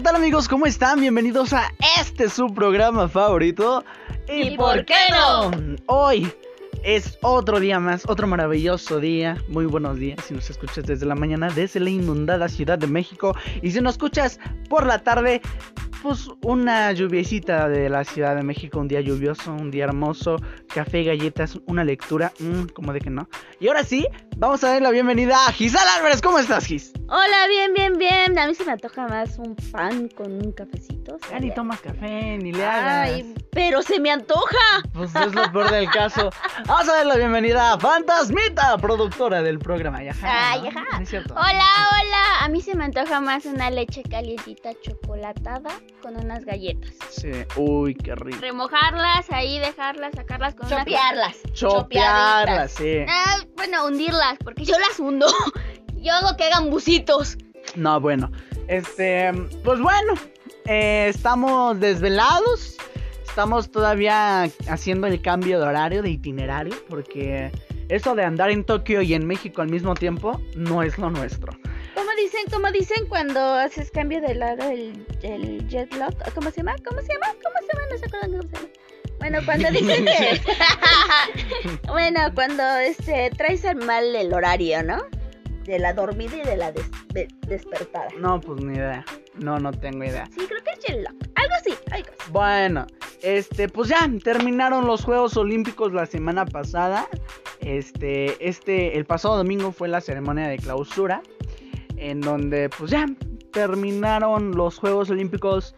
¿qué tal amigos? ¿Cómo están? Bienvenidos a este su programa favorito. ¿Y por qué no? Hoy es otro día más, otro maravilloso día. Muy buenos días si nos escuchas desde la mañana, desde la inundada Ciudad de México. Y si nos escuchas por la tarde, pues una lluviecita de la Ciudad de México, un día lluvioso, un día hermoso, café, galletas, una lectura, mmm, como de que no. Y ahora sí, vamos a dar la bienvenida a Gisal Álvarez. ¿Cómo estás, Gis? Hola, bien, bien, bien. A mí se me antoja más un pan con un cafecito. Ya ni tomas café, ni le hagas. Ay, pero se me antoja. Pues es lo peor del caso. Vamos a dar la bienvenida a Fantasmita, productora del programa. Ya, Ay, ajá. ¿No es cierto? Hola, hola. A mí se me antoja más una leche calientita chocolatada con unas galletas. Sí. Uy, qué rico. Remojarlas ahí, dejarlas, sacarlas con Chopearlas. Chopearlas, sí. Ah, bueno, hundirlas, porque yo las hundo. Yo hago que hagan bucitos. No, bueno. Este, pues bueno, eh, estamos desvelados. Estamos todavía haciendo el cambio de horario, de itinerario, porque eso de andar en Tokio y en México al mismo tiempo no es lo nuestro. ¿Cómo dicen, cómo dicen cuando haces cambio de lado el, el jet lag? ¿Cómo se llama? ¿Cómo se llama? ¿Cómo se llama? No se acuerdan cómo se llama. Bueno, cuando dicen que... bueno, cuando este traes al mal el horario, ¿no? De la dormida y de la des- de- despertada. No, pues ni idea. No, no tengo idea. Sí, creo que es lag. Algo así, algo así. Bueno, este, pues ya terminaron los Juegos Olímpicos la semana pasada. Este, este, el pasado domingo fue la ceremonia de clausura, en donde, pues ya terminaron los Juegos Olímpicos,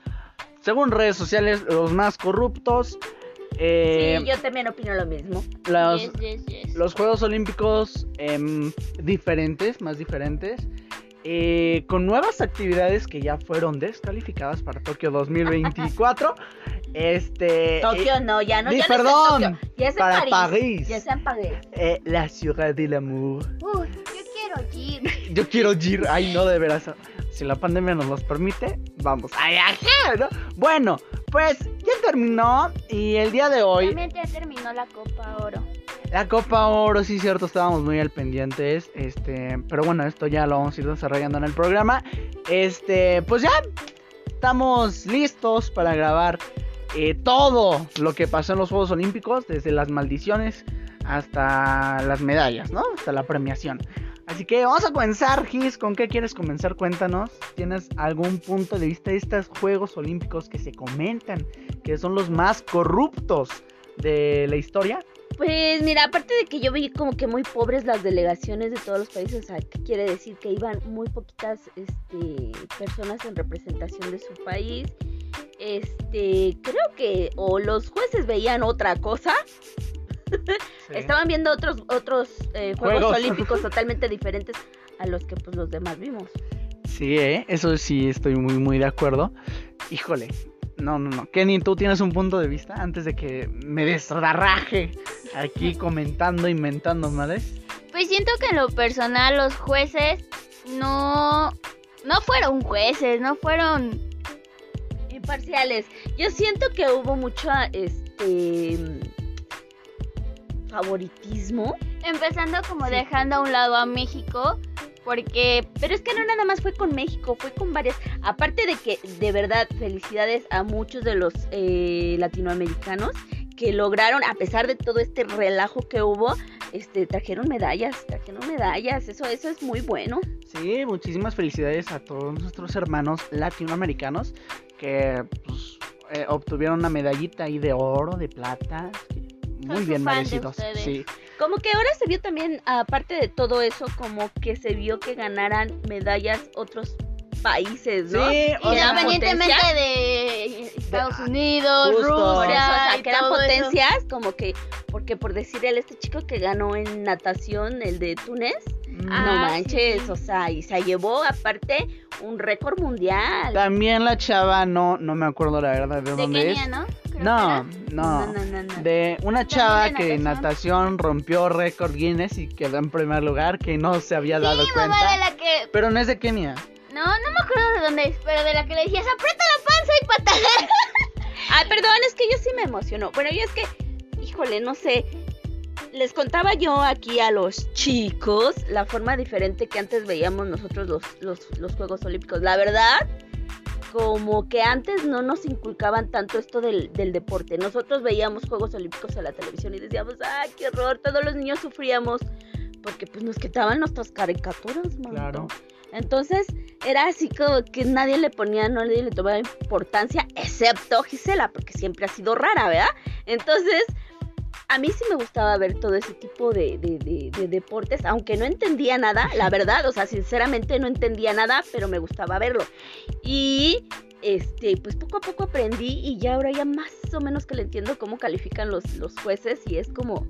según redes sociales, los más corruptos. Eh, sí, yo también opino lo mismo. los, Yes, yes, yes. los Juegos Olímpicos em, diferentes, más diferentes, eh, con nuevas actividades que ya fueron descalificadas para Tokio 2024. este, Tokio no, ya no, di- ya no es en perdón, Tokio, ya es en para París. París. Ya es en París. eh, la ciudad del amor. Uy, yo quiero ir. Yo quiero ir, ay no, de veras. Si la pandemia nos los permite, vamos. Ay, ajá, ¿no? Bueno, pues ya terminó y el día de hoy También ya terminó la Copa Oro. La Copa Oro, sí, cierto, estábamos muy al pendientes. Este, pero bueno, esto ya lo vamos a ir desarrollando en el programa. Este, pues ya estamos listos para grabar eh, todo lo que pasó en los Juegos Olímpicos, desde las maldiciones hasta las medallas, ¿no? Hasta la premiación. Así que vamos a comenzar, Gis. ¿Con qué quieres comenzar? Cuéntanos. ¿Tienes algún punto de vista de estos Juegos Olímpicos que se comentan que son los más corruptos de la historia? Pues mira, aparte de que yo vi como que muy pobres las delegaciones de todos los países, o ¿qué quiere decir? Que iban muy poquitas este, personas en representación de su país. Este, creo que o los jueces veían otra cosa, estaban viendo otros otros eh, Juegos, Juegos. Olímpicos totalmente diferentes a los que pues los demás vimos. Sí, ¿eh? eso sí estoy muy, muy de acuerdo. Híjole, no, no, no. Kenny, ¿tú tienes un punto de vista antes de que me desarraje aquí comentando, inventando madres? Pues siento que en lo personal los jueces no no fueron jueces, no fueron Imparciales. Yo siento que hubo mucho este favoritismo. empezando como Sí. dejando a un lado a México porque Pero es que no nada más fue con México, fue con varias. Aparte de que, de verdad, felicidades a muchos de los eh, latinoamericanos que lograron, a pesar de todo este relajo que hubo, este, trajeron medallas, trajeron medallas. Eso, eso es muy bueno. Sí, muchísimas felicidades a todos nuestros hermanos latinoamericanos que pues, eh, obtuvieron una medallita ahí de oro, de plata. Muy bien merecidos. Sí. Como que ahora se vio también, aparte de todo eso, como que se vio que ganaran medallas otros países, ¿no? Sí, o independientemente potencias. de Estados Unidos, justo. Por eso, Rusia, o sea, que eran eso. potencias, como que, porque por decir él, este chico que ganó en natación, el de Túnez, Mm, Ah, no manches, sí. o sea, y se llevó aparte un récord mundial. También la chava, no, no me acuerdo la verdad de, de dónde Kenia, es. ¿no? No, no, no, no, no. De una chava de que en natación? natación rompió récord Guinness y quedó en primer lugar, que no se había dado Sí, cuenta. mamá de la que Pero no es de Kenia. No, no me acuerdo de dónde es, pero de la que le decías, aprieta la panza y patada. Ay, perdón, es que yo sí me emocionó. Bueno, yo es que, híjole, no sé. Les contaba yo aquí a los chicos la forma diferente que antes veíamos nosotros los, los, los Juegos Olímpicos. La verdad, como que antes no nos inculcaban tanto esto del, del deporte. Nosotros veíamos Juegos Olímpicos en la televisión y decíamos, ¡ay, qué horror! Todos los niños sufríamos porque pues nos quitaban nuestras caricaturas, manito. Claro. Entonces era así como que nadie le ponía, no nadie le tomaba importancia, excepto Gisela, porque siempre ha sido rara, ¿verdad? Entonces, a mí sí me gustaba ver todo ese tipo de, de- de- de deportes, aunque no entendía nada, la verdad, o sea, sinceramente no entendía nada, pero me gustaba verlo. Y este, pues poco a poco aprendí y ya ahora ya más o menos que le entiendo cómo califican los, los jueces y es como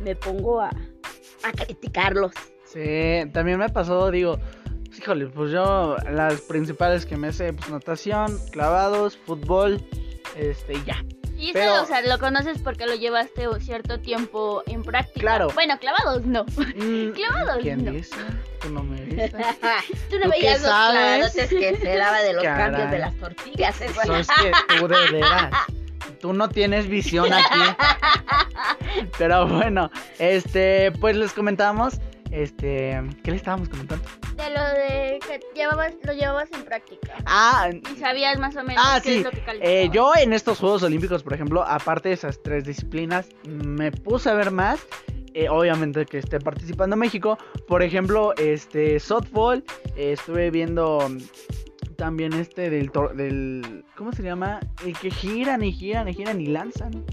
me pongo a, a criticarlos. Sí, también me pasó, digo, híjole, pues yo las principales que me sé, pues natación, clavados, fútbol, este, y ya. Y eso, Pero- o sea, lo conoces porque lo llevaste un cierto tiempo en práctica. Claro. Bueno, clavados no. Mm, Clavados, ¿Quién no. dice? Tú no me dices. Tú ¿Tú no qué veías los sabes? clavadotes que se daba de los Caray. cambios de las tortillas. ¿eh? Eso es que tú de veras. Tú no tienes visión aquí. Pero bueno, este, pues les comentamos, este, ¿qué le estábamos comentando? De lo de que llevabas, lo llevabas en práctica. Ah, Y sabías más o menos Ah, qué sí. es lo que. Eh, yo en estos Juegos Olímpicos, por ejemplo, aparte de esas tres disciplinas, me puse a ver más. eh, obviamente que esté participando México. Por ejemplo, este softball. eh, estuve viendo mm, también este del, tor- del... ¿Cómo se llama? El que giran y giran y giran y lanzan.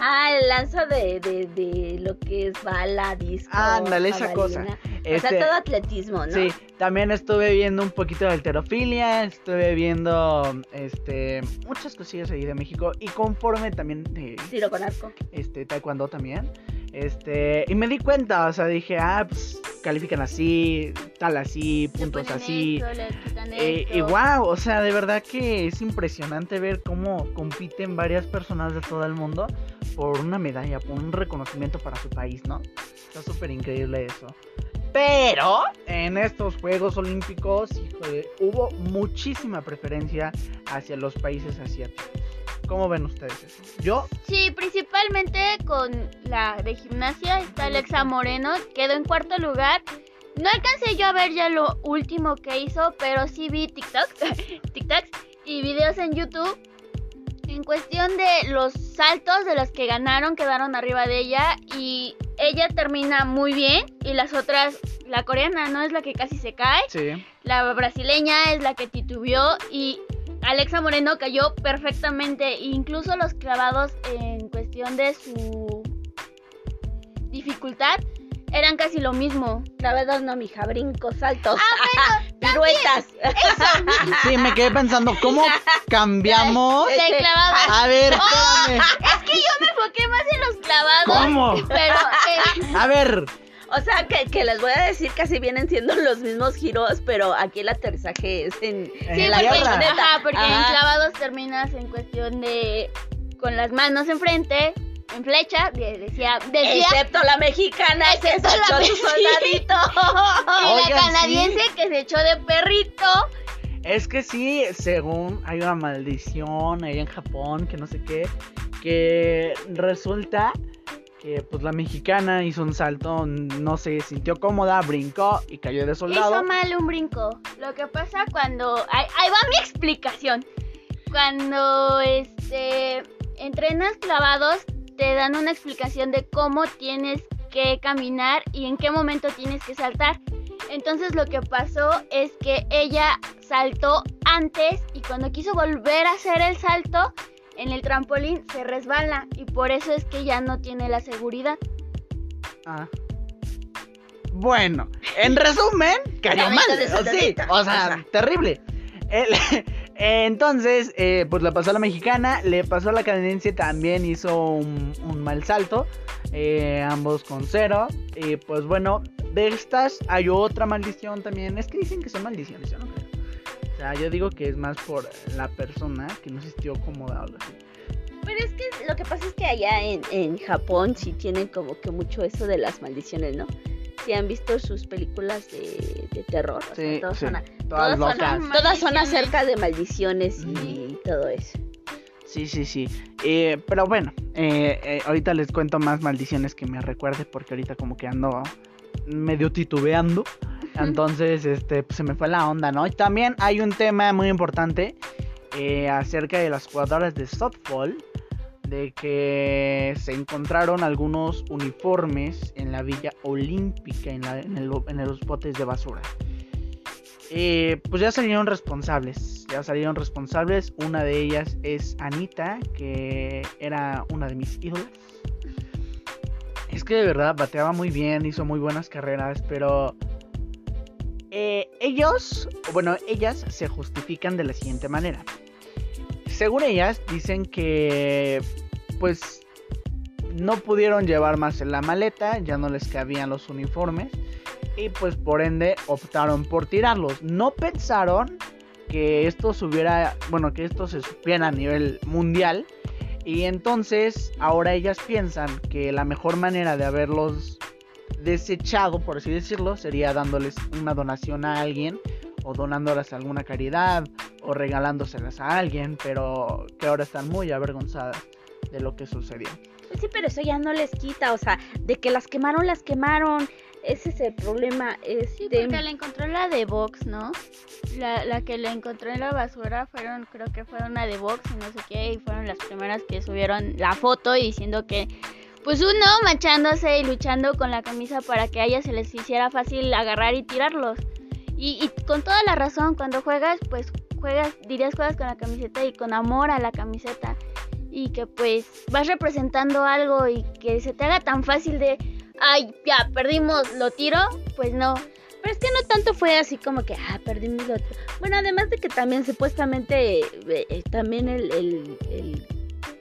Ah, el lanzo de, de, de lo que es bala, disco. Ándale, esa cosa. jabalina. O Este, sea, todo atletismo, ¿no? Sí, también estuve viendo un poquito de alterofilia, estuve viendo este muchas cosillas ahí de México y conforme también Tiro con arco. este taekwondo también. Este, y me di cuenta, o sea, dije, ah, pues califican así, tal así, puntos así. esto, Eh, y wow, o sea, de verdad que es impresionante ver cómo compiten varias personas de todo el mundo por una medalla, por un reconocimiento para su país, ¿no? Está súper increíble eso. Pero en estos Juegos Olímpicos, híjole, hubo muchísima preferencia hacia los países asiáticos. ¿Cómo ven ustedes eso? Yo, Sí, principalmente con la de gimnasia está Alexa Moreno, quedó en cuarto lugar. No alcancé yo a ver ya lo último que hizo, pero sí vi TikTok, TikToks y videos en YouTube. En cuestión de los saltos de los que ganaron, quedaron arriba de ella y ella termina muy bien y las otras, la coreana no es la que casi se cae, sí. la brasileña es la que titubeó y Alexa Moreno cayó perfectamente. Incluso los clavados en cuestión de su dificultad eran casi lo mismo. Clavados no, mija, brincos, saltos. Ah, Piruetas. Sí, me quedé pensando, ¿cómo cambiamos? Clavados. A ver, espérame. Es que yo me enfoqué más en los clavados. ¿Cómo? Pero eh, A ver, O sea, que, que les voy a decir casi vienen siendo los mismos giros, pero aquí el aterrizaje es en, En sí, en la porque, tierra. colchoneta. ajá, porque en clavados terminas en cuestión de con las manos enfrente, en flecha, de- decía, decía Excepto la mexicana que se Excepto la echó su mexicana. soldadito. y la canadiense que se echó de perrito. es que sí, según hay una maldición ahí en Japón, que no sé qué, que resulta que pues la mexicana hizo un salto, no se sintió cómoda, brincó y cayó de soldado. Hizo mal un brinco. Lo que pasa cuando. Ahí, ahí va mi explicación. Cuando este entrenas clavados, te dan una explicación de cómo tienes que caminar y en qué momento tienes que saltar. Entonces lo que pasó es que ella saltó antes y cuando quiso volver a hacer el salto en el trampolín se resbala y por eso es que ya no tiene la seguridad. Ah. Bueno, en resumen, cayó mal. Sí, o sea. terrible. El- entonces, eh, pues le pasó a la mexicana, le pasó a la canadiense, también hizo un, mal salto. eh, ambos con cero. Y pues bueno, de estas hay otra maldición también. Es que dicen que son maldiciones, yo no creo. O sea, yo digo que es más por la persona que no se sintió cómoda o así. Pero es que lo que pasa es que allá en, en Japón sí tienen como que mucho eso de las maldiciones, ¿no? Si han visto sus películas de, de terror, o sea, Sí, todas, sí. son, a- Todas todas son todas son acerca de maldiciones y todo eso. Sí, sí, sí. Eh, pero bueno, eh, eh, ahorita les cuento más maldiciones que me recuerde porque ahorita como que ando medio titubeando. Entonces, este, pues, se me fue la onda, ¿no? Y también hay un tema muy importante eh, acerca de las jugadoras de softball de que se encontraron algunos uniformes en la Villa Olímpica, en, los botes de basura. Eh, pues ya salieron responsables, ya salieron responsables. Una de ellas es Anita, que era una de mis ídolas. Es que de verdad bateaba muy bien, hizo muy buenas carreras, pero eh, ellos, bueno, ellas se justifican de la siguiente manera. Según ellas, dicen que pues no pudieron llevar más en la maleta, ya no les cabían los uniformes y pues por ende optaron por tirarlos. No pensaron que esto se hubiera, bueno, que esto se supiera a nivel mundial y entonces ahora ellas piensan que la mejor manera de haberlos desechado, por así decirlo, sería dándoles una donación a alguien o donándolas a alguna caridad o regalándoselas a alguien, pero que ahora están muy avergonzadas de lo que sucedió. Pues sí, pero eso ya no les quita, o sea, de que las quemaron, las quemaron. Ese es el problema. Sí, Este, porque la encontró la de Vox, ¿no? La, la que la encontró en la basura fueron, creo que fueron la de Vox y no sé qué, y fueron las primeras que subieron la foto y diciendo que, pues uno manchándose y luchando con la camisa para que a ellas se les hiciera fácil agarrar y tirarlos. Y, y con toda la razón, cuando juegas, pues juegas, dirías juegas con la camiseta y con amor a la camiseta. Y que pues vas representando algo y que se te haga tan fácil de, ay, ya, perdimos, lo tiro, pues no. Pero es que no tanto fue así como que, ah, perdimos lo otro. Bueno, además de que también supuestamente, eh, eh, también el, el, el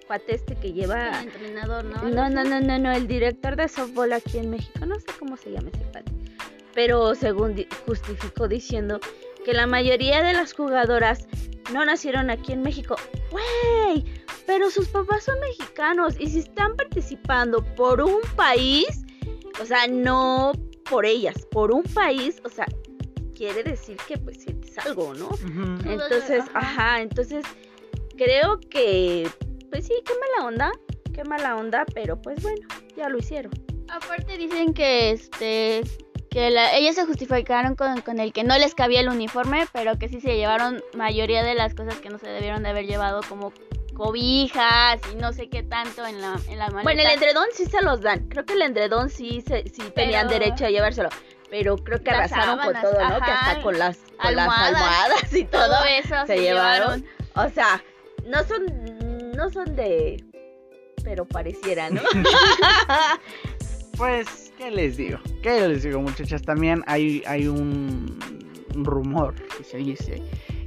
cuate este que lleva... El entrenador, ¿no? No, no, no, no, no, el director de softball aquí en México, no sé cómo se llama ese cuate. Pero según di- justificó diciendo que la mayoría de las jugadoras no nacieron aquí en México. ¡Wey! Pero sus papás son mexicanos y si están participando por un país, o sea, no por ellas, por un país, o sea, quiere decir que pues sientes algo, ¿no? Entonces, ajá, entonces creo que, pues sí, qué mala onda, qué mala onda, pero pues bueno, ya lo hicieron. Aparte dicen que este que la, ellas se justificaron con, con el que no les cabía el uniforme, pero que sí se llevaron mayoría de las cosas que no se debieron de haber llevado como cobijas y no sé qué tanto en la, en la maleta. Bueno, el edredón sí se los dan, creo que el edredón sí, se, sí tenían derecho a llevárselo, pero creo que Las arrasaron con todo, ¿no? Que hasta con las, con las almohadas, almohadas y todo, todo eso se, se, llevaron. llevaron. O sea, no son, no son de, pero pareciera, ¿no? Pues, ¿qué les digo? ¿Qué les digo, muchachas? También hay, hay un rumor que se dice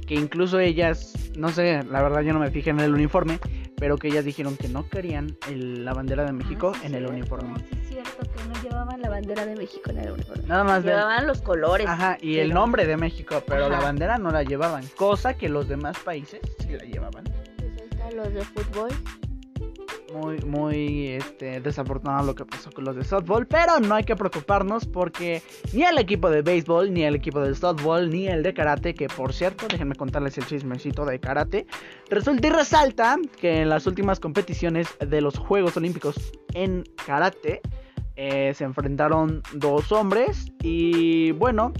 que incluso ellas, no sé, la verdad yo no me fijé en el uniforme, pero que ellas dijeron que no querían el- la bandera de México Ah, sí, en el cierto, uniforme. Sí, es cierto que no llevaban la bandera de México en el uniforme. Nada más. Llevaban los colores. Ajá, y el pero- nombre de México, pero la Ajá. bandera no la llevaban, cosa que los demás países sí la llevaban. Pues ahí los de fútbol. Muy, muy este, desafortunado lo que pasó con los de softball, pero no hay que preocuparnos porque ni el equipo de béisbol, ni el equipo de softball, ni el de karate, que por cierto, déjenme contarles el chismecito de karate, resulta y resalta que en las últimas competiciones de los Juegos Olímpicos en karate eh, se enfrentaron dos hombres y bueno,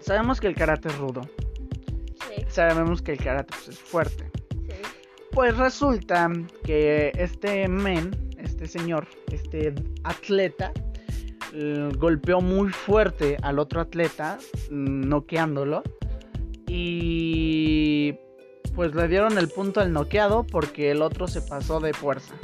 sabemos que el karate es rudo, Sí, sabemos que el karate pues, es fuerte. Pues resulta que este men, este señor, este atleta, golpeó muy fuerte al otro atleta, mm, noqueándolo. Y pues le dieron el punto al noqueado porque el otro se pasó de fuerza.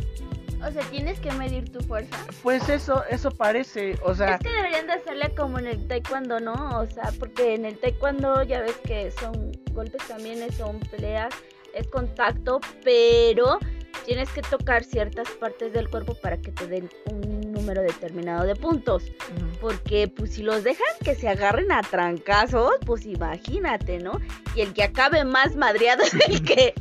O sea, tienes que medir tu fuerza. Pues eso, eso parece, o sea, Es que deberían de hacerle como en el taekwondo, ¿no? O sea, porque en el taekwondo ya ves que son golpes también, son peleas, es contacto, pero tienes que tocar ciertas partes del cuerpo para que te den un número determinado de puntos. Porque pues si los dejan que se agarren a trancazos, pues imagínate, ¿no? Y el que acabe más madreado es el que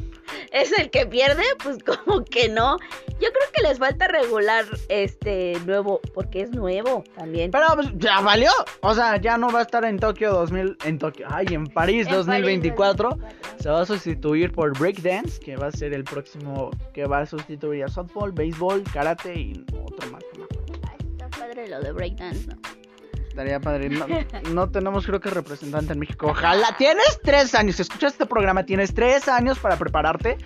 es el que pierde, pues como que no. Yo creo que les falta regular este nuevo, porque es nuevo también. pero pues, ya valió. O sea, ya no va a estar en Tokio 2000, en Tokio, ay, en París En París 2024. 2024. Se va a sustituir por breakdance, que va a ser el próximo que va a sustituir a softball, béisbol, karate y otro más. Ah, está padre lo de breakdance, ¿no? Estaría padre. No, no tenemos, creo que, representante en México. Ojalá. Tienes tres años. Si escuchas este programa, tienes tres años para prepararte.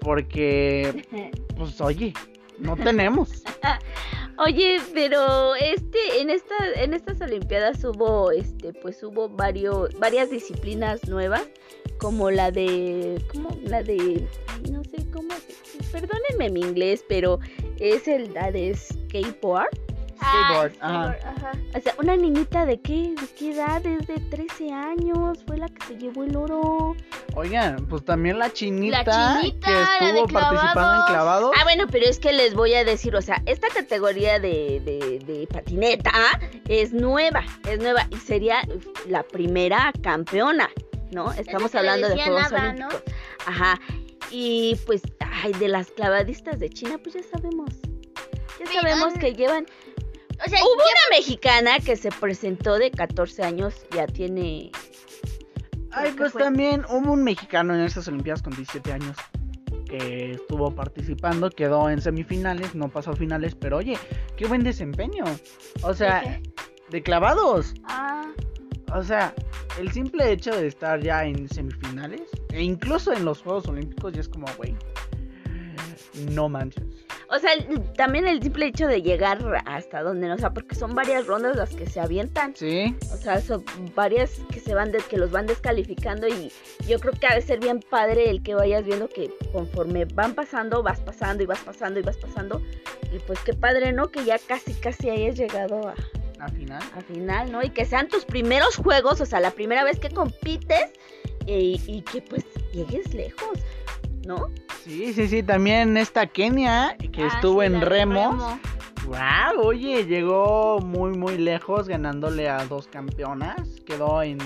Porque, pues, oye, no tenemos. Oye, pero este, en esta, en estas Olimpiadas hubo, este, pues hubo varios, varias disciplinas nuevas, como la de, ¿cómo? La de, ay, no sé cómo, perdónenme mi inglés, pero es el la de skateboard. Skateboard, Ah, ajá. skateboard, ajá. O sea, una niñita de qué, de qué edad, es de 13 años, fue la que se llevó el oro. Oigan, pues también la chinita, La chinita, que estuvo participando en clavados. Ah, bueno, pero es que les voy a decir, o sea, esta categoría de, de, de patineta es nueva, es nueva y sería la primera campeona, ¿no? Estamos hablando de Juegos nada, ¿no? Olímpicos. Ajá. Y pues, ay, de las clavadistas de China, pues ya sabemos. Ya sabemos que llevan. O sea, Hubo una mexicana que se presentó de 14 años, ya tiene. Ay, que pues fue. también hubo un mexicano en estas Olimpiadas con 17 años que estuvo participando, quedó en semifinales, no pasó a finales, pero oye, qué buen desempeño. O sea, ¿De de clavados. ah, O sea, el simple hecho de estar ya en semifinales e incluso en los Juegos Olímpicos ya es como, güey, no manches. O sea, el- también el simple hecho de llegar hasta donde, ¿no? o sea, porque son varias rondas las que se avientan. Sí, O sea, son varias que se van de, que los van descalificando y yo creo que ha de ser bien padre el que vayas viendo que conforme van pasando, vas pasando y vas pasando y vas pasando. Y pues qué padre, ¿no? Que ya casi casi hayas llegado a, al final. a final, ¿no? Y que sean tus primeros juegos, o sea, la primera vez que compites y, y que pues llegues lejos, ¿no? Sí, sí, sí, también esta Kenia que ah, estuvo sí, en remo. Wow, oye, llegó muy muy lejos ganándole a dos campeonas. Quedó en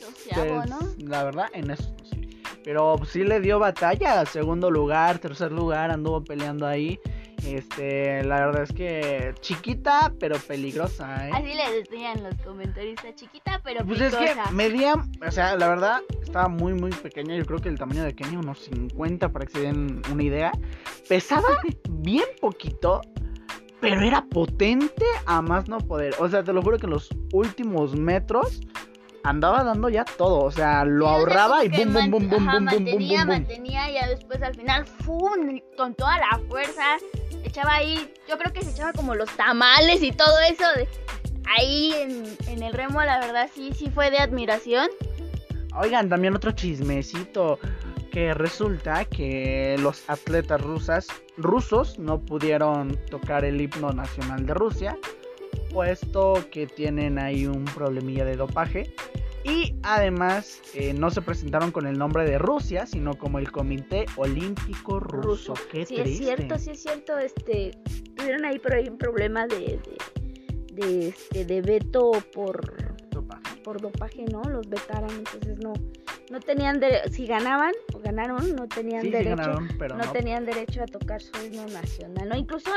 Doceavo, ¿no? la verdad en eso sí. Pero sí le dio batalla, segundo lugar, tercer lugar, anduvo peleando ahí. Este, la verdad es que chiquita pero peligrosa, ¿eh? Así le decían los comentaristas, chiquita pero Pues es que medía, o sea, la verdad estaba muy muy pequeña, yo creo que el tamaño de Kenia unos 50 para que se den una idea. Pesaba bien poquito, pero era potente a más no poder. O sea, te lo juro que en los últimos metros andaba dando ya todo, o sea, lo Sí, ahorraba y bum ajá, bum bum bum mantenía, bum bum. mantenía y ya después al final ¡fum! con toda la fuerza echaba ahí, yo creo que se echaba como los tamales y todo eso de- ahí en, en el remo, la verdad sí, sí fue de admiración. Oigan, también otro chismecito que resulta que los atletas rusas rusos no pudieron tocar el himno nacional de Rusia puesto que tienen ahí un problemilla de dopaje y además eh, no se presentaron con el nombre de Rusia sino como el Comité Olímpico Ruso. Qué sí, triste. es cierto, sí es cierto, este, tuvieron ahí por ahí un problema de, de, de, este, de veto por, Dopaje. por dopaje, ¿no? Los vetaron, entonces no, no tenían, de, si ganaban o ganaron, no tenían Sí, sí derecho. ganaron, pero no, no. tenían derecho a tocar su himno nacional, ¿no? Incluso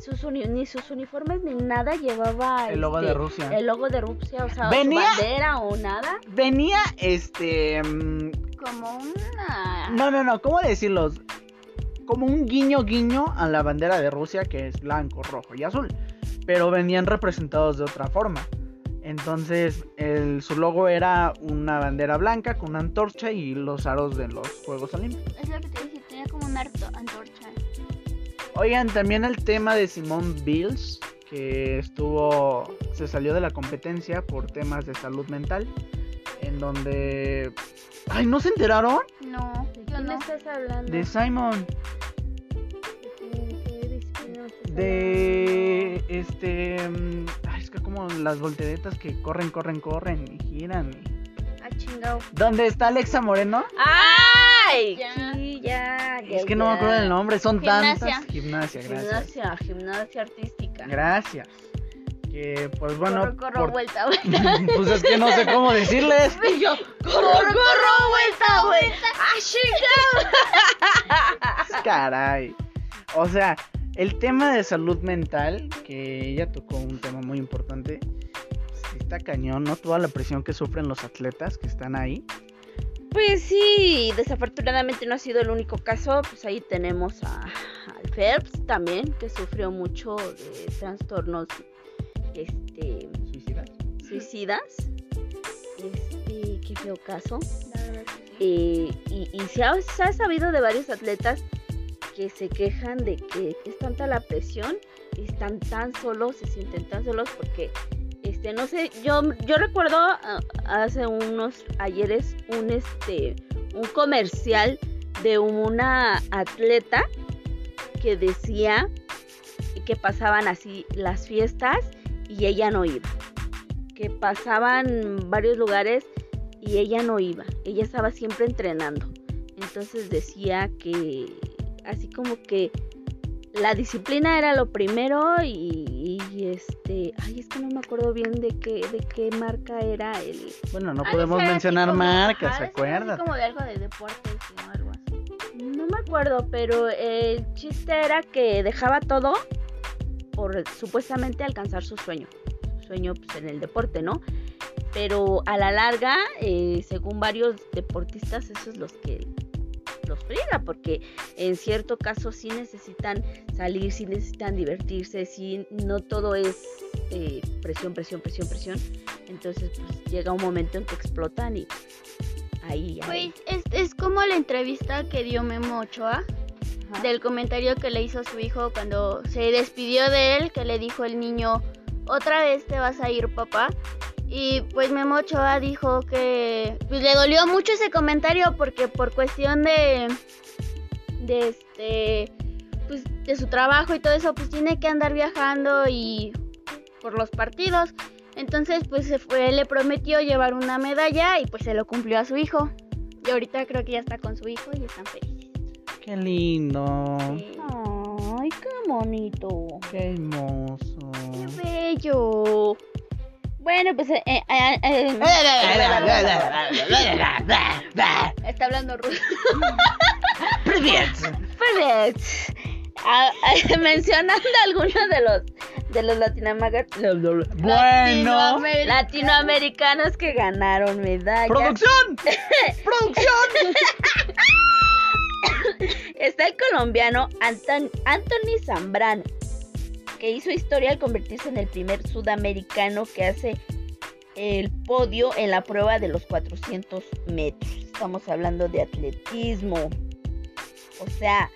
sus uni- ni sus uniformes ni nada llevaba el logo de este, Rusia. el logo de Rusia, o sea, Venía- su bandera o nada. Venía este mm, Como una... No, no, no, ¿cómo decirlo? Como un guiño guiño a la bandera de Rusia que es blanco, rojo y azul. Pero venían representados de otra forma. Entonces, el, su logo era una bandera blanca con una antorcha y los aros de los Juegos Olímpicos. Es lo que te dije, tenía como una antorcha. Oigan, también el tema de Simone Bills, que estuvo, se salió de la competencia por temas de salud mental, en donde... Ay, ¿no se enteraron? No, ¿De yo quién no. estás hablando? De Simon. De este. mm, ay, es que como las volteretas que corren, corren, corren y giran. hablando? Ah, chingado. ¿Dónde está Alexa Moreno? ¡Ay! Ya. Sí, ya, ya, es que no me acuerdo del nombre, son Gimnasia. tantas. Gimnasia, gracias. Gimnasia, gimnasia artística. Gracias. Que pues bueno. corro, corro, por- vuelta, vuelta. pues es que no sé cómo decirles. Y yo, corro, corro, vuelta, vuelta. ¡Ah, chingado! Caray. O sea, el tema de salud mental, que ella tocó un tema muy importante. sí Está cañón, ¿no? Toda la presión que sufren los atletas que están ahí. Pues sí, desafortunadamente no ha sido el único caso. Pues ahí tenemos a, al Phelps también, que sufrió mucho de trastornos este, Suicidas. suicidas. Este, qué feo caso. La verdad que sí. Eh, y y se, ha, se ha sabido de varios atletas que se quejan de que es tanta la presión y están tan solos, se sienten tan solos porque, este, no sé, yo, yo recuerdo ah, hace unos ayeres un, este, un comercial de una atleta que decía que pasaban así las fiestas y ella no iba. Que pasaban varios lugares y ella no iba. Ella estaba siempre entrenando. Entonces decía que así como que la disciplina era lo primero y, y, este, ay, es que no me acuerdo bien de qué de qué marca era el Bueno, no podemos mencionar como- marcas, ser así acuérdate. como de algo de deportes o algo así. no me acuerdo, pero el chiste era que dejaba todo por supuestamente alcanzar su sueño. Su sueño pues, en el deporte, ¿no? Pero a la larga, eh, según varios deportistas, eso es los que los friega, porque en cierto caso sí necesitan salir, sí necesitan divertirse, sí, no todo es eh, presión, presión, presión, presión. Entonces, pues llega un momento en que explotan y ahí, ahí. Pues es, es como la entrevista que dio Memo Ochoa Ajá. del comentario que le hizo a su hijo cuando se despidió de él, que le dijo el niño, otra vez te vas a ir papá. Y pues Memo Ochoa dijo que pues, le dolió mucho ese comentario porque por cuestión de, de este, pues de su trabajo y todo eso, pues tiene que andar viajando y por los partidos. Entonces pues se fue, le prometió llevar una medalla y pues se lo cumplió a su hijo. Y ahorita creo que ya está con su hijo y están felices. Qué lindo. Sí. Ay, qué bonito. Qué hermoso. Qué bello. Bueno, pues eh, eh, eh, eh, Está hablando ruso. pues, ah, ah, mencionando algunos de los de los latinoamericanos Bueno. latinoamericanos que ganaron medallas. ¡Producción! ¡Producción! Está el colombiano Anton- Anthony Zambrano, que hizo historia al convertirse en el primer sudamericano que hace el podio en la prueba de los 400 metros. Estamos hablando de atletismo. O sea,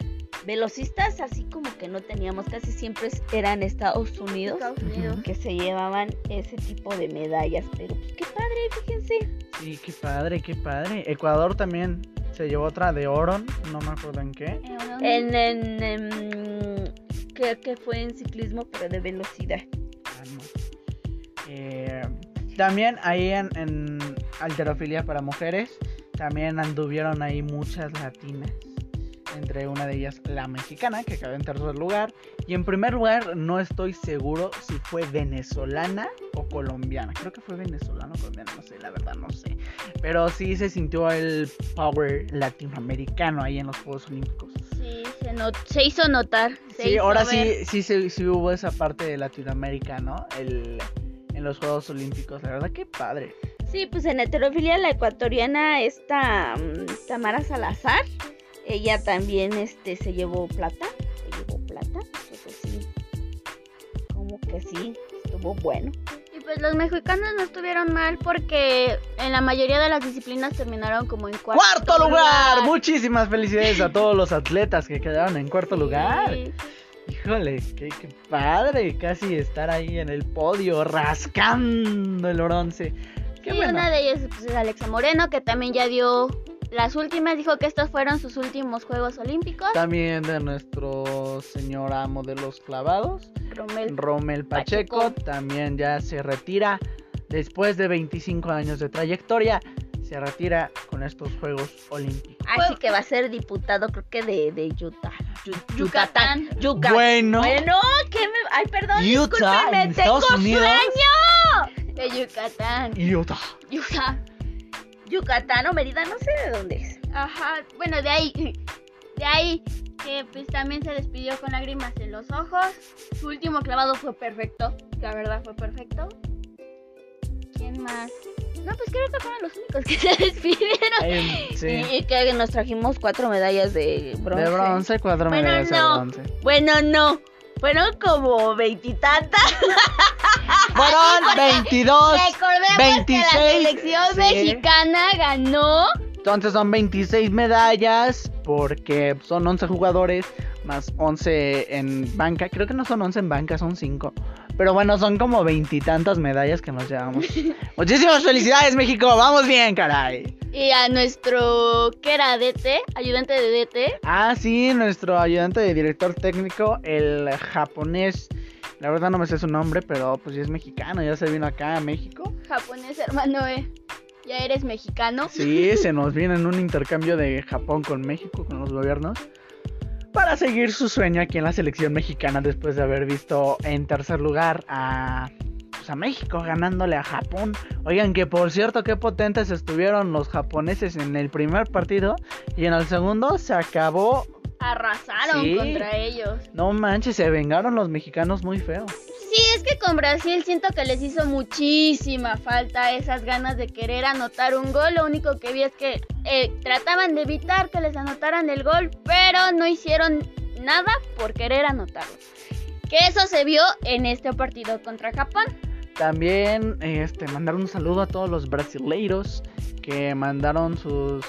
velocistas así como que no teníamos, casi siempre eran Estados Unidos Estados Unidos. que se llevaban ese tipo de medallas. Pero pues qué padre, fíjense. Sí, qué padre, qué padre. Ecuador también se llevó otra de oro, no me acuerdo en qué. En, en- que fue en ciclismo, pero de velocidad. Eh, también ahí en, en alterofilia para mujeres, también anduvieron ahí muchas latinas. Entre una de ellas la mexicana, que quedó en tercer lugar. Y en primer lugar, no estoy seguro si fue venezolana o colombiana. Creo que fue venezolana o colombiana, no sé, la verdad no sé. Pero sí se sintió el power latinoamericano ahí en los Juegos Olímpicos. Sí, se, not- se hizo notar. se Sí, hizo ahora ver. sí, sí, sí, sí hubo esa parte de Latinoamérica, ¿no? El, en los Juegos Olímpicos, la verdad que padre. Sí, pues en heterofilia la ecuatoriana esta mm, Tamara Salazar, ella también este se llevó plata, se llevó plata, entonces sí, como que sí, estuvo bueno. Y pues los mexicanos no estuvieron mal porque en la mayoría de las disciplinas terminaron como en cuarto, ¡Cuarto lugar! Muchísimas felicidades a todos los atletas que quedaron en cuarto lugar. Híjole, qué, qué padre, casi estar ahí en el podio, rascando el bronce. Qué Sí, bueno. una de ellas pues, es Alexa Moreno, que también ya dio las últimas, dijo que estos fueron sus últimos Juegos Olímpicos. También de nuestro señor amo de los clavados. Rommel. Rommel Pacheco, Pacheco. también ya se retira después de 25 años de trayectoria. Se retira con estos Juegos Olímpicos. Así que va a ser diputado, creo que de, de Utah. Yu- Yucatán. Yucatán. Bueno, Bueno, ¿qué me... Ay, perdón, Utah, en discúlpeme, Estados tengo Unidos. sueño. De Yucatán. Utah. Yucatán. Yucatán o Mérida, no sé de dónde es. Ajá, bueno, de ahí, de ahí, que pues también se despidió con lágrimas en los ojos. Su último clavado fue perfecto, la verdad fue perfecto. ¿Quién más? No, pues creo que fueron los únicos que se despidieron. Eh, sí. Y, y que nos trajimos cuatro medallas de bronce. De bronce, cuatro Bueno, medallas no. de bronce. Bueno, no, Fueron como veintitantas. Fueron 22. Recordemos que la 26, selección sí. mexicana ganó. Entonces son 26 medallas porque son 11 jugadores más 11 en banca. Creo que no son 11 en banca, son 5. Pero bueno, son como veintitantas medallas que nos llevamos. Muchísimas felicidades, México. Vamos bien, caray. Y a nuestro, que era DT, ayudante de DT, Ah, sí, nuestro ayudante de director técnico, el japonés. La verdad no me sé su nombre, pero pues ya es mexicano, ya se vino acá a México. japonés hermano, eh. Ya eres mexicano. Sí, se nos viene en un intercambio de Japón con México, con los gobiernos, para seguir su sueño aquí en la selección mexicana después de haber visto en tercer lugar a, pues, a México ganándole a Japón. Oigan, que por cierto, qué potentes estuvieron los japoneses en el primer partido y en el segundo se acabó. Arrasaron Sí. contra ellos. No manches, se vengaron los mexicanos muy feo. Sí, es que con Brasil siento que les hizo muchísima falta esas ganas de querer anotar un gol. Lo único que vi es que eh, trataban de evitar que les anotaran el gol, pero no hicieron nada por querer anotarlo. Que eso se vio en este partido contra Japón. También este, mandaron un saludo a todos los brasileiros que mandaron sus,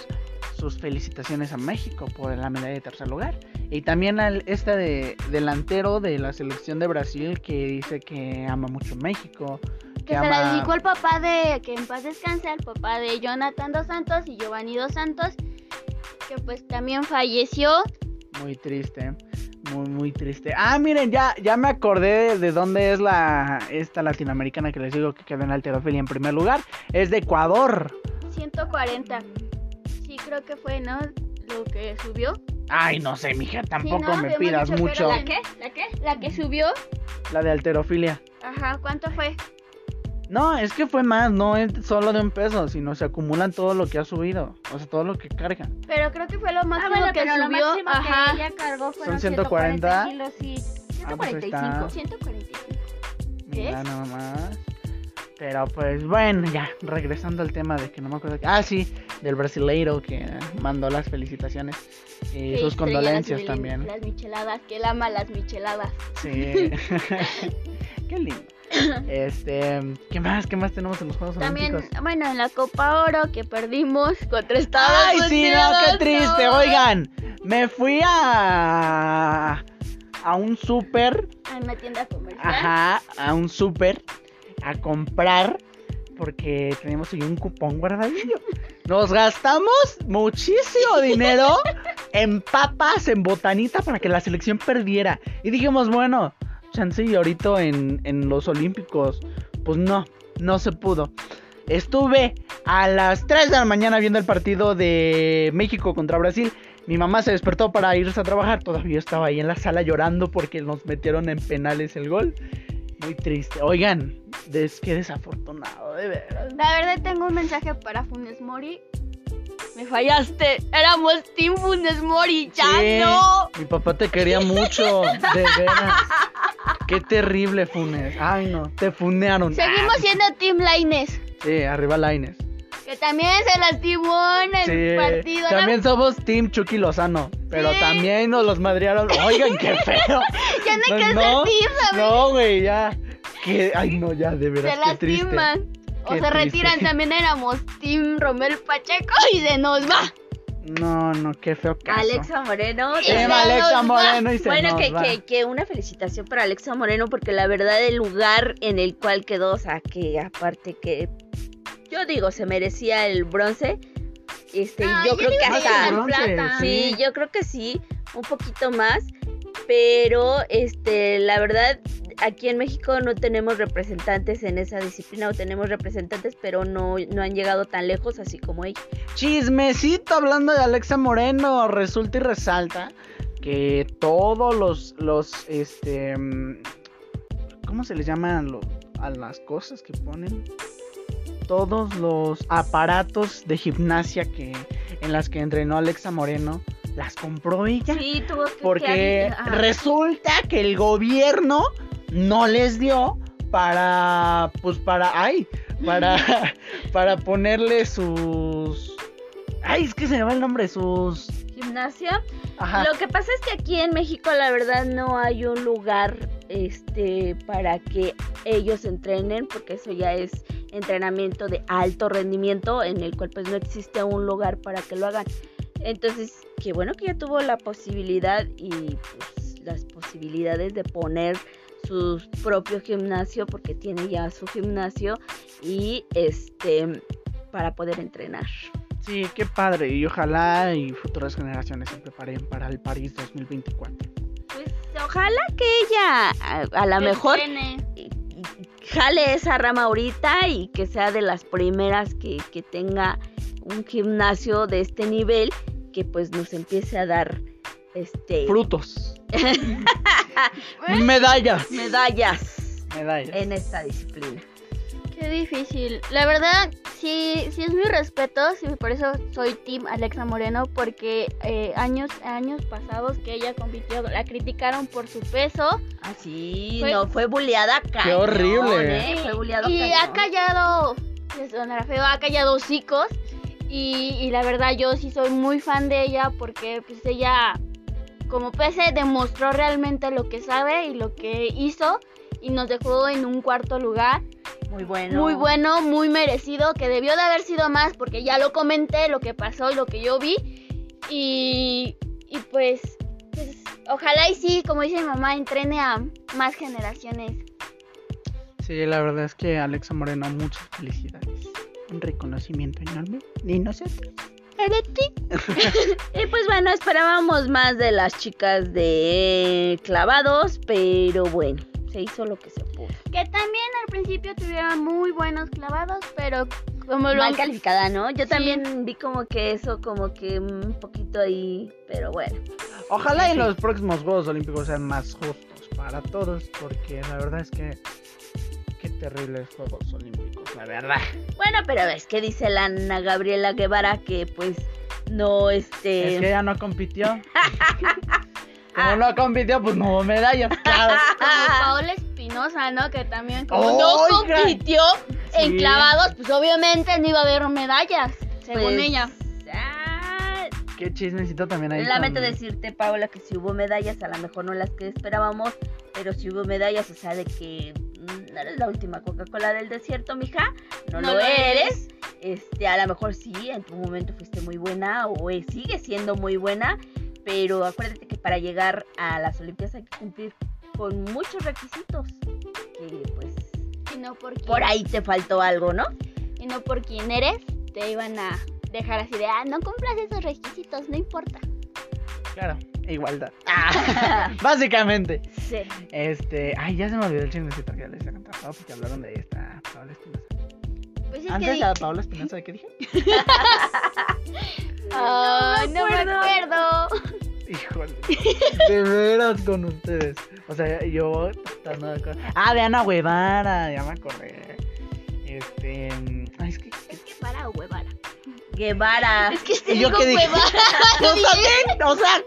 sus felicitaciones a México por la medalla de tercer lugar. Y también al este de, delantero de la selección de Brasil que dice que ama mucho México. Que se la dedicó el papá de, que en paz descanse, el papá de Jonathan Dos Santos y Giovanni Dos Santos, que pues también falleció. Muy triste, muy muy triste. Ah, miren, ya, ya me acordé de dónde es la esta latinoamericana que les digo que quedó en alterofilia en primer lugar. Es de Ecuador. 140. Sí, creo que fue, ¿no? Lo que subió. Ay, no sé, mija, tampoco ¿no? me pidas mucho. ¿La qué? ¿La qué? La que subió. La de alterofilia. Ajá, ¿cuánto fue? No, es que fue más, no es solo de un peso, sino se acumulan todo lo que ha subido, o sea, todo lo que carga. Pero creo que fue lo Ah, máximo bueno, que pero lo subió. máximo Ajá. que ella cargó fueron Son 140. 140 kilos y Ah, pues ahí 145. está. 145. Mira ¿Ves? nada más. Pero pues bueno, ya, regresando al tema de que no me acuerdo. Ah, sí, del brasileiro que mandó las felicitaciones y Sí, sus condolencias las, también. Las micheladas, que él ama las micheladas. Sí. Qué lindo. Este, ¿qué más? ¿Qué más tenemos en los Juegos También, Olímpicos? bueno, en la Copa Oro que perdimos contra Estados Ay, Unidos. sí, no, qué triste. Oigan, me fui a a un súper A una tienda comercial. Ajá, a un súper a comprar porque tenemos ahí un cupón guardadillo. Nos gastamos muchísimo dinero en papas, en botanita para que la selección perdiera. Y dijimos, bueno, chance y ahorita en, en los Olímpicos, pues no, no se pudo. Estuve a las 3 de la mañana viendo el partido de México contra Brasil. Mi mamá se despertó para irse a trabajar. Todavía estaba ahí en la sala llorando porque nos metieron en penales el gol. Muy triste. Oigan, des, qué desafortunado, de veras. La verdad tengo un mensaje para Funes Mori. Me fallaste. Éramos Team Funes Mori. Ya Sí, no. Mi papá te quería mucho, de veras. Qué terrible, Funes. Ay, no, te funearon. Seguimos Ah, siendo Team Laines. Sí, arriba Laines. Que también se lastimó en el Sí, partido. ¿no? también somos Team Chucky Lozano. Pero Sí. también nos los madrearon. Oigan, qué feo. Ya no hay que no, ser team, no, güey, ya. Que, ay, no, ya, de se veras, qué triste. O se triste. retiran. También éramos Team Romel Pacheco y se nos va. No, no, qué feo caso. Alexa Moreno. Sí, Sí, va, Alexa. Moreno y se Bueno, nos que, va. que, que una felicitación para Alexa Moreno porque la verdad el lugar en el cual quedó, o sea, que aparte que yo digo se merecía el bronce, este, Ay, yo creo que hasta, bronce, plata. sí, yo creo que sí, un poquito más, pero este, la verdad aquí en México no tenemos representantes en esa disciplina o tenemos representantes, pero no, no han llegado tan lejos así como ella. Chismecito hablando de Alexa Moreno, resulta y resalta que todos los, los, este, mm, ¿cómo se les llaman lo- a las cosas que ponen? Todos los aparatos de gimnasia que en las que entrenó Alexa Moreno las compró ella. Sí, tuvo que Porque resulta que el gobierno no les dio para, pues para, ay, para, para ponerle sus, ay, es que se me va el nombre, sus, gimnasia. Ajá. Lo que pasa es que aquí en México la verdad no hay un lugar este para que ellos entrenen porque eso ya es entrenamiento de alto rendimiento en el cual pues no existe un lugar para que lo hagan. Entonces, qué bueno que ya tuvo la posibilidad y pues las posibilidades de poner su propio gimnasio porque tiene ya su gimnasio y este para poder entrenar. Sí, qué padre. Y ojalá y futuras generaciones se preparen para el París 2024. Pues ojalá que ella a, a lo mejor entrene. y- y- jale esa rama ahorita y que sea de las primeras que, que tenga un gimnasio de este nivel que pues nos empiece a dar este Frutos. Medallas. medallas Medallas. en esta disciplina. Qué difícil. La verdad, sí, sí es mi respeto, sí, por eso soy Team Alexa Moreno, porque eh, años, años pasados que ella compitió, la criticaron por su peso Así, Fue- no fue buleada cañón, horrible. ¿eh? Fue buleado y ha callado, sonará feo, ha callado hocicos. Y, y la verdad, yo sí soy muy fan de ella porque pues ella, como pese, demostró realmente lo que sabe y lo que hizo. Y nos dejó en un cuarto lugar. Muy bueno. Muy bueno, muy merecido, que debió de haber sido más porque ya lo comenté, lo que pasó y lo que yo vi. Y, y pues, pues, ojalá y sí, como dice mi mamá, entrene a más generaciones. Sí, la verdad es que Alexa Moreno, muchas felicidades. Un reconocimiento enorme. Y nosotros. Y pues bueno, esperábamos más de las chicas de clavados, pero bueno, se hizo lo que se pudo. Que también al principio tuvieron muy buenos clavados, pero como lo Mal calificada, ¿no? Yo Sí. también vi como que eso, como que un poquito ahí, pero bueno. Ojalá en Sí. los próximos Juegos Olímpicos sean más justos para todos, porque la verdad es que qué terribles Juegos Olímpicos, la verdad. Bueno, pero es que dice la Ana Gabriela Guevara que pues no este... Es que ella no compitió. Como no compitió, pues no hubo medallas, claro. como Paola Espinosa, ¿no? Que también como no compitió en Sí. clavados, pues obviamente no iba a haber medallas, según pues, ella. Qué chismecito también ahí. Lamento con- decirte, Paula, que si hubo medallas, a lo mejor no las que esperábamos, pero si hubo medallas, o sea, de que mm, no eres la última Coca-Cola del desierto, mija, no, No lo, lo eres. Este, a lo mejor sí, en tu momento fuiste muy buena o eh, sigue siendo muy buena, pero acuérdate que para llegar a las Olimpiadas hay que cumplir con muchos requisitos, que pues Y no por quién, por ahí te faltó algo, ¿no? y no por quién eres, te iban a dejar así de, ah, no cumplas esos requisitos, no importa. Claro, igualdad. Básicamente. sí. Este. Ay, ya se me olvidó el chismecito que les había contado porque hablaron de esta Paola Espinosa. Pues es Antes que la Paola Espinosa, ¿de qué dije? Ay, no me acuerdo. acuerdo. Híjole. De veras con ustedes. O sea, yo tratando de acordar- Ah, de Ana Guevara, ya me acordé. Este. mm, Ay, es que. Es que para huevara. Guevara. Es que este ¿Y yo qué dije? también, o sea,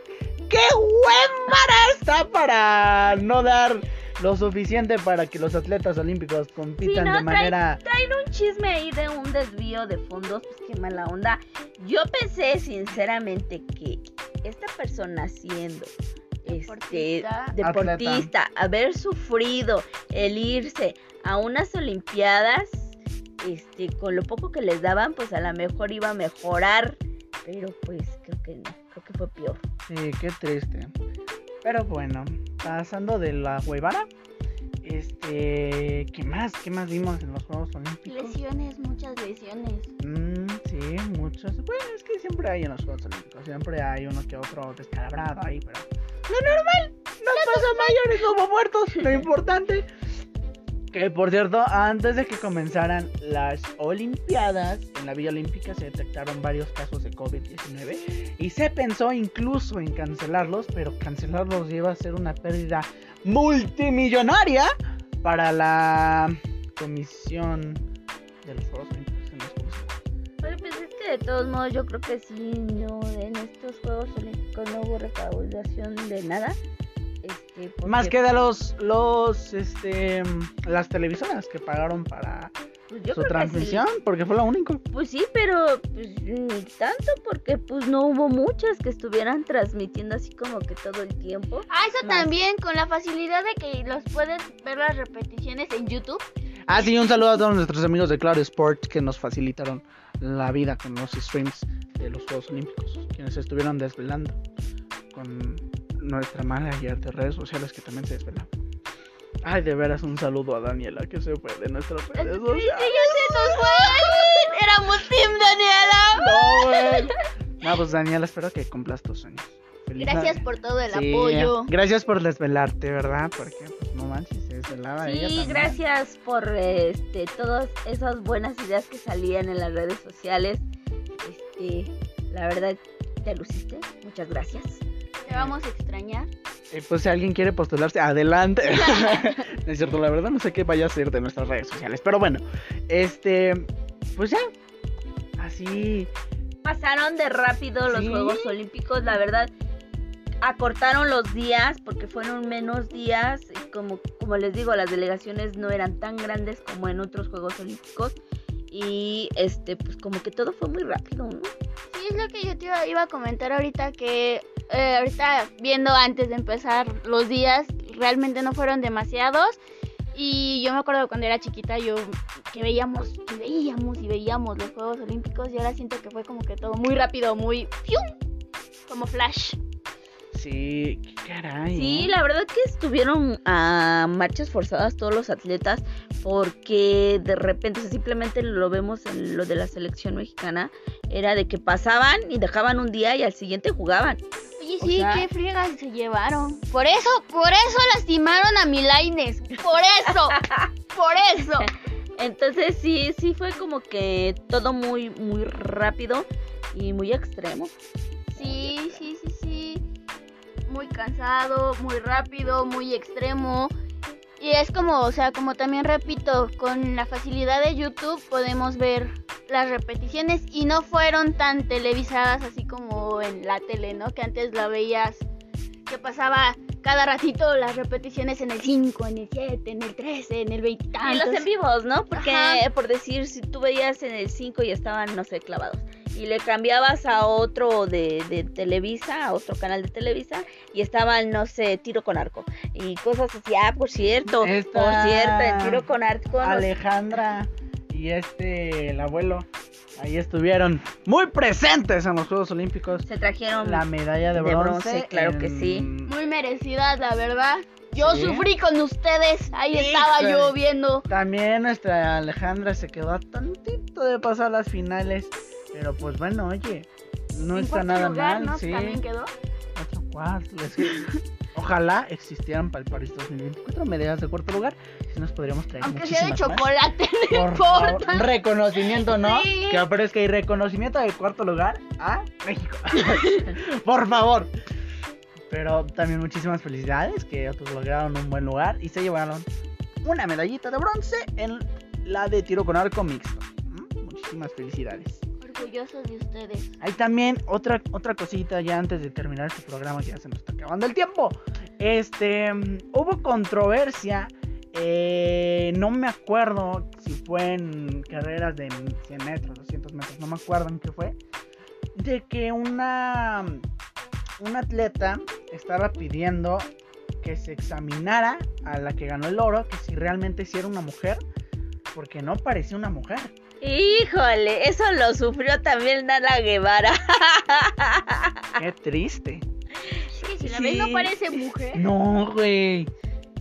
qué huevara está para no dar lo suficiente para que los atletas olímpicos compitan Sí, no, de manera. traen un chisme ahí de un desvío de fondos, pues qué mala onda. Yo pensé sinceramente que esta persona siendo este Deportista. deportista, haber sufrido el irse a unas olimpiadas, este, con lo poco que les daban, pues a lo mejor iba a mejorar, pero pues creo que no, creo que fue peor. Sí, qué triste. Pero bueno, pasando de la huevara. Este. ¿Qué más? ¿Qué más vimos en los Juegos Olímpicos? Lesiones, muchas lesiones. Mm, sí, muchos. Bueno, es que siempre hay en los Juegos Olímpicos. Siempre hay uno que otro descalabrado ahí, pero. Lo normal. No pasa mayores, hubo muertos. Lo importante. Que por cierto, antes de que comenzaran las Olimpiadas, en la Villa Olímpica se detectaron varios casos de COVID-19 y se pensó incluso en cancelarlos, pero cancelarlos iba a ser una pérdida multimillonaria para la Comisión de los Juegos Olímpicos. en los Juegos Pero pues es que de todos modos yo creo que sí, no, en estos Juegos Olímpicos no hubo recaudación de nada. Este, Más que de los, los, este, las televisoras que pagaron para Pues yo su creo que sí. transmisión, porque fue lo único. Pues sí, pero pues ni tanto porque pues no hubo muchas que estuvieran transmitiendo así como que todo el tiempo. Ah, eso Más. también, con la facilidad de que los puedes ver las repeticiones en YouTube. Ah, sí, un saludo a todos nuestros amigos de Claro Sports que nos facilitaron la vida con los streams de los Juegos Olímpicos, quienes se estuvieron desvelando con nuestra manager de redes sociales que también se desvelaba. Ay, de veras, un saludo a Daniela que se fue de nuestras redes Sí, sociales. ya se nos fue. Éramos Team Daniela. No. No, pues Daniela, espero que cumplas tus sueños. Feliz Gracias Navidad. por todo el Sí, apoyo. Gracias por desvelarte, ¿verdad? Porque, pues, no manches, se desvelaba ella Sí, también. gracias por este todas esas buenas ideas que salían en las redes sociales. Este, la verdad te luciste. Muchas gracias. Te vamos a extrañar. Eh, pues si alguien quiere postularse, adelante. No es cierto, la verdad no sé qué vaya a ser de nuestras redes sociales. Pero bueno, este, pues ya. Así. Pasaron de rápido los Sí. Juegos Olímpicos, la verdad. Acortaron los días porque fueron menos días. y Como, como les digo, las delegaciones no eran tan grandes como en otros Juegos Olímpicos. Y este, pues como que todo fue muy rápido, ¿no? Sí, es lo que yo te iba, iba a comentar ahorita, que eh, ahorita viendo antes de empezar los días, realmente no fueron demasiados. Y yo me acuerdo cuando era chiquita, yo que veíamos, y veíamos y veíamos los Juegos Olímpicos, y ahora siento que fue como que todo muy rápido, muy... Como flash. Sí, qué caray. Sí, ¿eh? la verdad que estuvieron a marchas forzadas todos los atletas porque de repente, o sea, simplemente lo vemos en lo de la selección mexicana, era de que pasaban y dejaban un día y al siguiente jugaban. Oye, O sí, sea- qué friegas se llevaron. Por eso, por eso lastimaron a Milaines. Por eso, por eso. Entonces sí, sí fue como que todo muy, muy rápido y muy extremo. Sí, sí, sí, sí. Muy cansado, muy rápido, muy extremo. Y es como, o sea, como también repito, con la facilidad de YouTube podemos ver las repeticiones y no fueron tan televisadas así como en la tele, ¿no? Que antes la veías que pasaba cada ratito las repeticiones en el 5, en el 7, en el 13, en el 20 y tantos. los en vivos, ¿no? Porque, Ajá. por decir, si tú veías en el 5 y estaban, no sé, clavados. Y le cambiabas a otro de, de Televisa, a otro canal de Televisa, y estaban, no sé, tiro con arco. Y cosas así, ah, por cierto, Esta- por cierto, en tiro con arco. nos- Alejandra y este, el abuelo, ahí estuvieron muy presentes en los Juegos Olímpicos. se trajeron La medalla de de bronce. claro que sí. Muy merecidas, la verdad. Yo Sí. sufrí con ustedes. Ahí estaba Híjole. yo viendo. También nuestra Alejandra se quedó a tantito de pasar las finales. Pero pues bueno, oye, no está nada lugar, mal, ¿no? sí. También quedó. Cuatro cuartos. es que Ojalá existieran para el París 2024 medallas de cuarto lugar. Si nos podríamos traer Aunque sea de muchísimas más. chocolate, no Por importa. favor, reconocimiento, ¿no? Sí. Que aparezca y reconocimiento del cuarto lugar a México. Por favor. Pero también muchísimas felicidades que otros lograron un buen lugar y se llevaron una medallita de bronce en la de tiro con arco mixto. ¿Mm? Muchísimas felicidades. Orgullosos de ustedes. Hay también otra, otra cosita ya antes de terminar este programa que ya se nos está acabando el tiempo. Este, mm, hubo controversia, eh, no me acuerdo si fue en carreras de 100 metros, 200 metros, no me acuerdo en qué fue, de que una, una atleta estaba pidiendo que se examinara a la que ganó el oro, que si realmente era una mujer, porque no parecía una mujer. Híjole, eso lo sufrió también Nala Guevara. Qué triste. Es que si la Sí. ves no parece mujer. No, güey.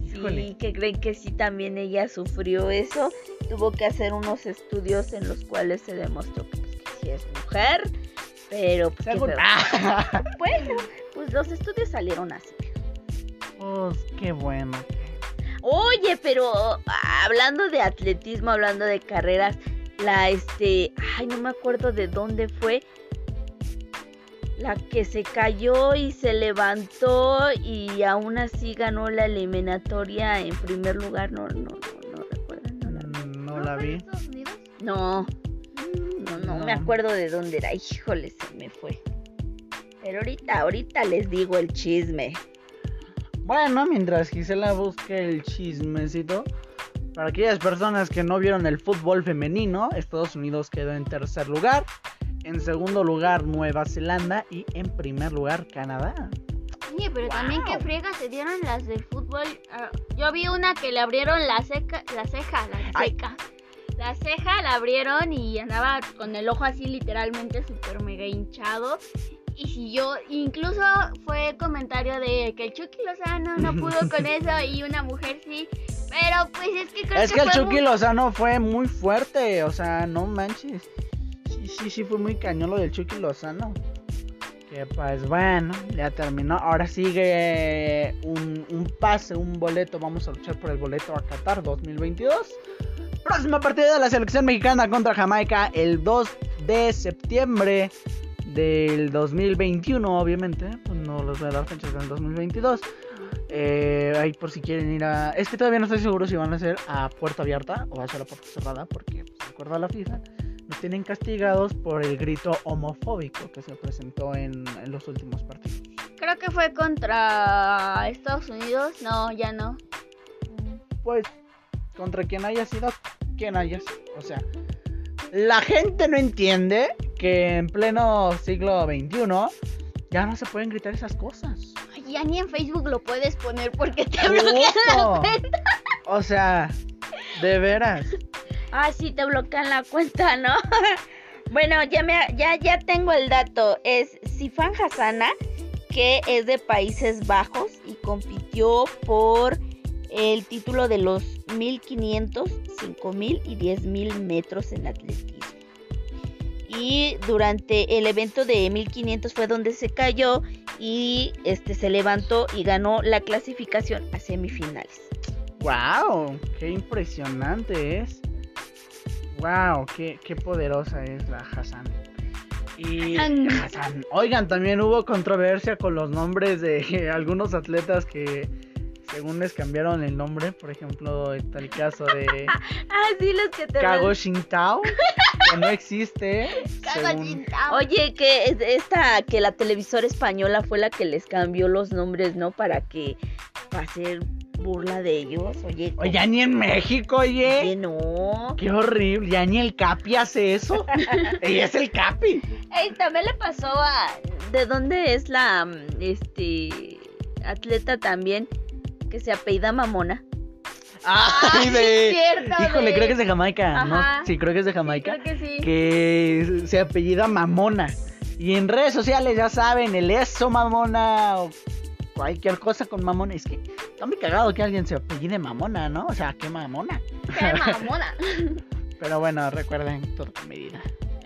Híjole. Sí, que creen que sí también ella sufrió eso. Tuvo que hacer unos estudios en los cuales se demostró que, pues, que sí es mujer. Pero pues, qué feo. bueno, pues los estudios salieron así. Pues qué bueno. Oye, pero ah, hablando de atletismo, hablando de carreras, la este, ay, no me acuerdo de dónde fue. La que se cayó y se levantó y aún así ganó la eliminatoria en primer lugar, no, no, no, no recuerdan, no, la- Mm, No la vi. Estados Unidos? no, no, no me acuerdo de dónde era, híjole, se me fue. Pero ahorita, ahorita les digo el chisme. Bueno, mientras Gisela busque el chismecito, Para aquellas personas que no vieron el fútbol femenino, Estados Unidos quedó en tercer lugar. En segundo lugar, Nueva Zelanda. Y en primer lugar, Canadá. Oye, pero también qué friega se dieron las del fútbol. Ah, yo vi una que le abrieron la seca, la ceja, la seca. La ceja la abrieron y andaba con el ojo así literalmente súper mega hinchado. Y si yo, incluso fue comentario de que el Chucky Lozano no pudo con eso y una mujer sí. Pero pues es que creo Es que el Chucky muy- Lozano fue muy fuerte. O sea, no manches. Sí, sí, sí, fue muy cañón lo del Chucky Lozano. Que pues bueno, ya terminó. Ahora sigue un, un pase, un boleto. Vamos a luchar por el boleto a Qatar 2022. Próxima partida de la selección mexicana contra Jamaica el 2 de septiembre del 2021, obviamente. Pues no los voy a dar fechas del 2022. Eh, ahí por si quieren ir a... Es que todavía no estoy seguro si van a ser a puerta abierta o a ser a puerta cerrada, porque pues, de acuerdo a la FIFA, nos tienen castigados por el grito homofóbico que se presentó en, en los últimos partidos. Creo que fue contra Estados Unidos. No, ya no. Pues, contra quien haya sido, quien haya sido. O sea, la gente no entiende que en pleno siglo XXI ya no se pueden gritar esas cosas. Ay, ya ni en Facebook lo puedes poner porque te bloquean la cuenta. O sea, de veras. Ah, sí, te bloquean la cuenta, ¿no? bueno, ya, me, ya, ya tengo el dato. Es Sifan Hassana, que es de Países Bajos y compitió por el título de los 1500, 5000 y 10000 metros en atletismo. Y durante el evento de 1500 fue donde se cayó y este se levantó y ganó la clasificación a semifinales. ¡Wow! ¡Qué impresionante es! ¡Wow! ¡Qué, qué poderosa es la Hassan! Y Hassan. Hassan. Oigan, también hubo controversia con los nombres de algunos atletas que según les cambiaron el nombre. Por ejemplo, está el caso de Ah, sí, los que te Kago Shintao, que no existe. Cago según-. Oye, que es- esta, que la televisora española fue la que les cambió los nombres, ¿no? Para que, para hacer burla de ellos. Oye, Oye, ya ni en México, oye, oye. no. Qué horrible, ya ni el Capi hace eso. Ella es el Capi. Ey, también le pasó a, ¿de dónde es la, mm, este, atleta también que se apellida Mamona? Ay, de... cierto, Híjole, de- creo que es de Jamaica, Ajá. ¿no? Sí, creo que es de Jamaica. Creo que sí. Que se apellida Mamona. Y en redes sociales ya saben, el eso Mamona o cualquier cosa con Mamona. Es que está muy cagado que alguien se apellide Mamona, ¿no? O sea, qué Mamona. Qué mamona. Pero bueno, recuerden todo con medida.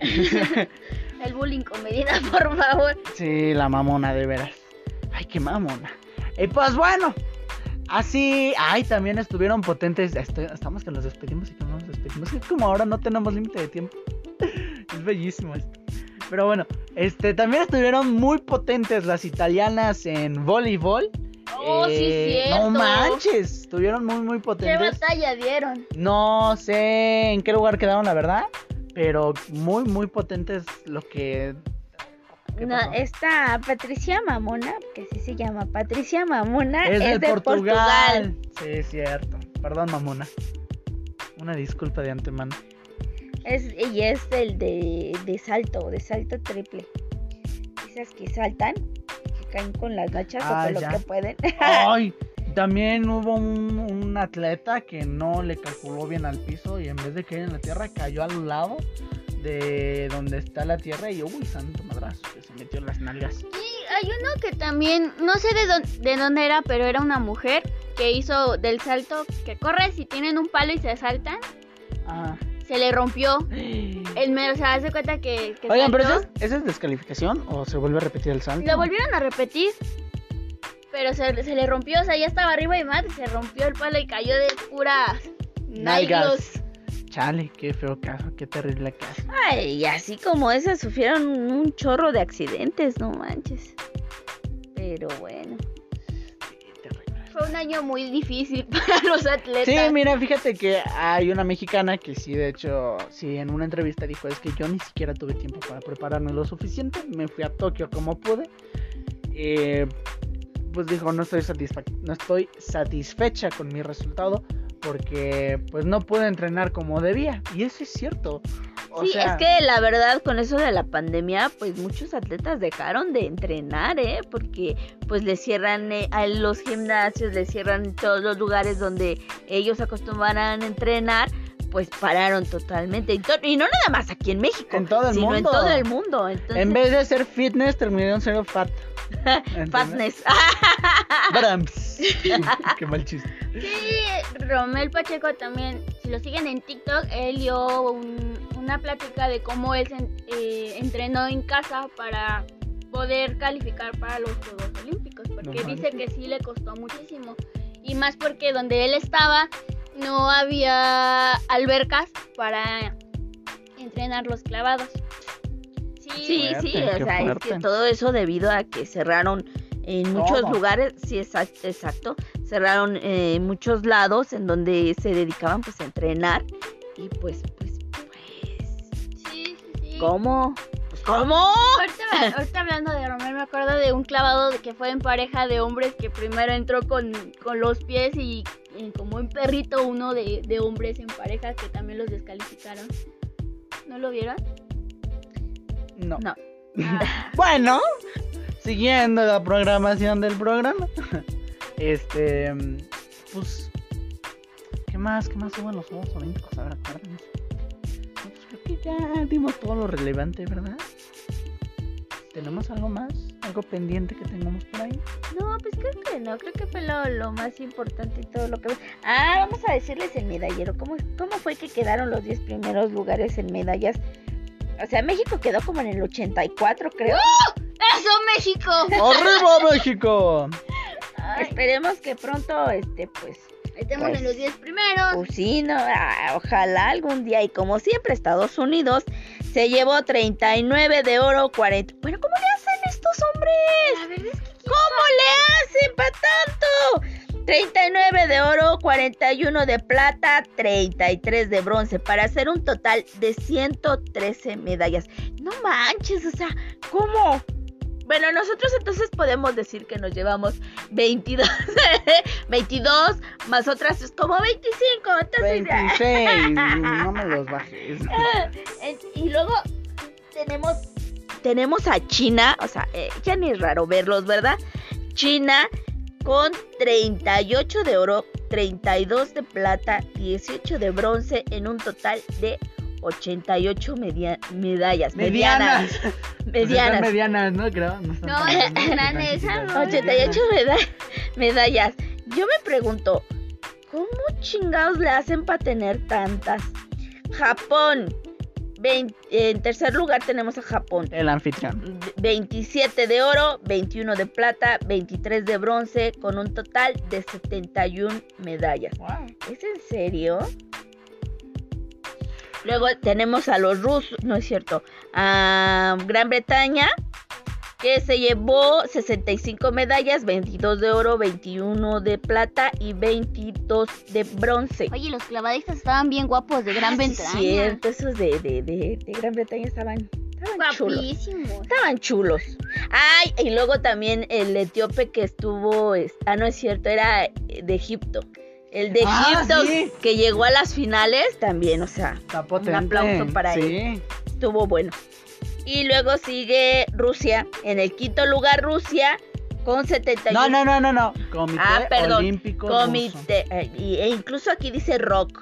El bullying con medida, por favor. Sí, la mamona, de veras. Ay, qué mamona. Y pues bueno, así. Ay, también estuvieron potentes. Estoy- estamos que nos despedimos y que no nos despedimos. Es como ahora no tenemos límite de tiempo. Es bellísimo esto. Pero bueno, este también estuvieron muy potentes las italianas en voleibol. Oh, sí, Eh, cierto. No manches, estuvieron muy, muy ¿Qué potentes. batalla dieron? No sé en qué lugar quedaron, la verdad. Pero muy, muy potentes lo que. ¿Qué No, esta Patricia Mamona, que así se llama, Patricia Mamona, Es, es, de, Portugal. Portugal. Sí, es cierto. Perdón, mamona. Una disculpa de antemano. Es, y es el de, de salto, de salto triple. Esas que saltan, que caen con las gachas Ah, o con lo que pueden. Ay, también hubo un, un atleta que no le calculó bien al piso y en vez de caer en la tierra cayó al lado de donde está la tierra y uy, santo madrazo, que se metió en las nalgas. Y hay uno que también, no sé de, dónde- de dónde era, pero era una mujer que hizo del salto que corre si tienen un palo y se saltan, Ah. se le rompió el mero, o sea, hace cuenta que, que Oigan, pero. ¿esa es, esa es descalificación o se vuelve a repetir el salto? Lo volvieron a repetir, pero se, se le rompió, o sea, ya estaba arriba y más, se rompió el palo y cayó de puras Nalgas. Chale, qué feo caso, qué terrible caso. Ay, y así como esas sufrieron un chorro de accidentes, no manches. Pero bueno. Sí. Fue un año muy difícil para los atletas. Sí, mira, fíjate que hay una mexicana que sí, de hecho, sí, en una entrevista dijo, es que yo ni siquiera tuve tiempo para prepararme lo suficiente, me fui a Tokio como pude. Eh, pues dijo, no estoy, satisfa- no estoy satisfecha con mi resultado porque pues no pudo entrenar como debía. Y eso es cierto. O sí, sea, es que la verdad con eso de la pandemia, pues muchos atletas dejaron de entrenar, ¿eh? Porque pues le cierran eh, a los gimnasios, le cierran todos los lugares donde ellos acostumbraran a entrenar, pues pararon totalmente. Y, to- y no nada más aquí en México, En todo el sino en mundo. todo el mundo. Entonces, en vez de ser fitness, terminaron siendo fat. Fatness. Brams. Qué mal chiste. Sí, Romel Pacheco también, si lo siguen en TikTok, él dio un- una plática de cómo él se en- eh, entrenó en casa para poder calificar para los Juegos Olímpicos, porque No dice que sí le costó muchísimo. Y más porque donde él estaba no había albercas para entrenar los clavados. Sí, Sí, Fuerte, sí, qué o sea, es que todo eso debido a que cerraron en muchos lugares, sí, exacto, exacto, cerraron eh, muchos lados en donde se dedicaban pues a entrenar y pues, pues, pues, sí, sí. ¿cómo? ¿Cómo? Ahorita, ahorita hablando de Romel, me acuerdo de un clavado que fue en pareja de hombres que primero entró con, con los pies y, y como un perrito uno de, de hombres en pareja que también los descalificaron. ¿No lo vieron? No. No. Ah, Bueno, siguiendo la programación del programa. Este, pues, ¿qué más? ¿Qué más hubo en los Juegos Olímpicos? A ver, acuérdense. Creo que ya dimos todo lo relevante, ¿verdad? ¿Tenemos algo más? ¿Algo pendiente que tengamos por ahí? No, pues creo que no, creo que fue lo, lo más importante y todo lo que... Ah, vamos a decirles el medallero, ¿cómo, cómo fue que quedaron los 10 primeros lugares en medallas? O sea, México quedó como en el 84, creo. ¡Eso, México! ¡Arriba México! Ay, Esperemos que pronto, este, pues, estemos Pues- en los 10 primeros. pues sí, no, ah, ojalá algún día. Y como siempre, Estados Unidos se llevó 39 de oro, 40. Bueno, ¿cómo le hacen estos hombres? La verdad es que ¿Cómo le hacen para tanto? 39 de oro, 41 de plata, 33 de bronce, para hacer un total de 113 medallas. No manches, o sea, ¿cómo? Bueno, nosotros entonces podemos decir que nos llevamos 22, 22 más otras es como 25. Entonces, 26. No me los bajes. y luego tenemos tenemos a China, o sea, eh, ya ni es raro verlos, ¿verdad? China con 38 de oro, 32 de plata, 18 de bronce en un total de 88 media- medallas. Medianas. Medianas. Pues Medianas. ¿no? Creo. No, No, grandes, chiquitas. 88 meda- medallas. Yo me pregunto, ¿cómo chingados le hacen para tener tantas? Japón. Vein- en tercer lugar tenemos a Japón. El anfitrión. 27 de oro, 21 de plata, 23 de bronce, con un total de 71 medallas. Wow. ¿Es en serio? Luego tenemos a los rusos, no es cierto, a Gran Bretaña, que se llevó 65 medallas, 22 de oro, 21 de plata y 22 de bronce. Oye, los clavadistas estaban bien guapos de Gran Ah, sí, Bretaña. cierto, esos de, de, de, de Gran Bretaña estaban, estaban chulos. Estaban chulos. Ay, y luego también el etíope que estuvo, es- ah, no es cierto, era de Egipto. El de Ah, Egipto sí. que llegó a las finales también, o sea, Está potente. aplauso para sí. estuvo bueno. Y luego sigue Rusia, en el quinto lugar Rusia con 71. No, no, no, no, no. Comité Ah, perdón. Olímpico Ruso. Comité, eh, y- e incluso aquí dice rock.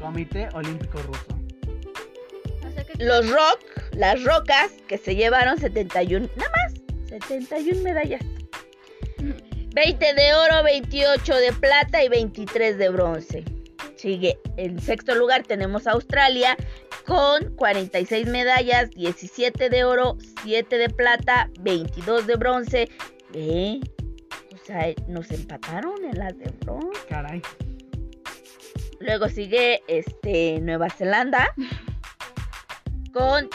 Comité Olímpico Ruso. O sea que Los rock, las rocas que se llevaron 71, nada más, 71 medallas. 20 de oro, 28 de plata y 23 de bronce. Sigue, en sexto lugar tenemos a Australia con 46 medallas, 17 de oro, 7 de plata, 22 de bronce. ¿Eh? O sea, nos empataron en las de bronce. Caray. Luego sigue este Nueva Zelanda con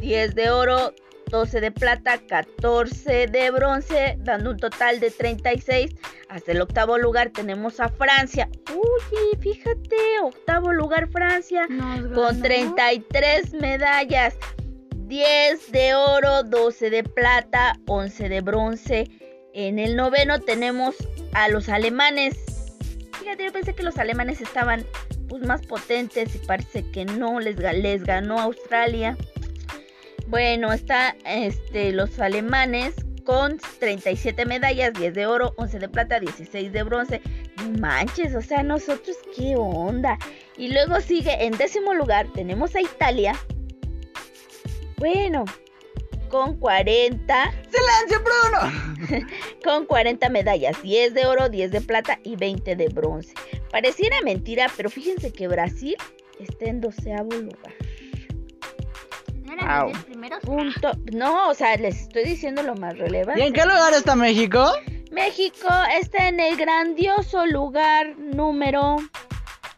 10 de oro, 12 de plata, 14 de bronce, dando un total de 36. Hasta el octavo lugar tenemos a Francia. Uy, fíjate, octavo lugar Francia con ganó. 33 medallas. 10 de oro, 12 de plata, 11 de bronce. En el noveno tenemos a los alemanes. Fíjate, yo pensé que los alemanes estaban pues más potentes y parece que no les, les ganó Australia. Bueno, está este los alemanes con 37 medallas, 10 de oro, 11 de plata, 16 de bronce. No manches, o sea, nosotros qué onda. Y luego sigue en décimo lugar, tenemos a Italia. Bueno, con 40 ¡Silencio, Bruno! con 40 medallas, 10 de oro, 10 de plata y 20 de bronce. Pareciera mentira, pero fíjense que Brasil está en doceavo lugar. ¿No eran los primeros? Punto. No, o sea, les estoy diciendo lo más ¿Y relevante. en qué lugar está México? México está en el grandioso lugar número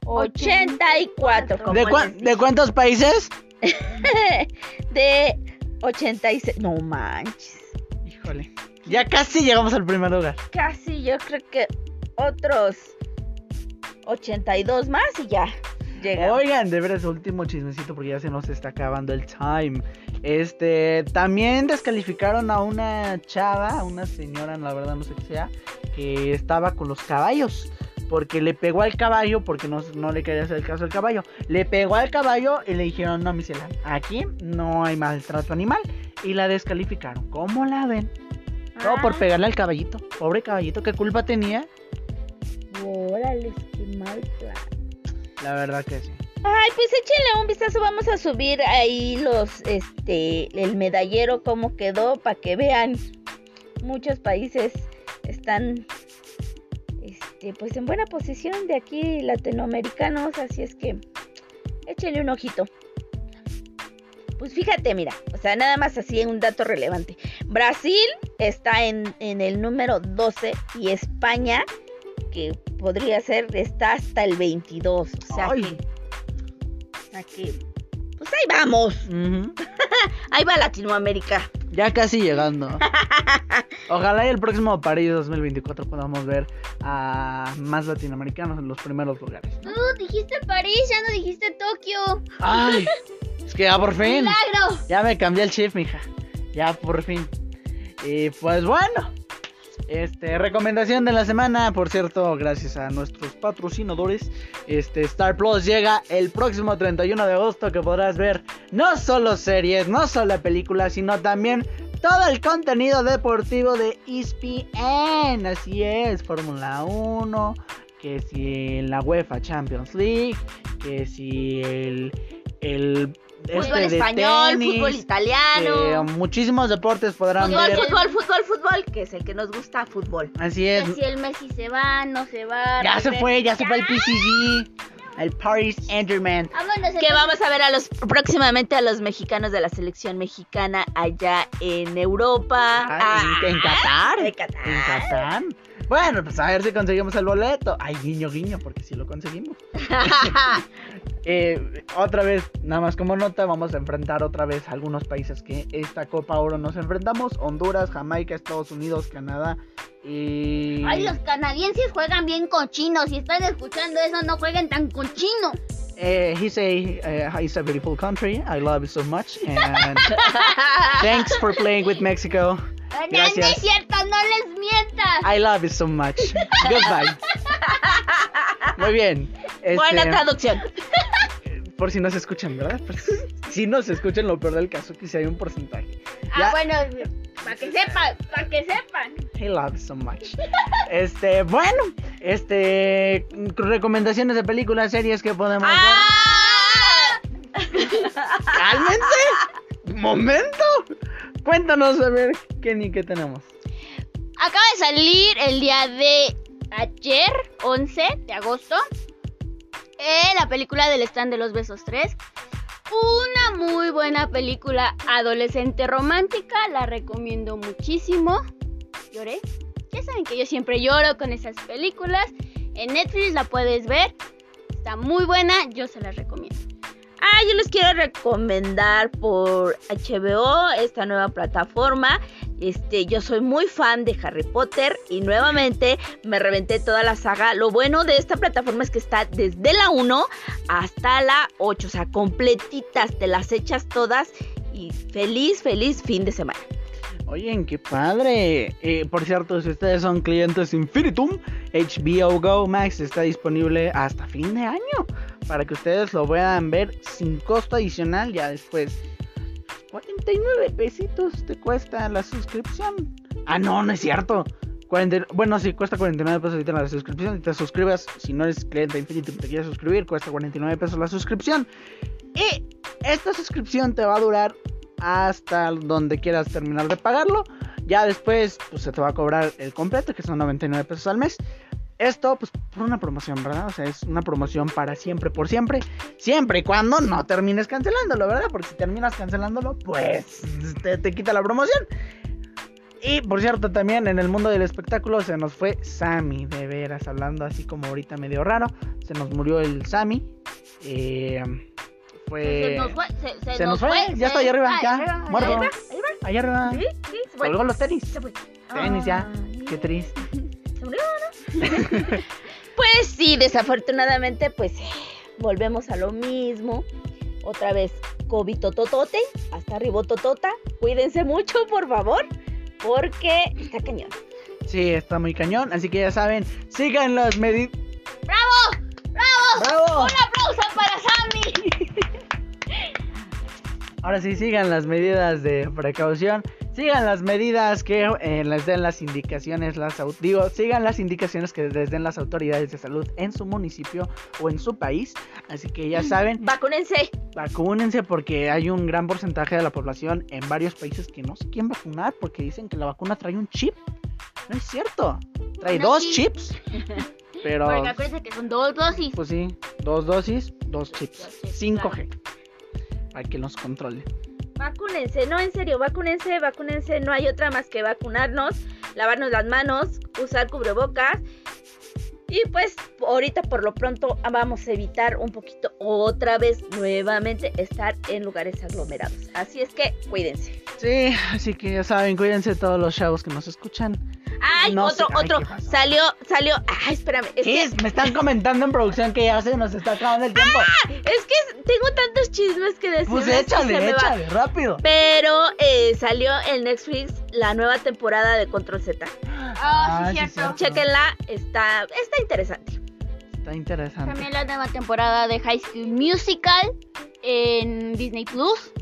84. como ¿De, les. ¿De cuántos países? de 86. No manches. Híjole. Ya casi llegamos al primer lugar. Casi, yo creo que otros 82 más y ya. Llegamos. Oigan, de veras, último chismecito porque ya se nos está acabando el time. Este, también descalificaron a una chava, a una señora, la verdad no sé qué sea, que estaba con los caballos. Porque le pegó al caballo, porque no, no le quería hacer el caso al caballo. Le pegó al caballo y le dijeron, no, mi ciela, aquí no hay maltrato animal. Y la descalificaron. ¿Cómo la ven? Todo por Ah, pegarle al caballito. Pobre caballito, ¿qué culpa tenía? Órale, qué mal plan. La verdad que sí. Ay, pues échenle un vistazo, vamos a subir ahí los, este, el medallero, cómo quedó, para que vean. Muchos países están, este, pues en buena posición de aquí latinoamericanos, así es que échenle un ojito. Pues fíjate, mira, o sea, nada más así un dato relevante. Brasil está en, en el número 12 y España, que podría ser, está hasta el 22. O sea Ay. que que, pues ahí vamos. Ahí va Latinoamérica. Ya casi llegando. Ojalá y el próximo París 2024 podamos ver a más latinoamericanos en los primeros lugares. Tú dijiste París, ya no dijiste Tokio. Ay, es que ya por fin. ¡Milagro! Ya me cambié el chip, mija. Ya por fin. Y pues bueno. Este, recomendación de la semana, por cierto, gracias a nuestros patrocinadores. Este, Star Plus llega el próximo 31 de agosto que podrás ver no solo series, no solo películas, sino también todo el contenido deportivo de ESPN. Así es, Fórmula 1, que si la UEFA Champions League, que si el el Fútbol este español, tenis, fútbol que italiano. muchísimos deportes podrán Fútbol, ver. fútbol, fútbol, fútbol, que es el que nos gusta, fútbol. Así Que es. si el Messi se va, no se va. Ya se fue, ya se fue el PCG. El Paris. Vámonos. Que vamos a ver a los próximamente a los mexicanos de la selección mexicana allá en Europa. Ah, en, en Qatar. en Qatar. En Qatar. Bueno, pues a ver si conseguimos el boleto. Ay, guiño, guiño, porque si lo conseguimos. Eh, otra vez, nada más como nota, vamos a enfrentar otra vez a algunos países que esta Copa Oro nos enfrentamos. Honduras, Jamaica, Estados Unidos, Canadá y... Ay, los canadienses juegan bien cochinos. Si están escuchando eso, no jueguen tan cochino. Eh, he's a uh, he's a beautiful country. I love it so much. And thanks for playing with Mexico. No, no Gracias. es cierto, no les mientas. I love it so much. Goodbye. Muy bien. Este, Buena traducción. por si no se escuchan, ¿verdad? Si no se escuchan, lo peor del caso que si hay un porcentaje. Ah, Ya. bueno, para que sepan, para que sepan. I love so much. Este, bueno, este, recomendaciones de películas, series que podemos ¡Ah! ver. ¡Cálmense! ¡Momento! Cuéntanos a ver qué ni qué tenemos. Acaba de salir el día de ayer, 11 de agosto, eh, la película del stand de los besos 3. Una muy buena película adolescente romántica, la recomiendo muchísimo. Lloré. Ya saben que yo siempre lloro con esas películas. En Netflix la puedes ver. Está muy buena, yo se la recomiendo. Ah, yo les quiero recomendar por HBO esta nueva plataforma. Este, yo soy muy fan de Harry Potter y nuevamente me reventé toda la saga. Lo bueno de esta plataforma es que está desde la 1 hasta la 8, o sea, completitas, te las echas todas y feliz, feliz fin de semana. Oye, qué padre. Eh, por cierto, si ustedes son clientes Infinitum, HBO Go Max está disponible hasta fin de año. Para que ustedes lo puedan ver sin costo adicional. Ya después, 49 pesitos te cuesta la suscripción. Ah, no, no es cierto. 40, bueno, sí, cuesta 49 pesos la suscripción. Y te suscribas, si no eres cliente Infinitum y te quieres suscribir, cuesta 49 pesos la suscripción. Y esta suscripción te va a durar hasta donde quieras terminar de pagarlo. Ya después, pues se te va a cobrar el completo, que son 99 pesos al mes. Esto, pues, por una promoción, ¿verdad? O sea, es una promoción para siempre, por siempre. Siempre y cuando no termines cancelándolo, ¿verdad? Porque si terminas cancelándolo, pues te, te quita la promoción. Y por cierto, también en el mundo del espectáculo se nos fue Sammy, de veras, hablando así como ahorita medio raro. Se nos murió el Sammy. Eh, fue. Se nos fue. Se, Se nos fue, ya está ahí arriba, Ah, ya, arriba, muerto. arriba. Allá arriba. Sí, sí, se fue. Colgó los tenis. Se fue. Tenis ya. Ay, Qué triste. Se murió, ¿no? pues sí, desafortunadamente, pues volvemos a lo mismo. Otra vez, COVID tototote, hasta arriba totota. Cuídense mucho, por favor, porque está cañón. Sí, está muy cañón. Así que ya saben, sigan las medidas. ¡Bravo! ¡Bravo! ¡Bravo! ¡Un aplauso para Sammy! Ahora sí, sigan las medidas de precaución. Sigan las medidas que eh, les den las indicaciones, las digo, sigan las indicaciones que les den las autoridades de salud en su municipio o en su país. Así que ya saben, Vacúnense. vacúnense porque hay un gran porcentaje de la población en varios países que no se quieren vacunar porque dicen que la vacuna trae un chip. No es cierto. Trae dos chips. Pero Porque acuérdense que son dos dosis. pues sí, dos dosis, dos chips. Dos chips, 5G. Para que los controle. Vacúnense, no, en serio, vacúnense, vacúnense. No hay otra más que vacunarnos, lavarnos las manos, usar cubrebocas. Y pues ahorita por lo pronto vamos a evitar un poquito otra vez nuevamente estar en lugares aglomerados. Así es que cuídense. Sí, así que ya saben, cuídense todos los chavos que nos escuchan. Ay, No otro, sé- otro. Salió, salió. Ay, espérame. Es ¿Qué? que, Me están comentando en producción que ya se nos está acabando el tiempo. es que tengo tantos chismes que decir. pues échale, échale, rápido. Pero eh, salió en Netflix la nueva temporada de Control Z. Ah, sí, cierto. Chequenla, está, está interesante. Está interesante. También la nueva temporada de High School Musical en Disney Plus.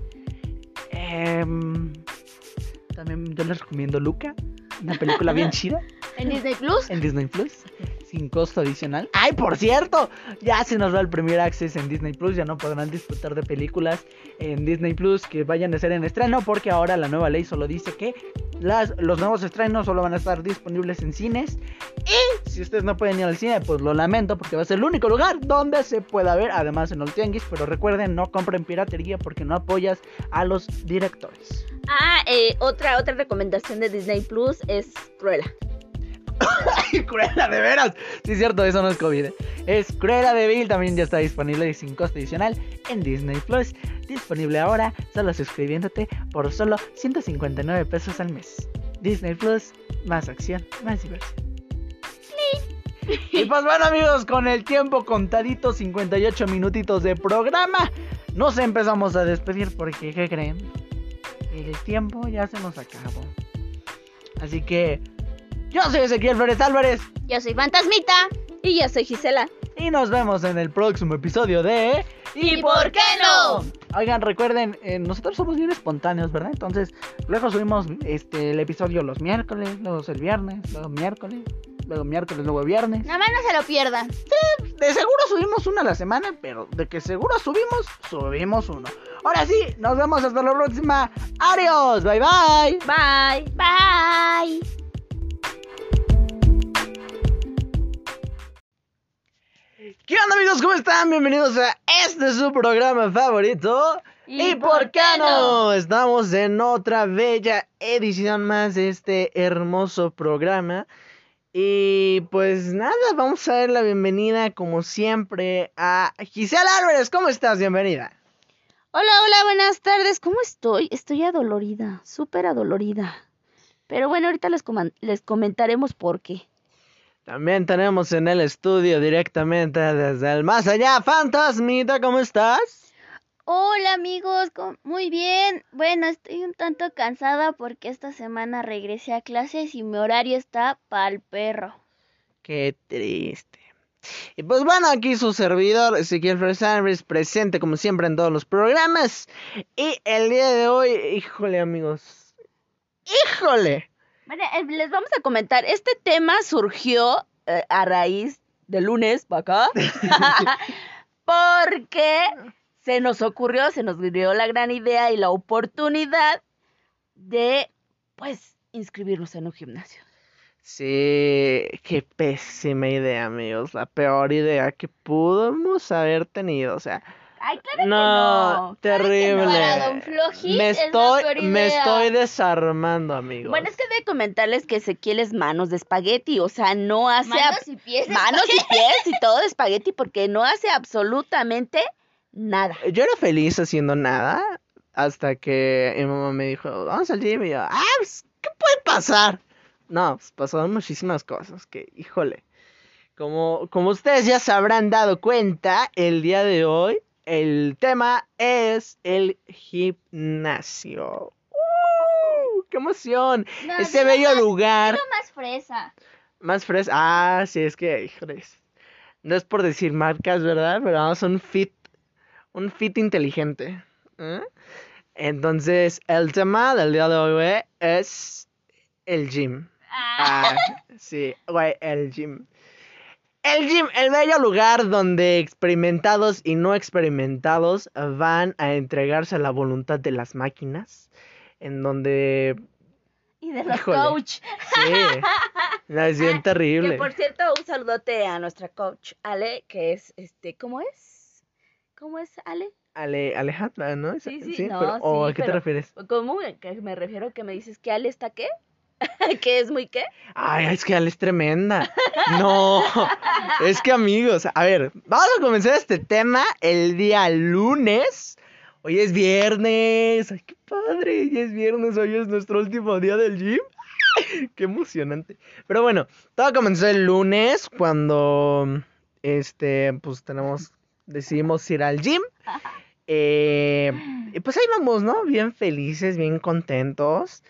Em, también yo les recomiendo Luca, una película bien chida En Disney Plus. en Disney Plus, sin costo adicional. ¡Ay, por cierto! Ya se nos da el primer access en Disney Plus, ya no podrán disfrutar de películas en Disney Plus que vayan a ser en estreno, porque ahora la nueva ley solo dice que las, los nuevos estrenos solo van a estar disponibles en cines. Y si ustedes no pueden ir al cine, pues lo lamento, porque va a ser el único lugar donde se pueda ver, además en los tianguis. Pero recuerden, no compren piratería porque no apoyas a los directores. Ah, eh, otra, otra recomendación de Disney Plus es Cruella. Cruella de veras. Sí, es cierto, eso no es COVID. ¿eh? Es Cruella de Vil, también ya está disponible y sin costo adicional en Disney Plus. Disponible ahora, solo suscribiéndote por solo 159 pesos al mes. Disney Plus, más acción, más diversión. Y pues bueno amigos, con el tiempo contadito, 58 minutitos de programa, nos empezamos a despedir porque, ¿qué creen? El tiempo ya se nos acabó. Así que, yo soy Ezequiel Flores Álvarez. Yo soy Fantasmita. Y yo soy Gisela. Y nos vemos en el próximo episodio de... ¿Y por qué no? Oigan, recuerden, eh, nosotros somos bien espontáneos, ¿verdad? Entonces, luego subimos este el episodio los miércoles, luego el viernes, luego miércoles, luego miércoles, luego viernes. Nada más no se lo pierdan. De seguro subimos uno a la semana, pero de que seguro subimos, subimos uno. Ahora sí, nos vemos hasta la próxima. Adiós, bye bye. Bye. Bye. ¿Qué onda amigos? ¿Cómo están? Bienvenidos a este su programa favorito. ¿Y, por qué no? Estamos en otra bella edición más de este hermoso programa. Y pues nada, vamos a dar la bienvenida como siempre a Gisela Álvarez. ¿Cómo estás? Bienvenida. Hola, hola, buenas tardes. ¿Cómo estoy? Estoy adolorida, súper adolorida. Pero bueno, ahorita les, les comentaremos por qué. También tenemos en el estudio directamente desde el más allá, Fantasmita, ¿cómo estás? Hola amigos, ¿cómo- muy bien. Bueno, estoy un tanto cansada porque esta semana regresé a clases y mi horario está pa'l perro. Qué triste. Y pues bueno, aquí su servidor Ezequiel Álvarez, presente como siempre en todos los programas. Y el día de hoy, híjole amigos, híjole. Bueno, eh, les vamos a comentar, este tema surgió eh, a raíz de lunes para acá, porque se nos ocurrió, se nos dio la gran idea y la oportunidad de, pues, inscribirnos en un gimnasio. Sí, qué pésima idea amigos, la peor idea que pudimos haber tenido, o sea, Ay, claro no, que no. terrible. Para Don Me es estoy, peor me estoy desarmando amigos. Bueno, es que de comentarles que Ezequiel es manos de espagueti, o sea, no hace... Manos y pies. manos y pies y todo de espagueti porque no hace absolutamente nada. Yo era feliz haciendo nada hasta que mi mamá me dijo, vamos al gym y yo, ah, pues, ¿qué puede pasar? No, pues pasaron muchísimas cosas que, híjole, como, como ustedes ya se habrán dado cuenta, el día de hoy el tema es el gimnasio. ¡Uh! ¡Qué emoción! No, Ese bello más- lugar. más fresa. Más fresco. Ah, sí, es que, híjoles. No es por decir marcas, ¿verdad? Pero vamos a un fit. Un fit inteligente. ¿eh? Entonces, el tema del día de hoy es el gym. Ah, Ah, sí, güey, el gym. El gym, el bello lugar donde experimentados y no experimentados van a entregarse a la voluntad de las máquinas. En donde. Y de los Híjole. coach. Sí. Es bien terrible. Que por cierto, un saludote a nuestra coach Ale, que es este, ¿cómo es? ¿Cómo es Ale? Ale, Alejandra, ¿no? Sí, sí, no, pero- ¿O a qué te refieres? ¿Cómo? Que me refiero que me dices que Ale está qué? ¿Que es muy qué? Ay, es que Ale es tremenda. No, es que amigos, a ver, vamos a comenzar este tema el día lunes. Hoy es viernes. Ay, qué padre. Ya es viernes, hoy es nuestro último día del gym. Qué emocionante. Pero bueno, todo comenzó el lunes cuando, este, pues tenemos, decidimos ir al gym. Eh, y pues ahí vamos, ¿no? Bien felices, bien contentos.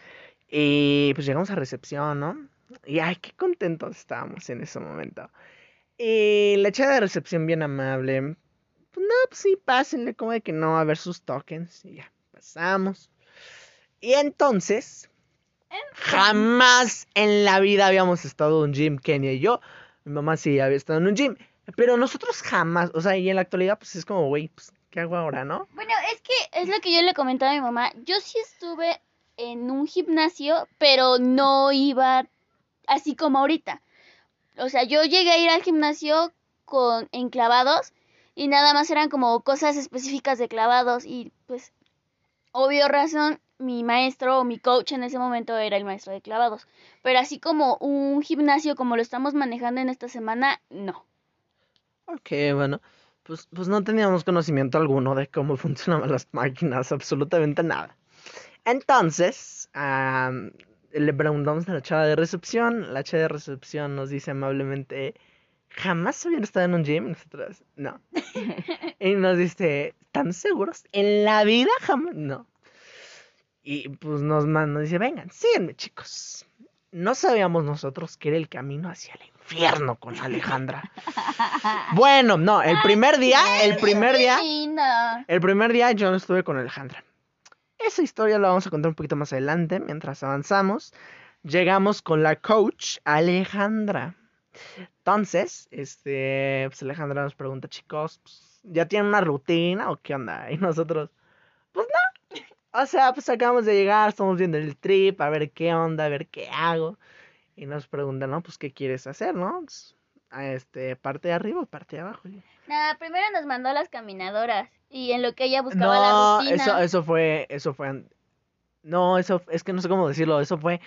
Y pues llegamos a recepción, ¿no? Y ay, qué contentos estábamos en ese momento. Y la chica de recepción bien amable. Pues no, pues sí, pásenle, como de que no, a ver sus tokens. Y ya, pasamos. Y entonces, jamás en la vida habíamos estado en un gym, Kenia y yo. Mi mamá sí había estado en un gym. Pero nosotros jamás, o sea, y en la actualidad, pues es como, güey, pues, ¿qué hago ahora, no? Bueno, es que es lo que yo le comentaba a mi mamá. Yo sí estuve en un gimnasio, pero no iba así como ahorita. O sea, yo llegué a ir al gimnasio con en clavados y nada más eran como cosas específicas de clavados y pues obvio razón mi maestro o mi coach en ese momento era el maestro de clavados. Pero así como un gimnasio como lo estamos manejando en esta semana, no. Ok, bueno, pues, pues no teníamos conocimiento alguno de cómo funcionaban las máquinas, absolutamente nada. Entonces, le preguntamos a la chava de recepción, la chava de recepción nos dice amablemente, ¿jamás habían estado en un gym? Y Nosotros, no. y nos dice, ¿están seguros? ¿En la vida jamás? No. Y pues nos manda, dice, vengan, síguenme chicos. No sabíamos nosotros que era el camino hacia el infierno con Alejandra. Bueno, no, el primer día, el primer día, el primer día yo no estuve con Alejandra. Esa historia la vamos a contar un poquito más adelante, mientras avanzamos. Llegamos con la coach Alejandra. Entonces, este, pues Alejandra nos pregunta, chicos, pues, ¿ya tienen una rutina o qué onda? Y nosotros, pues no. O sea, pues acabamos de llegar, estamos viendo el trip, a ver qué onda, a ver qué hago. Y nos preguntan, ¿no? Pues, ¿qué quieres hacer, no? Pues, este, parte de arriba o parte de abajo. Nada, primero nos mandó a las caminadoras y en lo que ella buscaba No, la rutina. eso, eso fue, eso fue, no, eso, es que no sé cómo decirlo, eso fue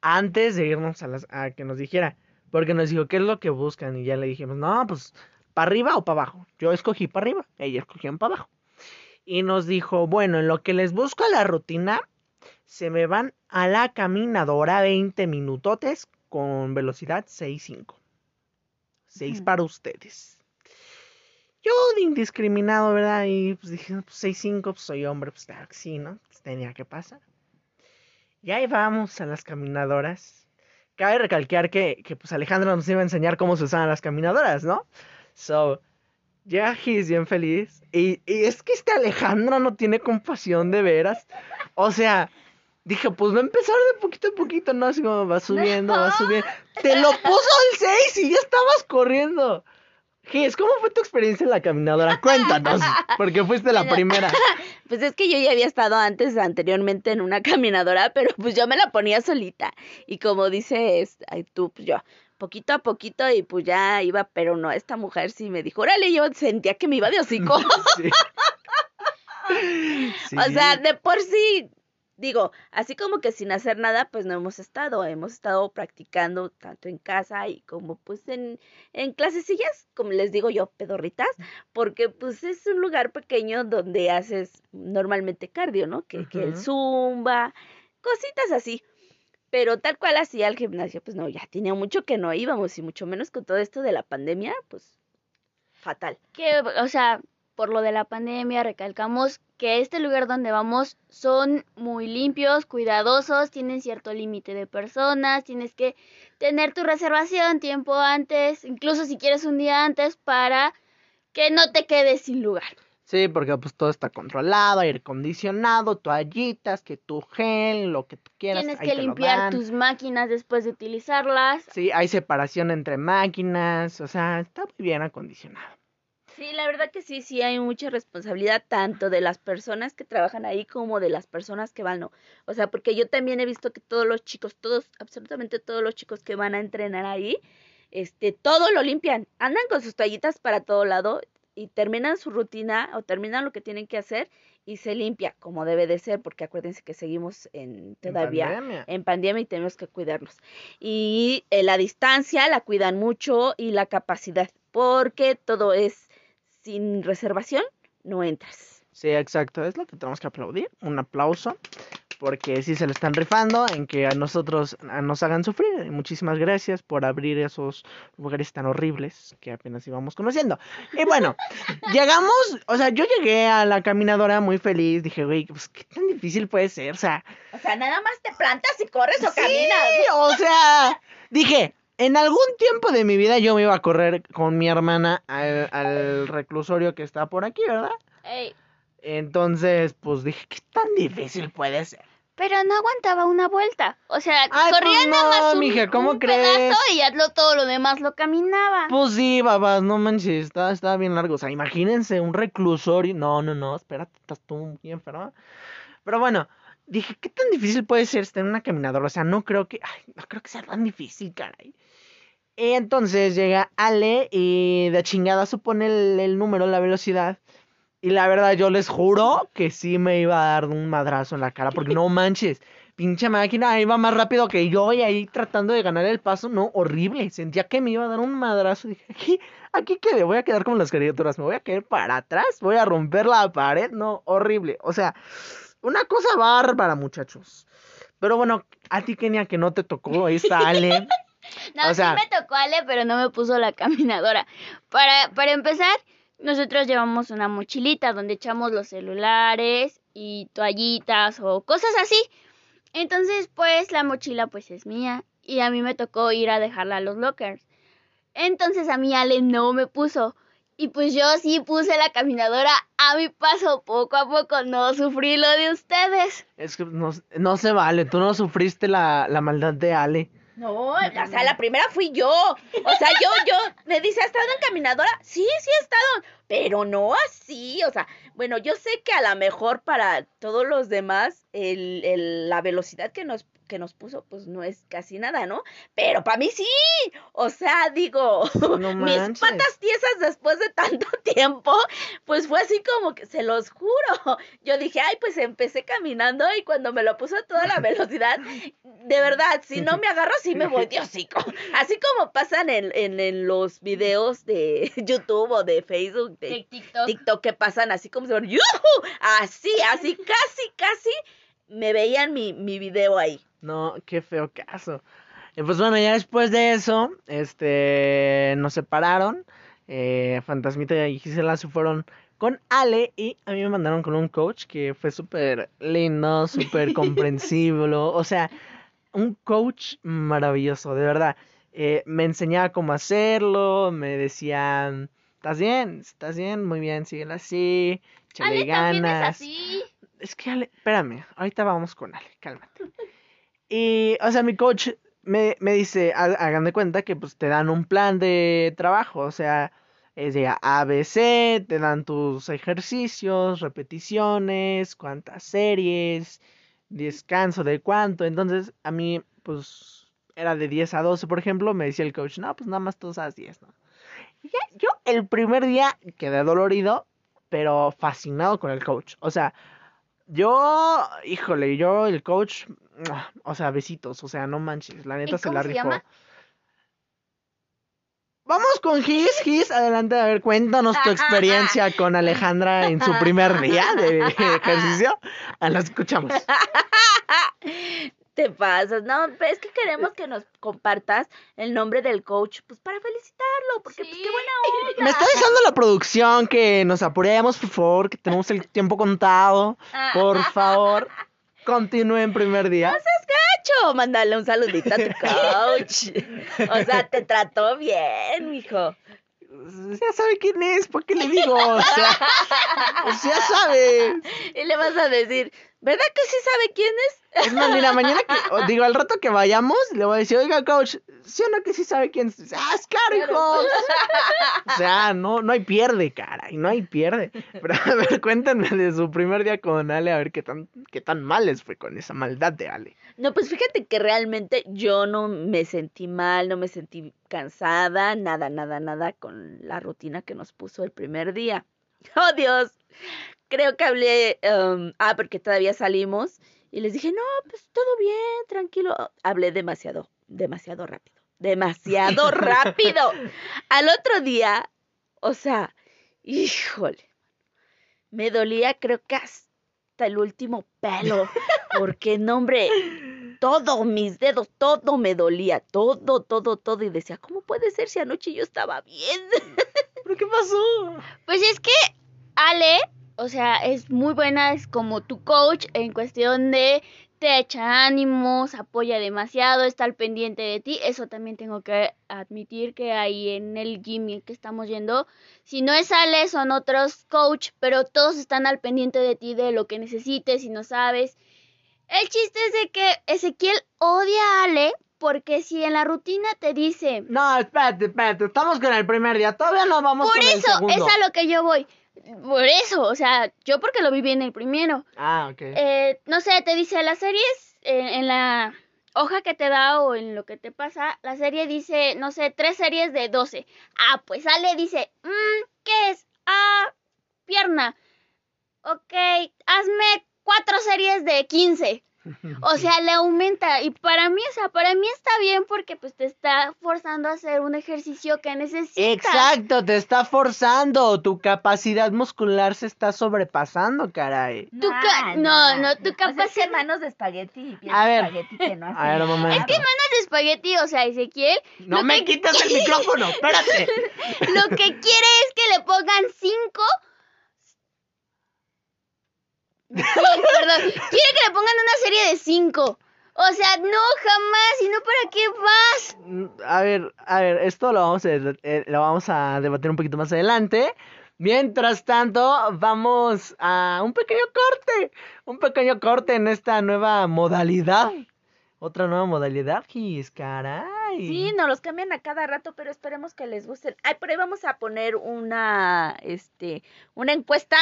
antes de irnos a las, a que nos dijera, porque nos dijo, ¿qué es lo que buscan? Y ya le dijimos, no, pues, ¿para arriba o para abajo? Yo escogí para arriba, ella escogió para abajo. Y nos dijo, bueno, en lo que les busco la rutina, se me van a la caminadora 20 minutotes con velocidad 6.5. 6 Ujú. para ustedes. yo de indiscriminado, ¿verdad? Y pues dije, pues 6'5, pues soy hombre, pues claro que sí, ¿no? Pues tenía que pasar. Y ahí vamos a las caminadoras. Cabe recalcar que, que pues Alejandra nos iba a enseñar cómo se usaban las caminadoras, ¿no? So, llega Gis bien feliz. Y, y es que este Alejandra no tiene compasión de veras. O sea, dije, pues va a empezar de poquito a poquito, ¿no? Así como va subiendo, va subiendo. Te lo puso al 6 y ya estabas corriendo. Gis, ¿cómo fue tu experiencia en la caminadora? Cuéntanos, porque fuiste la Bueno. primera. Pues es que yo ya había estado antes, anteriormente, en una caminadora, pero pues yo me la ponía solita. Y como dices, ay, tú, pues yo, poquito a poquito, y pues ya iba, pero no, esta mujer sí me dijo, órale, yo sentía que me iba de hocico. Sí. Sí. O sea, de por sí, digo, así como que sin hacer nada, pues no hemos estado, hemos estado practicando tanto en casa y como pues en, en clasecillas, como les digo yo, pedorritas, porque pues es un lugar pequeño donde haces normalmente cardio, ¿no? Que, que el zumba, cositas así. Pero tal cual así al gimnasio, pues no, ya tenía mucho que no íbamos y mucho menos con todo esto de la pandemia, pues fatal. que, o sea, por lo de la pandemia, recalcamos que este lugar donde vamos son muy limpios, cuidadosos, tienen cierto límite de personas, tienes que tener tu reservación tiempo antes, incluso si quieres un día antes, para que no te quedes sin lugar. Sí, porque pues todo está controlado, aire acondicionado, toallitas, que tu gel, lo que tú quieras. Tienes ahí que te limpiar tus máquinas después de utilizarlas. Sí, hay separación entre máquinas, o sea, está muy bien acondicionado. Sí, la verdad que sí, sí hay mucha responsabilidad tanto de las personas que trabajan ahí como de las personas que van, ¿no? O sea, porque yo también he visto que todos los chicos, todos, absolutamente todos los chicos que van a entrenar ahí, este, todo lo limpian, andan con sus toallitas para todo lado y terminan su rutina o terminan lo que tienen que hacer y se limpia como debe de ser, porque acuérdense que seguimos en En todavía pandemia. en pandemia y tenemos que cuidarnos. Y eh, la distancia la cuidan mucho y la capacidad, porque todo es sin reservación, no entras. Sí, exacto, es lo que tenemos que aplaudir. Un aplauso, porque sí se le están rifando en que a nosotros nos hagan sufrir. Muchísimas gracias por abrir esos lugares tan horribles que apenas íbamos conociendo. Y bueno, llegamos, o sea, yo llegué a la caminadora muy feliz. Dije, güey, pues qué tan difícil puede ser, o sea. O sea, nada más te plantas y corres o Sí, o sea, dije, en algún tiempo de mi vida yo me iba a correr con mi hermana al, al reclusorio que está por aquí, ¿verdad? Ey, Entonces, pues dije, ¿qué tan difícil puede ser? pero no aguantaba una vuelta. O sea, Ay, corría pues nada no, más un, mija, ¿cómo un crees? pedazo y ya lo, todo lo demás lo caminaba. Pues sí, babas, no manches, está, está bien largo. O sea, imagínense un reclusorio. No, no, no, espérate, estás tú muy enferma. Pero bueno, dije, ¿qué tan difícil puede ser estar en una caminadora? O sea, no creo que, ay, no creo que sea tan difícil, caray. Entonces llega Ale y de chingada supone el, el número, la velocidad. Y la verdad, yo les juro que sí me iba a dar un madrazo en la cara, porque no manches, pinche máquina iba más rápido que yo y ahí tratando de ganar el paso, no, horrible. Sentía que me iba a dar un madrazo. Dije, aquí, aquí quedé, voy a quedar como las caricaturas, me voy a caer para atrás, voy a romper la pared, no, horrible. O sea, una cosa bárbara, muchachos. Pero bueno, a ti, Kenia, que no te tocó, ahí está Ale. No, O sea- sí me tocó Ale, pero no me puso la caminadora. Para, para empezar, nosotros llevamos una mochilita donde echamos los celulares y toallitas o cosas así. Entonces, pues la mochila pues es mía y a mí me tocó ir a dejarla a los lockers. Entonces a mí Ale no me puso. Y pues yo sí puse la caminadora a mi paso, poco a poco, no sufrí lo de ustedes. Es que no, no se vale, tú no sufriste la, la maldad de Ale. No, o sea, la primera fui yo. O sea, yo, yo, me dice, ¿has estado en caminadora? Sí, sí he estado, pero no así. O sea, bueno, yo sé que a lo mejor para todos los demás, el, el- la velocidad que nos, que nos puso, pues no es casi nada, ¿no? Pero para mí sí. O sea, digo, No mis patas tiesas después de tanto tiempo, pues fue así como que, se los juro. Yo dije, ay, pues empecé caminando y cuando me lo puso a toda la velocidad, de verdad, si no me agarro, sí me voy de hocico. Así como pasan en, en, en los videos de YouTube o de Facebook, de De TikTok. TikTok, que pasan así como ¡yujú! Así, así, casi, casi me veían mi, mi video ahí. No, qué feo caso. Y pues bueno, ya después de eso, este, nos separaron eh, Fantasmita y Gisela se fueron con Ale y a mí me mandaron con un coach que fue súper lindo, súper comprensible, o sea, un coach maravilloso, de verdad. Eh, me enseñaba cómo hacerlo, me decían, ¿estás bien? ¿Estás bien? Muy bien, síguela así, échale Ale también es ganas. así. Es que Ale, espérame, ahorita vamos con Ale, cálmate. Y, o sea, mi coach me, me dice, "Ha- hagan de cuenta que pues te dan un plan de trabajo, o sea, es de ABC, te dan tus ejercicios, repeticiones, cuántas series, descanso de cuánto, entonces a mí pues era de 10 a 12, por ejemplo, me decía el coach, no, pues nada más tú usas 10, ¿no? Y ya, yo el primer día quedé dolorido, pero fascinado con el coach, o sea, yo, híjole, yo el coach, o sea, besitos, o sea, no manches, la neta se la rifó. Vamos con Gis, Gis, adelante, a ver, cuéntanos tu experiencia con Alejandra en su primer día de ejercicio. Ah, la escuchamos. Te pasas, no, pero es que queremos que nos compartas el nombre del coach, pues para felicitarlo, porque pues qué buena onda. Me está diciendo la producción que nos apuremos, por favor, que tenemos el tiempo contado. Por favor, continúen primer día. Gacho, mándale un saludito a tu coach. O sea, te trató bien, mijo. Ya sabe quién es, ¿por qué le digo? O sea, pues ya sabe. Y le vas a decir, ¿verdad que sí sabe quién es? Es más, mira, mañana que, o digo, al rato que vayamos, le voy a decir, oiga, coach, ¿sí o no que sí sabe quién es? Ah, es hijo. O sea, no, no hay pierde, caray, no hay pierde. Pero a ver, cuéntenme de su primer día con Ale, a ver qué tan, qué tan mal les fue con esa maldad de Ale. No, pues fíjate que realmente yo no me sentí mal, no me sentí cansada, nada, nada, nada con la rutina que nos puso el primer día. Oh, Dios. Creo que hablé, um, ah, porque todavía salimos y les dije, no, pues todo bien, tranquilo. Hablé demasiado, demasiado rápido, demasiado rápido. Al otro día, o sea, híjole, me dolía creo que hasta el último pelo, porque no, hombre, todo, mis dedos, todo me dolía, todo, todo, todo. Y decía, ¿cómo puede ser si anoche yo estaba bien? ¿Pero qué pasó? Pues es que Ale, o sea, es muy buena, es como tu coach en cuestión de te echa ánimos, apoya demasiado, está al pendiente de ti. Eso también tengo que admitir que ahí en el gym que estamos yendo, si no es Ale, son otros coach, pero todos están al pendiente de ti, de lo que necesites, si no sabes. El chiste es de que Ezequiel odia a Ale porque si en la rutina te dice, No, espérate, espérate, estamos con el primer día, todavía no vamos por con el eso, segundo. es a lo que yo voy. Por eso, o sea, yo porque lo viví en el primero. Ah, ok. Eh, no sé, te dice las series eh, en la hoja que te da o en lo que te pasa, la serie dice, no sé, tres series de 12. Ah, pues Ale dice, mm, ¿qué es? Ah, pierna. Ok, hazme cuatro series de 15. O sea, le aumenta. Y para mí, o sea, para mí está bien porque pues te está forzando a hacer un ejercicio que necesitas. Exacto, te está forzando, tu capacidad muscular se está sobrepasando, caray. Tu ca- no, no, tu O sea, es que capacidad- manos de espagueti y pies A de ver. espagueti que no hacen A ver, un momento. Es que manos de espagueti, o sea, Ezequiel, No me que- quites el micrófono, espérate. Lo que quiere es que le pongan cinco. Sí, perdón. Quiere que le pongan una serie de cinco. O sea, no, jamás. ¿Y no para qué vas? A ver, a ver, esto lo vamos a, eh, lo vamos a debatir un poquito más adelante. Mientras tanto, vamos a un pequeño corte. Un pequeño corte en esta nueva modalidad. Otra nueva modalidad, Gis, caray. Sí, nos los cambian a cada rato, pero esperemos que les gusten. Ay, por ahí vamos a poner una, este, una encuesta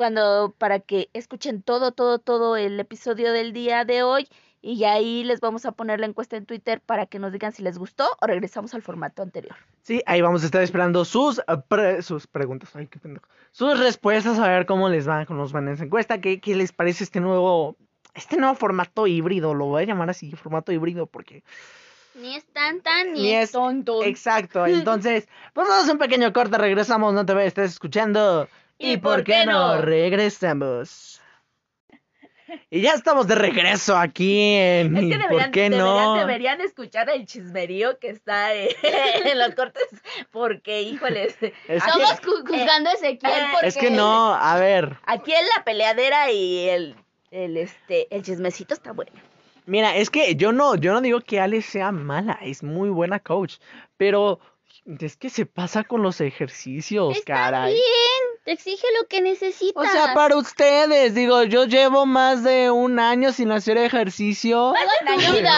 cuando para que escuchen todo, todo, todo el episodio del día de hoy y ahí les vamos a poner la encuesta en Twitter para que nos digan si les gustó o regresamos al formato anterior. Sí, ahí vamos a estar esperando sus, eh, pre- sus preguntas. Ay, qué pendejo. Sus respuestas, a ver cómo les va con los van en esa encuesta. ¿Qué, qué les parece este nuevo, este nuevo formato híbrido? Lo voy a llamar así, formato híbrido, porque Ni es tan tan ni, Ni es es- tonto. Exacto, entonces, pues vamos a un pequeño corte, regresamos, no te vayas, estás escuchando. ¿Y por qué no? Regresamos. Y ya estamos de regreso aquí en Es que ¿Y deberían, ¿Por qué deberían, no? deberían escuchar el chismerío que está eh, en los cortes, porque, híjoles, Es Estamos juzgando a Ezequiel eh, porque... es que no, a ver. aquí en la peleadera y el, el, este, el chismecito está bueno. Mira, es que yo no, yo no digo que Ale sea mala, es muy buena coach, pero es que se pasa con los ejercicios, Está caray. bien, te exige lo que necesitas. O sea, para ustedes, digo, yo llevo más de un año sin hacer ejercicio. Toda tu vida.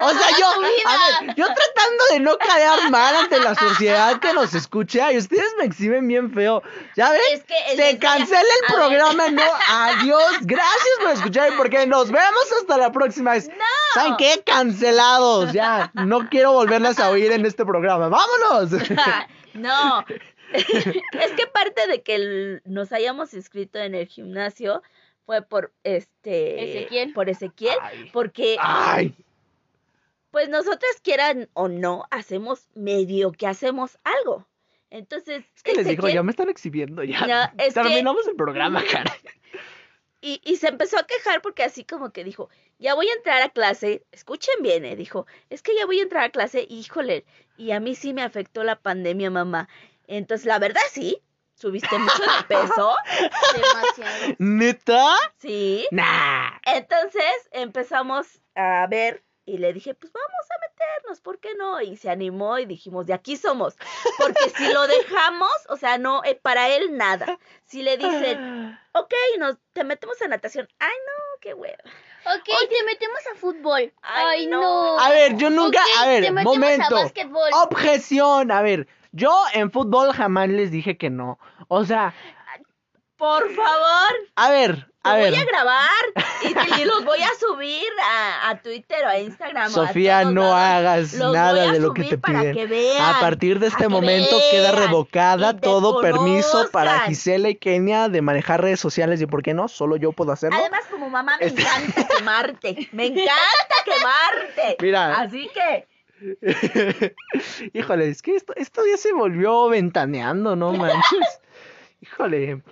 O sea, yo, a ver, yo tratando de no caer mal ante la sociedad que nos escucha y ustedes me exhiben bien feo. ¿Ya ven? Es que Se cancela el programa, no. Adiós. Gracias por escuchar porque nos vemos hasta la próxima vez. ¿Saben qué? Cancelados. Ya. No quiero volverlas a oír en este programa. ¡Vámonos! no, es que parte de que el- nos hayamos inscrito en el gimnasio fue por este Ezequiel. por Ezequiel, Ay. porque Ay. pues nosotras quieran o no hacemos medio que hacemos algo. Entonces, Es que les digo, Ezequiel- ya me están exhibiendo. Ya. No, es que- Terminamos el programa, cara. Y, y se empezó a quejar porque así como que dijo, ya voy a entrar a clase, escuchen bien, eh, dijo, es que ya voy a entrar a clase, híjole, y a mí sí me afectó la pandemia, mamá. Entonces, la verdad sí, subiste mucho de peso, Demasiado. ¿Neta? sí. Nah. Entonces empezamos a ver y le dije, pues vamos a meternos, ¿por qué no? Y se animó y dijimos, de aquí somos. Porque si lo dejamos, o sea, no, eh, para él nada. Si le dicen, ok, nos, te metemos a natación, ay no, qué hueva. Ok, te metemos a fútbol. Ay, Ay, no. no. A ver, yo nunca. A te ver, metemos momento. a básquetbol. Objeción. A ver, yo en fútbol jamás les dije que no. O sea, Por favor, a ver, te a voy ver. a grabar y, y los voy a subir a, a Twitter o a Instagram. a Sofía, no lados. hagas Los nada voy de lo que te piden. que vean, A partir de este momento queda revocada todo permiso para. Gisela y Kenia de manejar redes sociales y por qué no, solo yo puedo hacerlo. Además, como mamá, me Este- encanta quemarte. Me encanta quemarte. Mira. Así que, Híjole, es que esto, esto ya se volvió ventaneando, no manches. Híjole,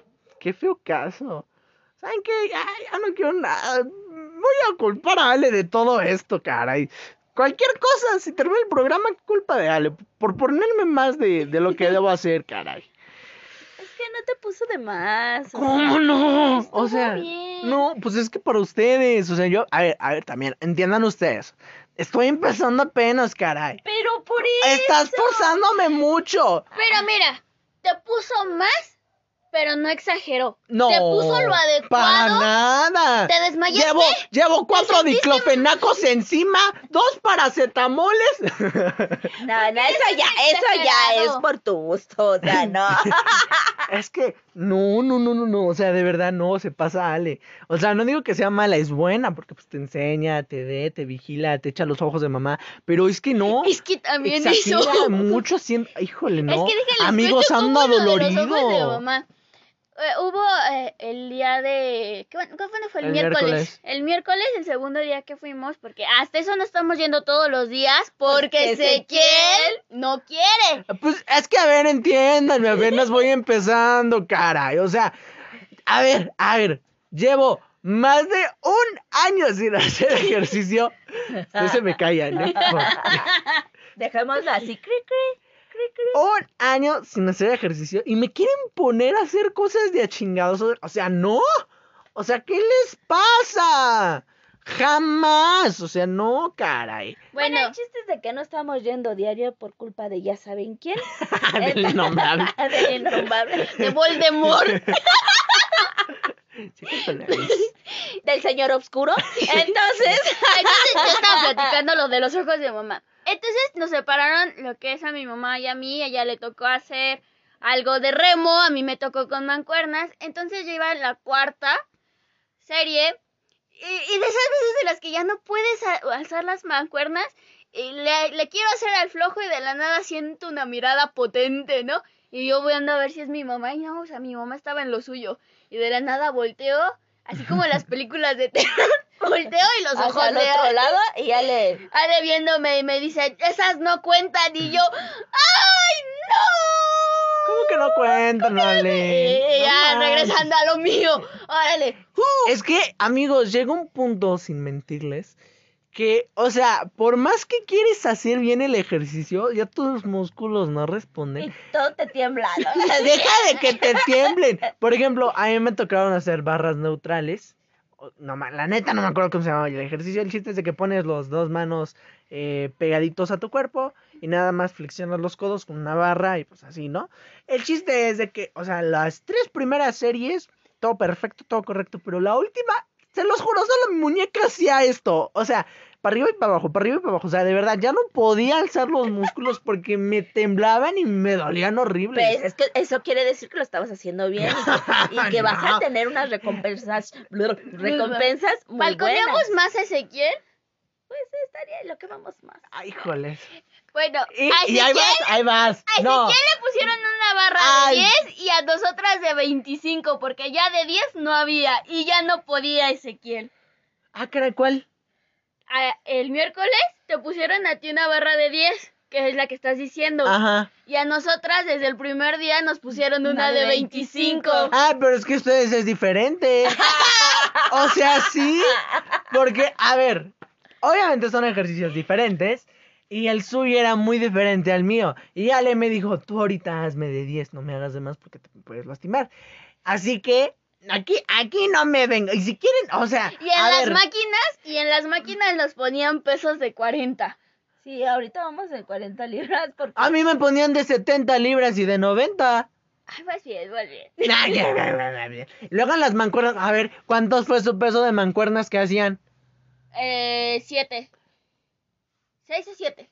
qué feo caso. ¿Saben qué? Ya, ya no quiero nada. Voy a culpar a Ale de todo esto, caray. Cualquier cosa, si termina el programa, culpa de Ale. Por ponerme más de, de lo que debo hacer, caray. es que no te puso de más. ¿Cómo no? O sea, bien. no, pues es que para ustedes, o sea, yo, a ver, a ver, también, entiendan ustedes. Estoy empezando apenas, caray. Pero por eso. Estás forzándome mucho. Pero mira, te puso más, pero no exageró. No. Te puso lo Para adecuado. nada. ¿Te desmayaste? Llevo, llevo cuatro diclofenacos encima, dos paracetamoles. No, no, eso ya, eso ya es por tu gusto. O sea, no. es que, no, no, no, no, no. O sea, de verdad, no, se pasa Ale. O sea, no digo que sea mala, es buena, porque pues te enseña, te ve, te vigila, te echa los ojos de mamá. Pero es que no. Es que también exagera hizo. mucho haciendo. Híjole, no. Es que déjenles Amigos, anda lo de los ojos de dolorido. mamá. Eh, hubo eh, el día de... ¿qué, ¿Cuándo fue el, El miércoles? miércoles. El miércoles, el segundo día que fuimos, porque hasta eso no estamos yendo todos los días, Porque Ezequiel no quiere. Pues es que, a ver, entiéndanme, apenas voy empezando, caray. O sea, a ver, a ver, llevo más de un año sin hacer ejercicio. No se me callan, ¿eh? Dejémoslo así. Cri, cri. Un año sin hacer ejercicio y me quieren poner a hacer cosas de a chingados. O sea, no. O sea, ¿qué les pasa? Jamás. O sea, no, caray. Bueno, Bueno, el chiste es de que no estamos yendo diario por culpa de ya saben quién. Del innombrable. Del innombrable. de Voldemort. Del señor oscuro. Entonces, Entonces yo estaba platicando lo de los ojos de mamá. Entonces nos separaron lo que es a mi mamá y a mí. A ella le tocó hacer algo de remo, a mí me tocó con mancuernas. Entonces yo iba en la cuarta serie. Y, y de esas veces de las que ya no puedes alzar las mancuernas. Y le, le quiero hacer al flojo y de la nada siento una mirada potente, ¿no? Y yo voy a ver si es mi mamá. Y no, o sea, mi mamá estaba en lo suyo. Y de la nada volteo, así como en las películas de terror. volteo y los ojos de otro lado y ya le. Ale viéndome y me dice, esas no cuentan. Y yo, ¡ay, no! ¿Cómo que no cuentan, Ale? Eh, No ya, regresando a lo mío. Órale. Es que, amigos, llega un punto, sin mentirles, que, o sea, por más que quieres hacer bien el ejercicio, ya tus músculos no Y responden. todo te tiembla, ¿no? Deja de que te tiemblen. Por ejemplo, a mí me tocaron hacer barras neutrales. No, la neta no me acuerdo cómo se llamaba el ejercicio. El chiste es de que pones los dos manos eh, pegaditos a tu cuerpo y nada más flexionas los codos con una barra y pues así, ¿no? El chiste es de que, o sea, las tres primeras series, todo perfecto, todo correcto, pero la última, se los juro, solo mi muñeca hacía esto. O sea, para arriba y para abajo, para arriba y para abajo. O sea, de verdad, ya no podía alzar los músculos porque me temblaban y me dolían horrible. Pues es que eso quiere decir que lo estabas haciendo bien y que, y que vas a tener unas recompensas, recompensas muy buenas. ¿Balconeamos más a Ezequiel? Pues estaría lo que vamos más. Ay, híjoles. Bueno, Y, a y ahí Ezequiel, vas, ahí vas. a No. Ezequiel le pusieron una barra Ay. de 10 y a nosotras de 25, porque ya de 10 no había y ya no podía Ezequiel. Ah, caray, ¿cuál? A- el miércoles te pusieron a ti una barra de 10, que es la que estás diciendo. Ajá. Y a nosotras desde el primer día nos pusieron una, Una de de 25. 25. Ah, pero es que ustedes es diferente. o sea, sí. Porque, a ver, obviamente son ejercicios diferentes. Y el suyo era muy diferente al mío. Y Ale me dijo, tú ahorita hazme de 10, no me hagas de más porque te puedes lastimar. Así que, aquí, aquí no me venga. Y si quieren, o sea, Y en a las ver, máquinas, y en las máquinas nos ponían pesos de 40. Sí, ahorita vamos en 40 libras porque a mí me ponían de 70 libras y de 90. Ay, bien, vas bien. Ya, ya. Luego en las mancuernas, a ver, ¿cuántos fue su peso de mancuernas que hacían? Eh, 7. 6 o 7.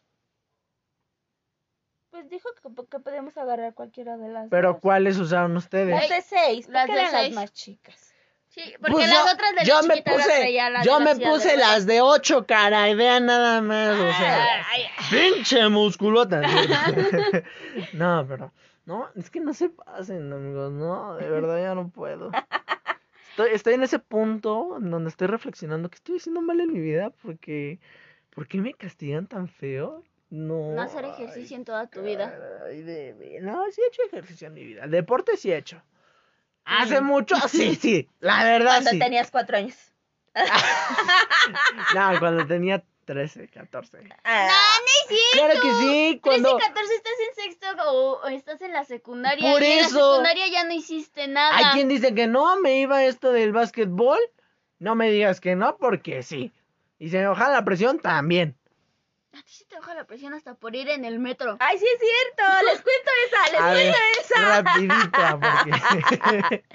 Pues dijo que, que podíamos agarrar cualquiera de las Pero dos. ¿cuáles usaron ustedes? Las de seis, Las de eran las seis. más chicas. Sí, porque Pues las yo- otras de yo las me las puse, traía la de yo me de puse las de 8, cara, y vean nada más, o sea, Ay, ay, pinche musculota. no, pero, no, es que no se pasen, amigos, no, de verdad ya no puedo. Estoy, estoy en ese punto en donde estoy reflexionando que estoy haciendo mal en mi vida porque, ¿por qué me castigan tan feo? No. No hacer ejercicio en toda tu vida. Ay, de- no, sí he hecho ejercicio en mi vida. Deporte sí he hecho. Hace mucho, sí, sí, la verdad Cuando sí. tenías cuatro años. No, cuando tenía 13, 14. Ah, ¡No, no es cierto! Claro que sí, cuando 13, 14 estás en sexto o, o estás en la secundaria. Por y en eso. la secundaria ya no hiciste nada. hay quien dice que no, me iba esto del básquetbol. No me digas que no, porque sí. Y se me baja la presión también. A ti se te baja la presión hasta por ir en el metro. Ay, sí es cierto, les cuento esa, les A cuento ver, esa. rapidita, porque...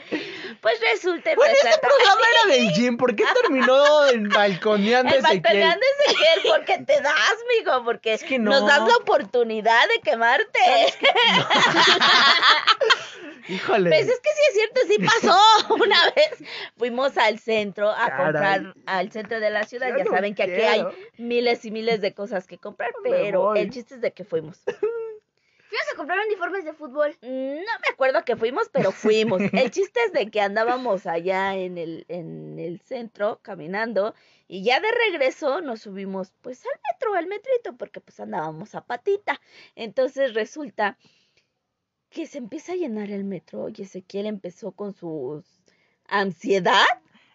Pues resulta bueno, este programa era del gym, ¿por qué terminó en balconeando El balconeando Ezequiel, porque te das, mijo, porque Es que no. nos das la oportunidad de quemarte. Híjole. Pues es que sí es cierto, sí pasó. Una vez fuimos al centro a Caray. comprar al centro de la ciudad. Ya Ya no saben que aquí hay miles y miles de cosas que comprar, pero el chiste es de que fuimos. Fuimos a comprar uniformes de fútbol. Mm, No me acuerdo que fuimos, pero fuimos. El chiste es de que andábamos allá en el, en el centro caminando y ya de regreso nos subimos pues al metro, al metrito, porque pues andábamos a patita. Entonces resulta que se empieza a llenar el metro y Ezequiel empezó con su ansiedad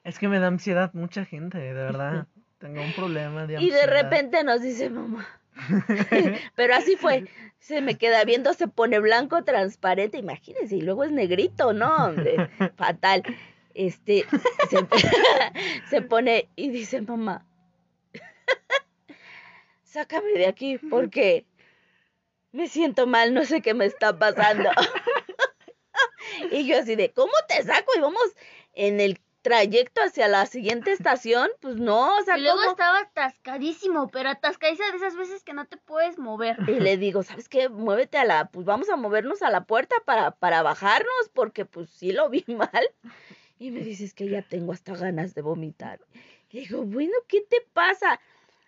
Es que me da ansiedad mucha gente, de verdad. Tengo un problema de y ansiedad. de repente nos dice mamá. Pero así fue. Se me queda viendo, se pone blanco, transparente, imagínense, y luego es negrito, ¿no? Hombre, fatal. Este, se, se pone y dice, mamá, sácame de aquí porque me siento mal, no sé qué me está pasando. y yo así de, ¿cómo te saco? Y vamos en el trayecto hacia la siguiente estación, pues no, o sea, Y luego ¿cómo? estaba atascadísimo, pero atascadísimo de esas veces que no te puedes mover. Y le digo, ¿sabes qué? Muévete a la, pues vamos a movernos a la puerta para, para bajarnos, porque pues sí lo vi mal. Y me dices que ya tengo hasta ganas de vomitar. Y digo, bueno, ¿qué te pasa?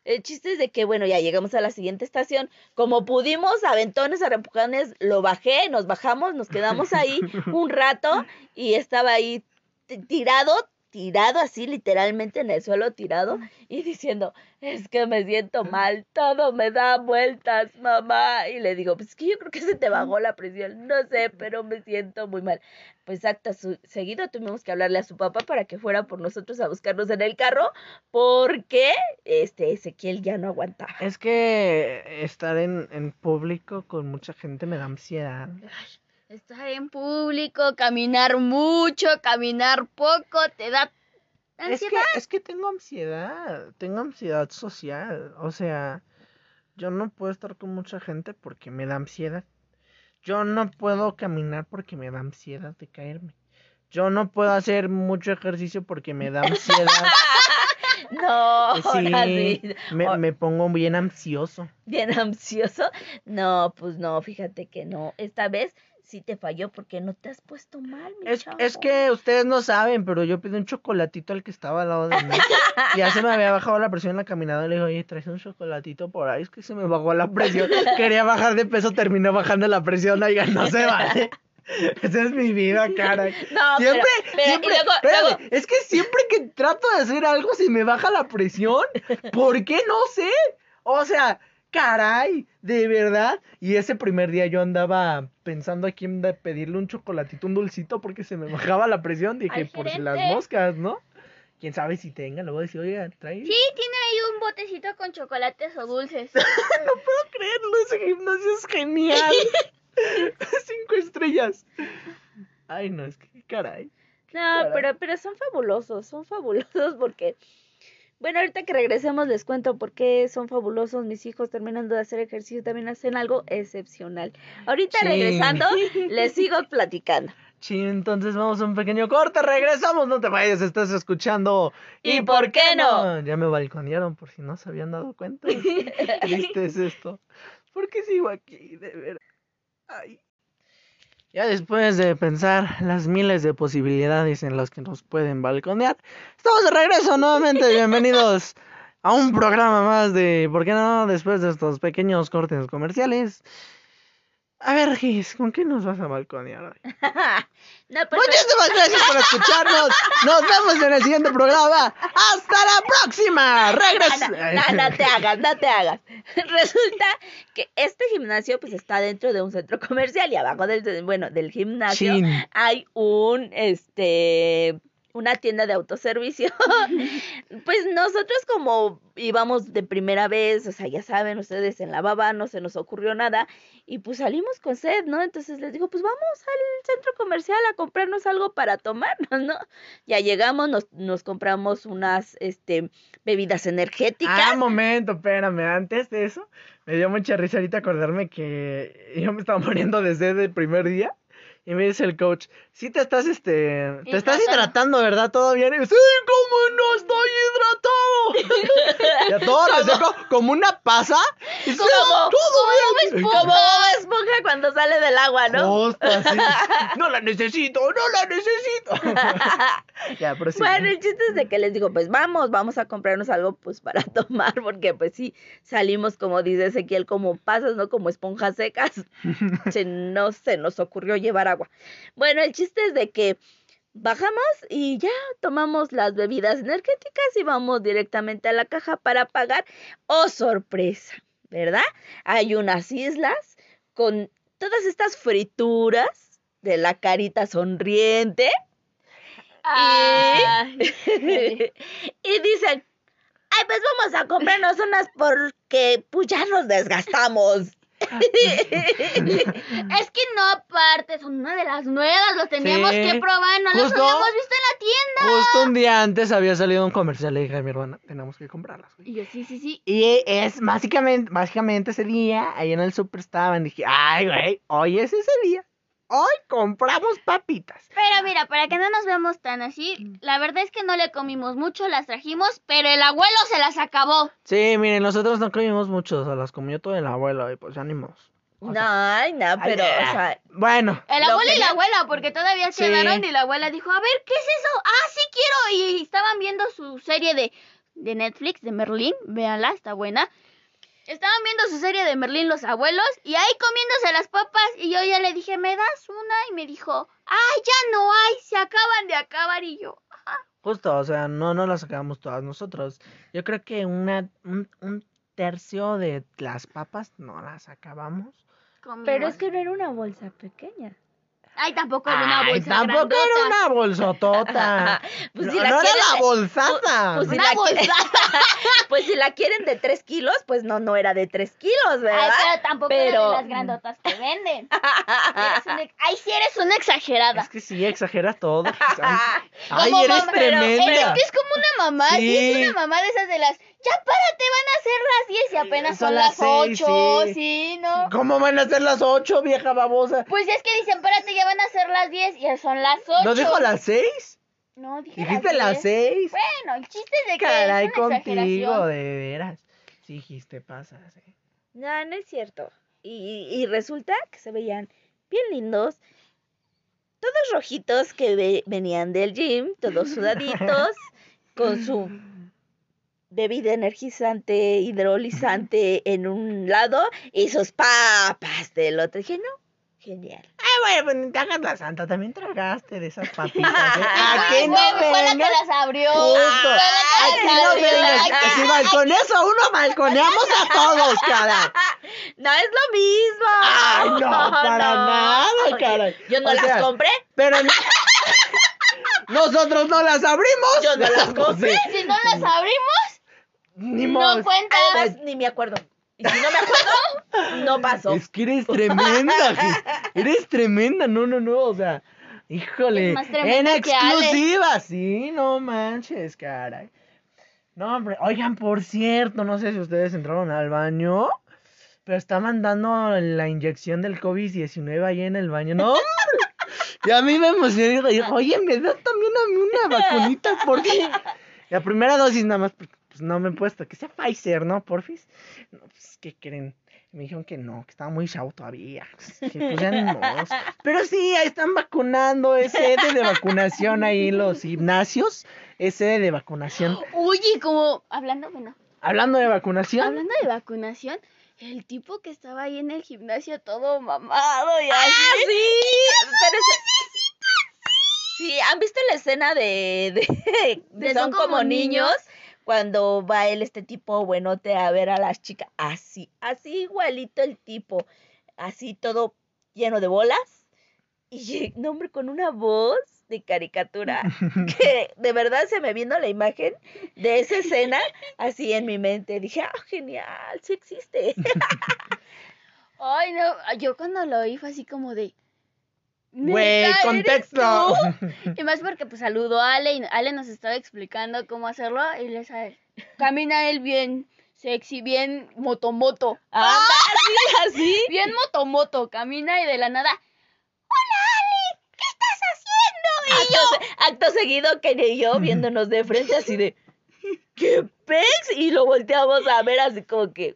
El chiste es de que, bueno, ya llegamos a la siguiente estación. Como pudimos, aventones, a rempujones, lo bajé, nos bajamos, nos quedamos ahí un rato y estaba ahí tirado, tirado así, literalmente en el suelo tirado, y diciendo, es que me siento mal, todo me da vueltas, mamá. Y le digo, pues es que yo creo que se te bajó la presión, no sé, pero me siento muy mal. Pues acta su- seguido tuvimos que hablarle a su papá para que fuera por nosotros a buscarnos en el carro, porque este Ezequiel ya no aguantaba. Es que estar en, en público con mucha gente me da ansiedad. Estar en público, caminar mucho, caminar poco, te da Es que, ansiedad. es que tengo ansiedad, tengo ansiedad social. O sea, yo no puedo estar con mucha gente porque me da ansiedad. Yo no puedo caminar porque me da ansiedad de caerme. Yo no puedo hacer mucho ejercicio porque me da ansiedad. No, Sí, sí. me, me pongo bien ansioso. bien ansioso. No, pues no, fíjate que no. Esta vez sí te falló porque no te has puesto mal, mi Es, chavo. es que ustedes no saben, pero yo pedí un chocolatito al que estaba al lado de mí. Ya se me había bajado la presión en la caminada. Le dije, oye, traes un chocolatito por ahí. Es que se me bajó la presión. Quería bajar de peso, terminé bajando la presión. Oigan, no se vale. Esa es mi vida, cara. No, Siempre, pero, pero- y siempre, luego- espérame, luego- es que siempre que trato de hacer algo se me baja la presión. ¿Por qué? No sé. O sea, caray, de verdad. Y ese primer día yo andaba pensando a quién de pedirle un chocolatito, un dulcito, porque se me bajaba la presión. Dije, Al por si gerente. las moscas, ¿no? Quién sabe si tenga. Luego decir, oiga, trae. Sí, tiene ahí un botecito con chocolates o dulces. creerlo, ese gimnasio es genial. Cinco estrellas. Ay, no, es que caray. No, Caray. pero, pero son fabulosos, son fabulosos porque, bueno, ahorita que regresemos les cuento por qué son fabulosos. Mis hijos terminando de hacer ejercicio también hacen algo excepcional. Ahorita regresando les sigo platicando. Sí, entonces vamos a un pequeño corte, regresamos, no te vayas, estás escuchando. ¿Y por qué no? Ya me balconearon por si no se habían dado cuenta. Qué triste es esto. ¿Por qué sigo aquí? De ver. Ay. Ya después de pensar las miles de posibilidades en las que nos pueden balconear, estamos de regreso nuevamente. Bienvenidos a un programa más de ¿Por qué no? Después de estos pequeños cortes comerciales. A ver, Gis, ¿con qué nos vas a balconear hoy? no, pues, Muchísimas gracias por escucharnos. Nos vemos en el siguiente programa. ¡Hasta la próxima! ¡Regresa! No, no, no te hagas, no te hagas. Resulta que este gimnasio pues está dentro de un centro comercial y abajo del, bueno, del gimnasio Chin. hay un, este, una tienda de autoservicio. pues nosotros como íbamos de primera vez, o sea, ya saben ustedes, en la baba no se nos ocurrió nada y pues salimos con sed, ¿no? Entonces les digo, pues vamos al centro comercial a comprarnos algo para tomarnos, ¿no? Ya llegamos, nos, nos compramos unas, este, bebidas energéticas. Ah, momento, espérame. Antes de eso, me dio mucha risa ahorita acordarme que yo me estaba muriendo de sed el primer día. Y me dice el coach, sí te estás, este, te estás Hidratando. ¿verdad? ¿Todo bien? Y yo, sí, ¿cómo no estoy hidratado? y a todo reseco, como una pasa. Y Como- todo bien. Como Bob esponja cuando sale del agua, ¿no? Justo así. No la necesito, no la necesito. ya, pero sí. Bueno, el chiste es de que les digo, pues vamos, vamos a comprarnos algo pues para tomar, porque pues sí, salimos como dice Ezequiel, como pasas, ¿no? Como esponjas secas. Se, no se nos ocurrió llevar agua. Bueno, el chiste es de que bajamos y ya tomamos las bebidas energéticas y vamos directamente a la caja para pagar. ¡Oh, sorpresa! ¿Verdad? Hay unas islas con todas estas frituras de la carita sonriente. Ay, y dicen, ay, pues vamos a comprarnos unas porque pues ya nos desgastamos. es que no aparte, son una de las nuevas, los teníamos Sí. que probar, no los habíamos visto en la tienda. Justo un día antes había salido un comercial. Le dije a mi hermana, tenemos que comprarlas. güey". Y yo, sí, sí, sí. Y es básicamente, básicamente ese día, ahí en el super estaban. Dije, ay, güey, hoy es ese día. Hoy compramos papitas. Pero mira, para que no nos veamos tan así, la verdad es que no le comimos mucho, las trajimos, pero el abuelo se las acabó. Sí, miren, nosotros no comimos mucho, o sea, las comió todo el abuelo y pues ya ni modos. O No, sea, ay, no, pero, ay, o sea, Bueno, El Lo abuelo y la abuela, porque todavía Sí. quedaron y la abuela dijo, a ver, ¿qué es eso? Ah, sí quiero. Y estaban viendo su serie de, de Netflix, de Merlín, véanla, está buena. Estaban viendo su serie de Merlín los abuelos y ahí comiéndose las papas y yo ya le dije, ¿me das una? Y me dijo, ay, ya no hay, se acaban de acabar y yo, Justo, o sea, no, no las sacamos todas nosotros. Yo creo que una, un, un tercio de las papas no las acabamos. Pero es que no era una bolsa pequeña. Ay, tampoco era una Ay, bolsa tampoco grandota. era una bolsotota. Pues no, si la no era la bolsata. Pues si, Una la quieren, bolsa. pues si la quieren de 3 kilos, pues no, no era de 3 kilos, Ay, ¿verdad? pero tampoco era Pero- de las grandotas que venden. Una- Ay, sí eres una exagerada. Es que sí, exageras todo. Ay, ay, Como eres mamá, pero tremenda. Es que es como una mamá, sí. Sí. es una mamá de esas de las, ya párate, van a ser las 10 y apenas Son son, las las seis, 8, sí. sí. ¿no? ¿Cómo van a ser las ocho, vieja babosa? Pues es que dicen, párate, ya van a ser las 10 y ya son las 8. ¿No dijo las seis? No, dije Dijiste las 10. seis. Bueno, el chiste es de que Caray, es una contigo, de veras. Sí, dijiste, pasas. eh. No, no es cierto. Y, y resulta que se veían bien lindos. Todos rojitos que ve- venían del gym, todos sudaditos, con su bebida energizante, hidrolizante en un lado y sus papas del otro. Dije, no, genial. Ay, bueno, pues te hagas la santa, también tragaste de esas papitas. ¿eh? ¿A qué no fue, fue la que las abrió. Justo. Aquí no vengas, Aquí- si balconeas a uno, balconeamos a todos, cara. No es lo mismo. Ay, no, para nada, Oye, caray. Yo no O las sea, compré. Pero ni- nosotros no las abrimos. Yo no las compré. Si no las abrimos, Ni no modo. cuenta. Además, ni me acuerdo. Y si no me acuerdo, no pasó. Es que eres tremenda, eres tremenda, no, no, no, o sea, híjole, Es más en tremenda que Ale. exclusiva, sí, no manches, caray. No, hombre, oigan, por cierto, no sé si ustedes entraron al baño, pero está mandando la inyección del COVID-19 ahí en el baño, no, hombre. Y a mí me emocioné, oye, me da también a mí una vacunita, porque la primera dosis nada más, pues no me he puesto, que sea Pfizer, ¿no? Porfis. No, pues, ¿qué creen? Me dijeron que no, que estaba muy chavo todavía. Que pues ya modos. Pero sí, ahí están vacunando, es sede de vacunación ahí en los gimnasios. Es sede de vacunación. Oye, como hablando, bueno, Hablando de vacunación. hablando de vacunación, el tipo que estaba ahí en el gimnasio todo mamado y así. Ah, sí. Pero Sí, ¿han visto la escena de, de, de De Son Son como, como niños? niños? Cuando va él, este tipo buenote, a ver a las chicas. Así, así igualito el tipo. Así todo lleno de bolas. Y, no, hombre, con una voz de caricatura. Que de verdad se me vino la imagen de esa escena así en mi mente. Dije, ah, genial, sí existe. Ay, no, yo cuando lo oí fue así como de... Güey, "¿Neta, eres contexto. tú?". Y más porque pues saludó a Ale y Ale nos estaba explicando cómo hacerlo y le sabe, camina él bien sexy, bien motomoto. Anda, así, así. Bien motomoto, camina y de la nada, Acto, se- acto seguido, Kenia y yo viéndonos de frente así de ¿qué pex? Y lo volteamos a ver así como que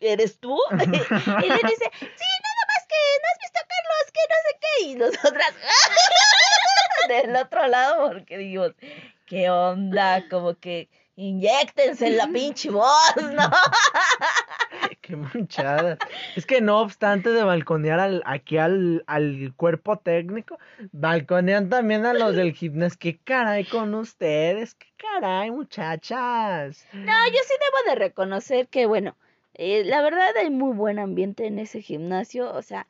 ¿eres tú? y le dice, sí, más que no has visto a Carlos, que no sé qué. Y nosotras del otro lado porque dijimos, ¿qué onda? Como que inyectense en la pinche voz, ¿no? Qué manchada. Es que no obstante de balconear al, aquí al, al cuerpo técnico, balconean también a los del gimnasio. ¿Qué caray con ustedes? ¿Qué caray, muchachas? No, yo sí debo de reconocer que, bueno, eh, la verdad hay muy buen ambiente en ese gimnasio. O sea,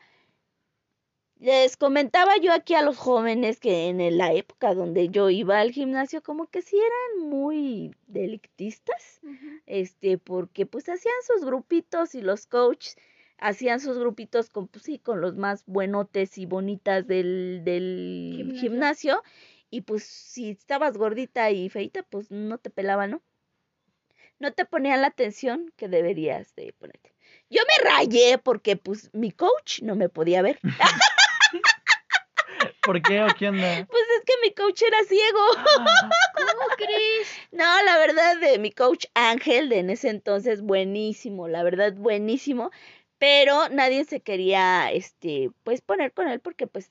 les comentaba yo aquí a los jóvenes que en la época donde yo iba al gimnasio, como que sí eran muy delictistas, este, porque pues hacían sus grupitos y los coaches hacían sus grupitos con, pues sí, con los más buenotes y bonitas del, del Gimnasio. gimnasio. Y pues si estabas gordita y feita, pues no te pelaban, ¿no? No te ponían la atención que deberías de ponerte. Yo me rayé porque pues mi coach no me podía ver. ¿Por qué o qué onda? Pues es que mi coach era ciego. ¿cómo crees? No, la verdad, de mi coach Ángel de en ese entonces, buenísimo, la verdad, buenísimo. Pero nadie se quería, este, pues poner con él porque pues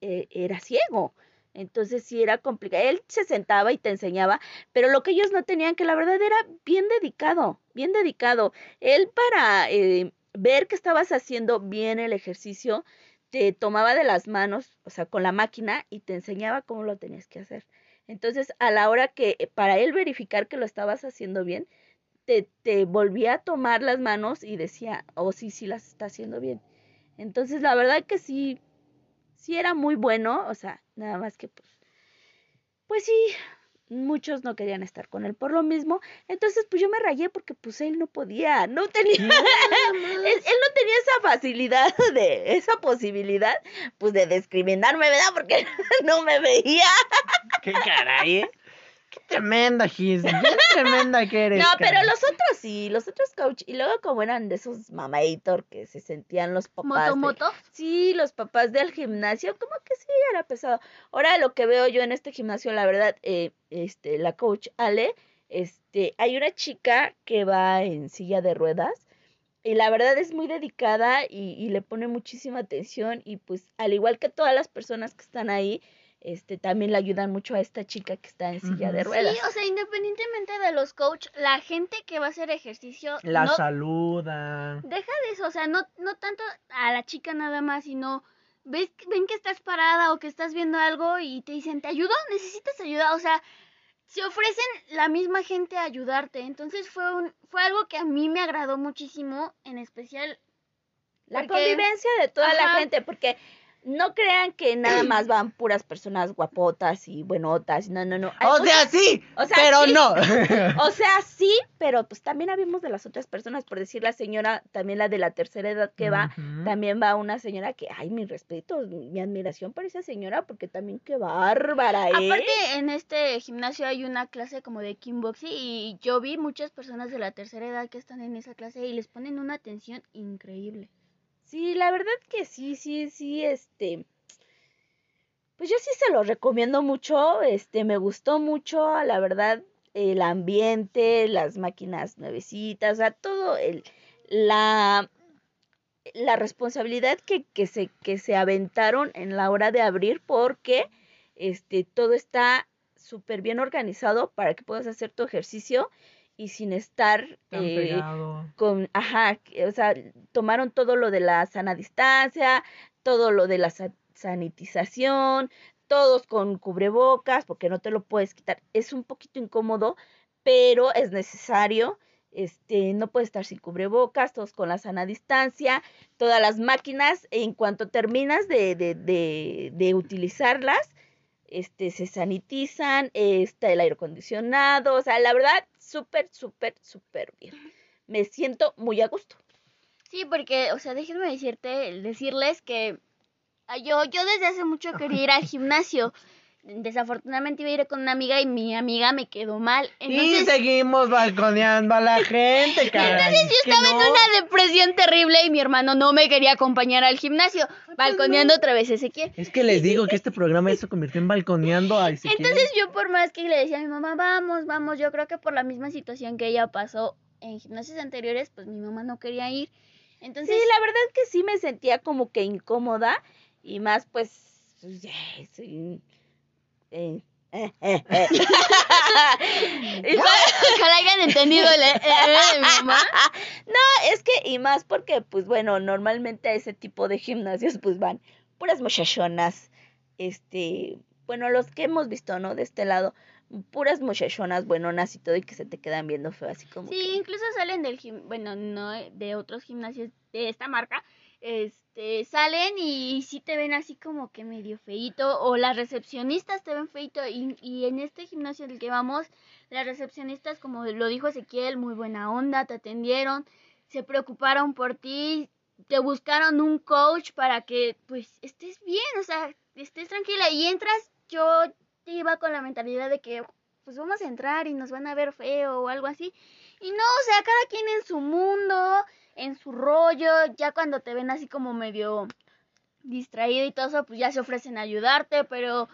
eh, era ciego. Entonces sí era complicado. Él se sentaba y te enseñaba, pero lo que ellos no tenían, que la verdad era bien dedicado, bien dedicado. Él para eh, ver que estabas haciendo bien el ejercicio, te tomaba de las manos, o sea, con la máquina y te enseñaba cómo lo tenías que hacer. Entonces, a la hora que eh, para él verificar que lo estabas haciendo bien, te, te volvía a tomar las manos y decía, oh, sí, sí las está haciendo bien. Entonces, la verdad que sí, sí era muy bueno, o sea, nada más que pues, pues sí, muchos no querían estar con él por lo mismo. Entonces, pues yo me rayé porque pues él no podía, no tenía, él, él no tenía esa facilidad de, esa posibilidad, pues de discriminarme, ¿verdad? Porque no me veía. Qué caray, ¿eh? Qué tremenda, Gis. Bien tremenda que eres. No, pero los otros sí, los otros coach. Y luego como eran de esos mamator que se sentían los papás. Moto, de- moto. Sí, los papás del gimnasio, como que sí era pesado. Ahora lo que veo yo en este gimnasio, la verdad, eh, este, la coach Ale, este, hay una chica que va en silla de ruedas y la verdad es muy dedicada y, y le pone muchísima atención y pues al igual que todas las personas que están ahí, este, también le ayudan mucho a esta chica que está en silla de ruedas. Sí, o sea, independientemente de los coach, la gente que va a hacer ejercicio La no saluda. deja de eso, o sea, no, no tanto a la chica nada más, sino ves, ven que estás parada o que estás viendo algo y te dicen, ¿te ayudo? ¿Necesitas ayuda? O sea, se ofrecen la misma gente a ayudarte. Entonces fue un, fue algo que a mí me agradó muchísimo, en especial La Porque- convivencia de toda la gente, porque no crean que nada más van puras personas guapotas y buenotas, no, no, no. Hay O muchas- sea, sí, o sea, pero sí. no. o sea, sí, pero pues también habíamos de las otras personas, por decir la señora, también la de la tercera edad que va, también va una señora que, ay, mi respeto, mi admiración para esa señora, porque también qué bárbara, ¿eh? Aparte, en este gimnasio hay una clase como de kickboxing y yo vi muchas personas de la tercera edad que están en esa clase y les ponen una atención increíble. Sí, la verdad que sí, sí, sí, este, pues yo sí se lo recomiendo mucho, este, me gustó mucho, la verdad, el ambiente, las máquinas nuevecitas, o sea, todo el, la, la responsabilidad que, que se, que se aventaron en la hora de abrir, porque, este, todo está súper bien organizado para que puedas hacer tu ejercicio y sin estar, eh, con, ajá, que, o sea, tomaron todo lo de la sana distancia, todo lo de la sa- sanitización, todos con cubrebocas, porque no te lo puedes quitar. Es un poquito incómodo, pero es necesario. Este, no puedes estar sin cubrebocas, todos con la sana distancia, todas las máquinas, en cuanto terminas de, de, de, de utilizarlas, este, se sanitizan, está el aire acondicionado, o sea, la verdad, súper, súper, súper bien. Me siento muy a gusto. Sí, porque, o sea, déjenme decirte, decirles que ah, yo, yo desde hace mucho quería ir al gimnasio. Desafortunadamente iba a ir con una amiga y mi amiga me quedó mal. y Entonces, seguimos balconeando a la gente, caray. Entonces yo estaba en una depresión terrible y mi hermano no me quería acompañar al gimnasio, balconeando otra vez Ezequiel. Es que les digo que este programa ya se convirtió en balconeando a Ezequiel. Entonces yo por más que le decía a mi mamá, vamos, vamos, yo creo que por la misma situación que ella pasó en gimnasios anteriores, pues mi mamá no quería ir. Entonces, Sí, la verdad que sí me sentía como que incómoda y más pues, pues, ya, soy, eh, eh, eh, eh. Y más- ojalá hayan entendido el eh, eh, de mi mamá. es que, y más porque, pues bueno, normalmente a ese tipo de gimnasios pues van puras muchachonas, este, bueno, los que hemos visto, ¿no? De este lado, puras muchachonas buenonas y todo y que se te quedan viendo feo, así como Sí, que- incluso salen del gim bueno, no de otros gimnasios de esta marca, este, salen y sí te ven así como que medio feito o las recepcionistas te ven feito y, y en este gimnasio del que vamos, las recepcionistas como lo dijo Ezequiel, muy buena onda, te atendieron, se preocuparon por ti, te buscaron un coach para que pues estés bien, o sea, estés tranquila y entras, yo iba con la mentalidad de que pues vamos a entrar y nos van a ver feo o algo así. Y no, o sea, cada quien en su mundo, en su rollo, ya cuando te ven así como medio distraído y todo eso, pues ya se ofrecen a ayudarte, pero,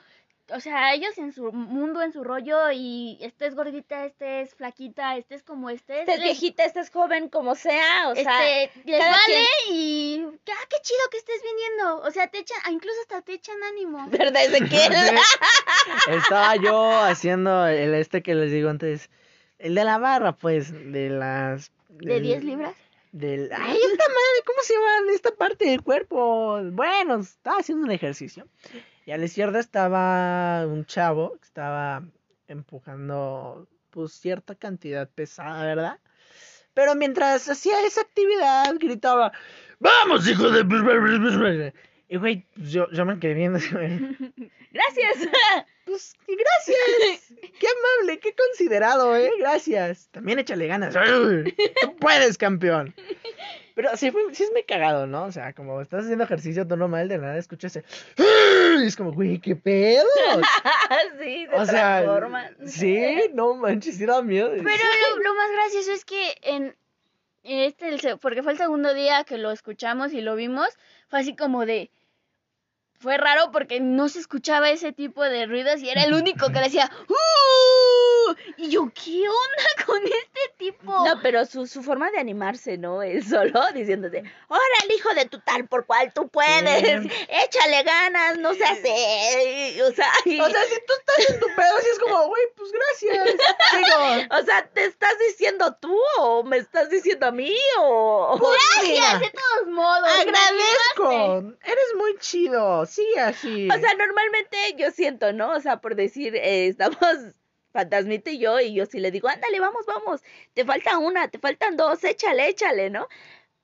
o sea, ellos en su mundo, en su rollo, y estés gordita, estés flaquita, estés como estés, estés les- viejita, estés joven, como sea, o sea, este, les cada vale y, ah, qué chido que estés viniendo, o sea, te echan, incluso hasta te echan ánimo. ¿verdad? Ezequiel? Estaba yo haciendo el este que les digo antes, el de la barra, pues, de las... ¿De del- 10 libras? Del... Ay, esta madre, ¿cómo se llama esta parte del cuerpo? Bueno, estaba haciendo un ejercicio. Y a la izquierda estaba un chavo que estaba empujando pues cierta cantidad pesada, ¿verdad? Pero mientras hacía esa actividad gritaba, ¡Vamos, hijo de... Y güey, pues, yo, yo me quedé viendo Gracias. Pues gracias. Qué amable, qué considerado, eh. Gracias. También échale ganas. Tú puedes, campeón. Pero sí, fue, sí es muy cagado, ¿no? O sea, como estás haciendo ejercicio tú normal, de nada escuchas ese. Y es como, güey, qué pedo. sí, se O sea, transforman. sí, no manches, sí da miedo. Pero lo, lo más gracioso es que en este, el porque fue el segundo día que lo escuchamos y lo vimos, fue así como de... Fue raro porque no se escuchaba ese tipo de ruidos y era el único que decía "Uh", Y yo, ¿qué onda con este tipo? No, pero su, su forma de animarse, ¿no? Él solo diciéndote, órale, hijo de tu tal por cual tú puedes, Sí. échale ganas, no seas... eh", O sea, y- O sea, si tú estás en tu pedo, así es como, güey, pues gracias. Digo, o sea, ¿te estás diciendo tú o me estás diciendo a mí o...? pues Gracias, mira, de todos modos. agradezco. Eres muy chido. Sigue así. O sea, normalmente yo siento, ¿no? O sea, por decir, eh, estamos Fantasmita y yo, y yo sí le digo, ándale, vamos, vamos, te falta una, te faltan dos, échale, échale, ¿no?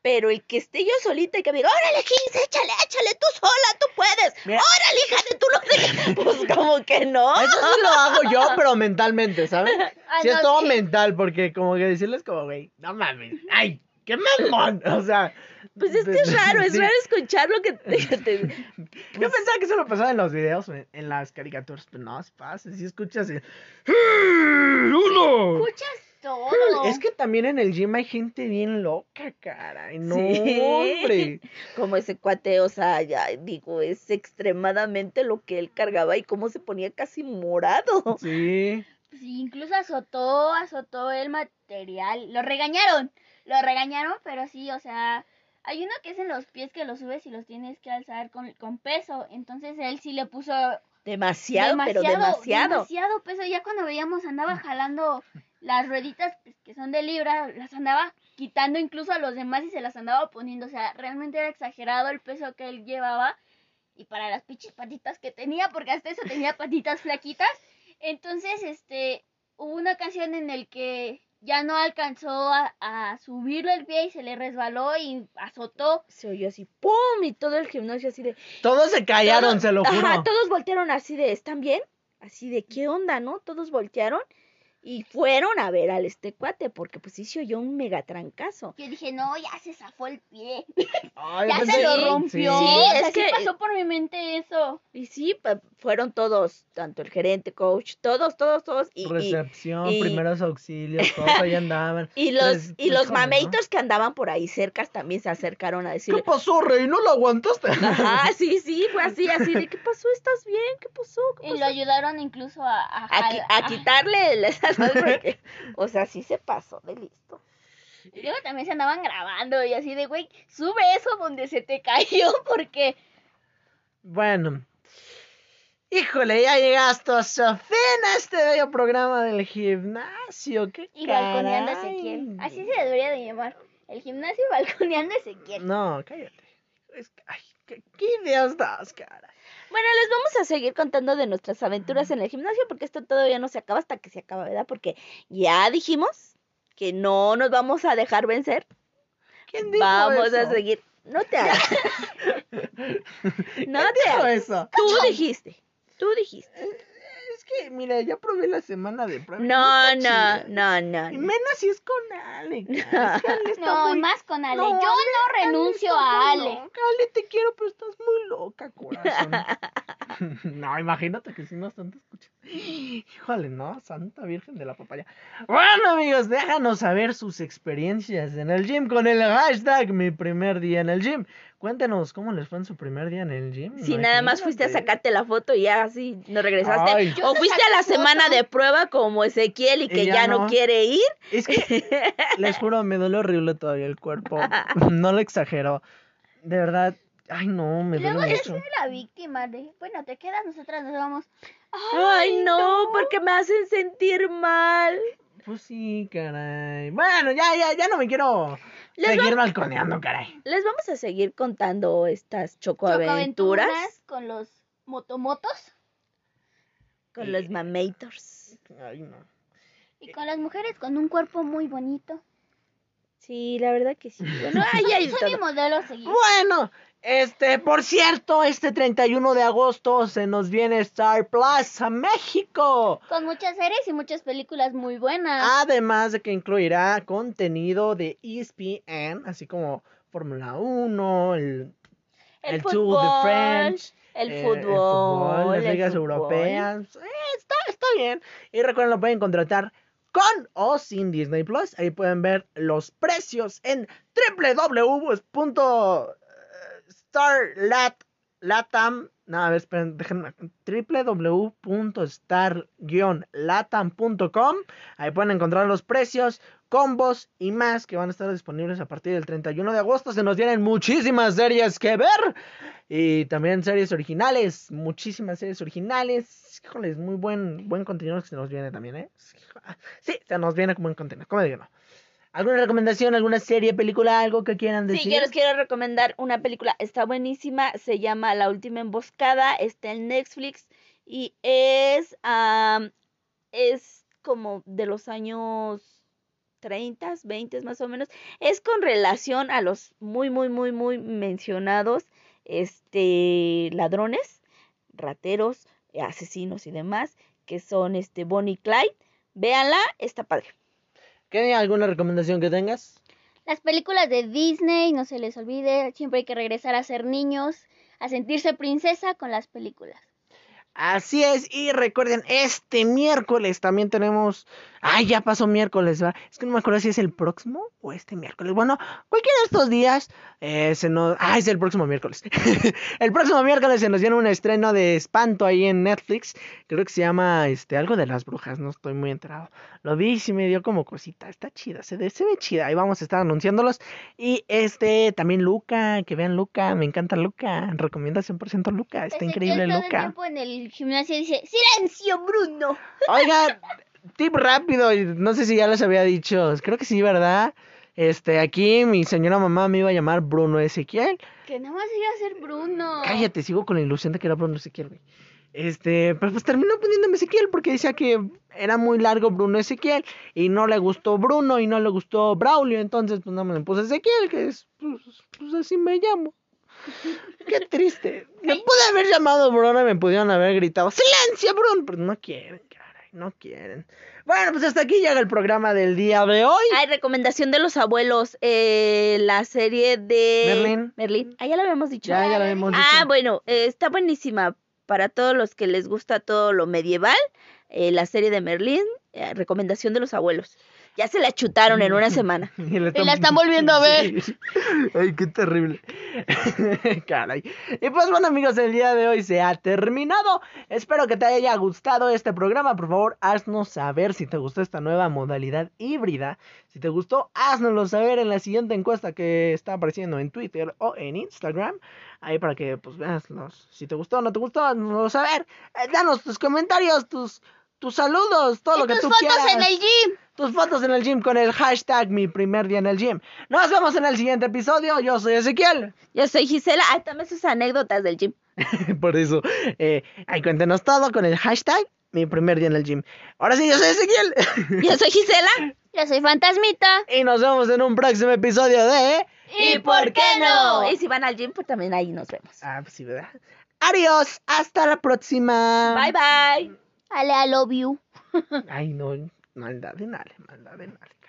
Pero el que esté yo solita y que me diga, órale, Gis, échale, échale, tú sola, tú puedes, Mira. órale, hija de tú no sé qué". Pues como que no. Eso sí lo hago yo, pero mentalmente, ¿sabes? Ah, Sí, es todo sí. mental, porque como que decirles como, güey, no mames, ay, qué mamón, o sea. Pues es que es raro, es sí. raro escuchar lo que te... Yo pensaba que eso lo pasaba en los videos, en, en las caricaturas, pero no, se pasa, si escuchas así. ¡Uno! Escuchas todo. Es que también en el gym hay gente bien loca, caray, no, Sí. hombre. como ese cuate, o sea, ya digo, es extremadamente lo que él cargaba y cómo se ponía casi morado. Sí. Sí, incluso azotó, azotó el material. Lo regañaron, lo regañaron, pero sí, o sea, hay uno que es en los pies que los subes y los tienes que alzar con, con peso. Entonces él sí le puso Demasiado, pero demasiado. demasiado peso. Ya cuando veíamos andaba jalando las rueditas pues, que son de libra, las andaba quitando incluso a los demás y se las andaba poniendo. O sea, realmente era exagerado el peso que él llevaba. Y para las pinches patitas que tenía, porque hasta eso tenía patitas flaquitas. Entonces, este, hubo una ocasión en el que ya no alcanzó a, a subirle el pie y se le resbaló y azotó. Se oyó así, ¡pum! Y todo el gimnasio así de... Todos se callaron, todos- se lo juro. Ajá, todos voltearon así de, ¿están bien? Así de, ¿qué onda, no? Todos voltearon y fueron a ver al este cuate, porque pues sí se oyó un mega trancazo. Yo dije, no, ya se zafó el pie. Ay, Ya yo se lo sí, rompió. sí, o sea, es sí que- pasó por mi mente eso. Y sí, fueron todos, tanto el gerente, coach, todos, todos, todos. Y, Recepción, y- primeros auxilios, todos ahí andaban. y los, Pues, y los mameitos que andaban por ahí cercas también se acercaron a ¿Qué decirle, pasó, rey? ¿No lo aguantaste? ajá, sí, sí, fue así, así de, ¿qué pasó? ¿Estás bien? ¿Qué pasó? ¿Qué Y pasó?". lo ayudaron incluso a... A, a, a a- quitarle porque, o sea, sí se pasó de listo. Y luego también se andaban grabando y así de, güey, sube eso donde se te cayó porque... Bueno. Híjole, ya llegaste a su fin a este bello programa del gimnasio. ¿Qué Y balconeando a? Ezequiel. Así se debería de llamar. El gimnasio balconeando a Ezequiel. No, cállate. Es que- ay, ¿qué, qué ideas das, caray? Bueno, les vamos a seguir contando de nuestras aventuras en el gimnasio porque esto todavía no se acaba hasta que se acaba, ¿verdad? Porque ya dijimos que no nos vamos a dejar vencer. ¿Quién dijo Vamos eso? a seguir. No te hagas. no ¿Quién te dijo hagas. eso? Tú dijiste. Tú dijiste. Es que, mira, ya probé la semana de prueba. No, no, no, no. Y no. menos si es con Ale. cara. Es que Ale está No, muy- más con Ale. No, Yo no renuncio a Ale. loca. Ale, te quiero, pero estás muy loca, corazón. no, imagínate que si no están te escuchando. Híjole, no, Santa Virgen de la Papaya. Bueno, amigos, déjanos saber sus experiencias en el gym con el hashtag mi primer día en el gym. Cuéntenos cómo les fue en su primer día en el gym. Si nada más fuiste a sacarte la foto y ya así no regresaste. Ay. o fuiste a la semana de prueba como Ezequiel y Y que ya ya, no. no. quiere ir. Es que, les juro, me duele horrible todavía el cuerpo. No lo exagero. De verdad, ay no, me duele Luego mucho. soy la víctima de, bueno, te quedas, nosotras nos vamos. Ay, no, porque me hacen sentir mal. Pues sí, caray. Bueno, ya, ya, ya no me quiero Les seguir balconeando, caray. Les vamos a seguir contando estas chocoaventuras. Chocoaventuras con los motomotos Con los mamators. Ay, no. y con las mujeres con un cuerpo muy bonito. Sí, la verdad que sí. Bueno, ahí hay de Soy mi todo. modelo a seguir. Bueno, este, por cierto, este 31 de agosto se nos viene Star Plus a México. Con muchas series y muchas películas muy buenas. Además de que incluirá contenido de ESPN, así como Fórmula 1, el, El el Tour de fútbol, French, El eh, fútbol, las el ligas fútbol. europeas. Eh, está, está bien. Y recuerden, lo pueden contratar con o sin Disney Plus. Ahí pueden ver los precios en www.starlatam. No, a ver, esperen, déjenme. www.star-latam.com. Ahí pueden encontrar los precios, combos y más que van a estar disponibles a partir del 31 de agosto. Se nos vienen muchísimas series que ver. Y también series originales, muchísimas series originales. Híjoles, muy buen, buen contenido que se nos viene también, ¿eh? Sí, se nos viene como buen contenido. ¿Cómo digo no? ¿Alguna recomendación, alguna serie, película, algo que quieran decir? Sí, yo les quiero recomendar una película, está buenísima, se llama La Última Emboscada, está en Netflix y es, am, es como de los años 30, 20 más o menos, es con relación a los muy, muy, muy, muy mencionados, este, ladrones, rateros, asesinos y demás, que son este Bonnie y Clyde, véanla, está padre. ¿Qué alguna recomendación que tengas? Las películas de Disney, no se les olvide, siempre hay que regresar a ser niños, a sentirse princesa con las películas. Así es, y recuerden, este miércoles también tenemos. Ay, ya pasó miércoles, ¿verdad? Es que no me acuerdo si es el próximo o este miércoles. Bueno, cualquiera de estos días eh, se nos. Ah, es el próximo miércoles. el próximo miércoles se nos viene un estreno de espanto ahí en Netflix. Creo que se llama este algo de las brujas, no estoy muy enterado. Lo vi y sí me dio como cosita. Está chida, se, ve- se ve chida. Ahí vamos a estar anunciándolos. Y este, también Luca, que vean Luca, me encanta Luca. Recomienda 100% Luca, está increíble todo el Luca. tiempo en el gimnasio dice, ¡Silencio, Bruno! Oiga, tip rápido, y no sé si ya les había dicho, creo que sí, ¿verdad? Este, aquí mi señora mamá me iba a llamar Bruno Ezequiel. Que nada más iba a ser Bruno. Cállate, sigo con la ilusión de que era Bruno Ezequiel, güey. Este, pero pues terminó poniéndome Ezequiel porque decía que era muy largo Bruno Ezequiel y no le gustó Bruno y no le gustó Braulio, entonces pues no me puse Ezequiel, que es, pues, pues así me llamo. Qué triste. Me pude haber llamado Bruno y me pudieron haber gritado ¡Silencio, Bruno! Pero no quieren, caray, no quieren. Bueno, pues hasta aquí llega el programa del día de hoy. Hay recomendación de los abuelos, eh, la serie de Merlín. Merlín. Ah, ya lo habíamos dicho. Ya, ya lo hemos dicho. Ah, bueno, eh, está buenísima para todos los que les gusta todo lo medieval. eh, la serie de Merlín, eh, recomendación de los abuelos. Ya se la chutaron en una semana. Y, la están volviendo a ver. Sí. Ay, qué terrible. Caray. Y pues bueno, amigos, el día de hoy se ha terminado. Espero que te haya gustado este programa. Por favor, haznos saber si te gustó esta nueva modalidad híbrida. Si te gustó, haznoslo saber en la siguiente encuesta que está apareciendo en Twitter o en Instagram. Ahí para que pues veas los, si te gustó o no te gustó, haznoslo saber. Eh, danos tus comentarios, tus tus saludos, todo lo que tus tú fotos quieras en el gym. tus fotos en el gym con el hashtag mi primer día en el gym. Nos vemos en el siguiente episodio. Yo soy Ezequiel. Yo soy Gisela. Ay, también sus anécdotas del gym. Por eso, eh, ahí cuéntenos todo con el hashtag mi primer día en el gym. Ahora sí, yo soy Ezequiel. Yo soy Gisela. Yo soy Fantasmita. y nos vemos en un próximo episodio de... ¿Y por qué no? Y si van al gym, pues también ahí nos vemos. Ah, pues sí, ¿verdad? Adiós. Hasta la próxima. Bye, bye. Ale, I love you. Ay, no. Maldad de nale, maldad de caray.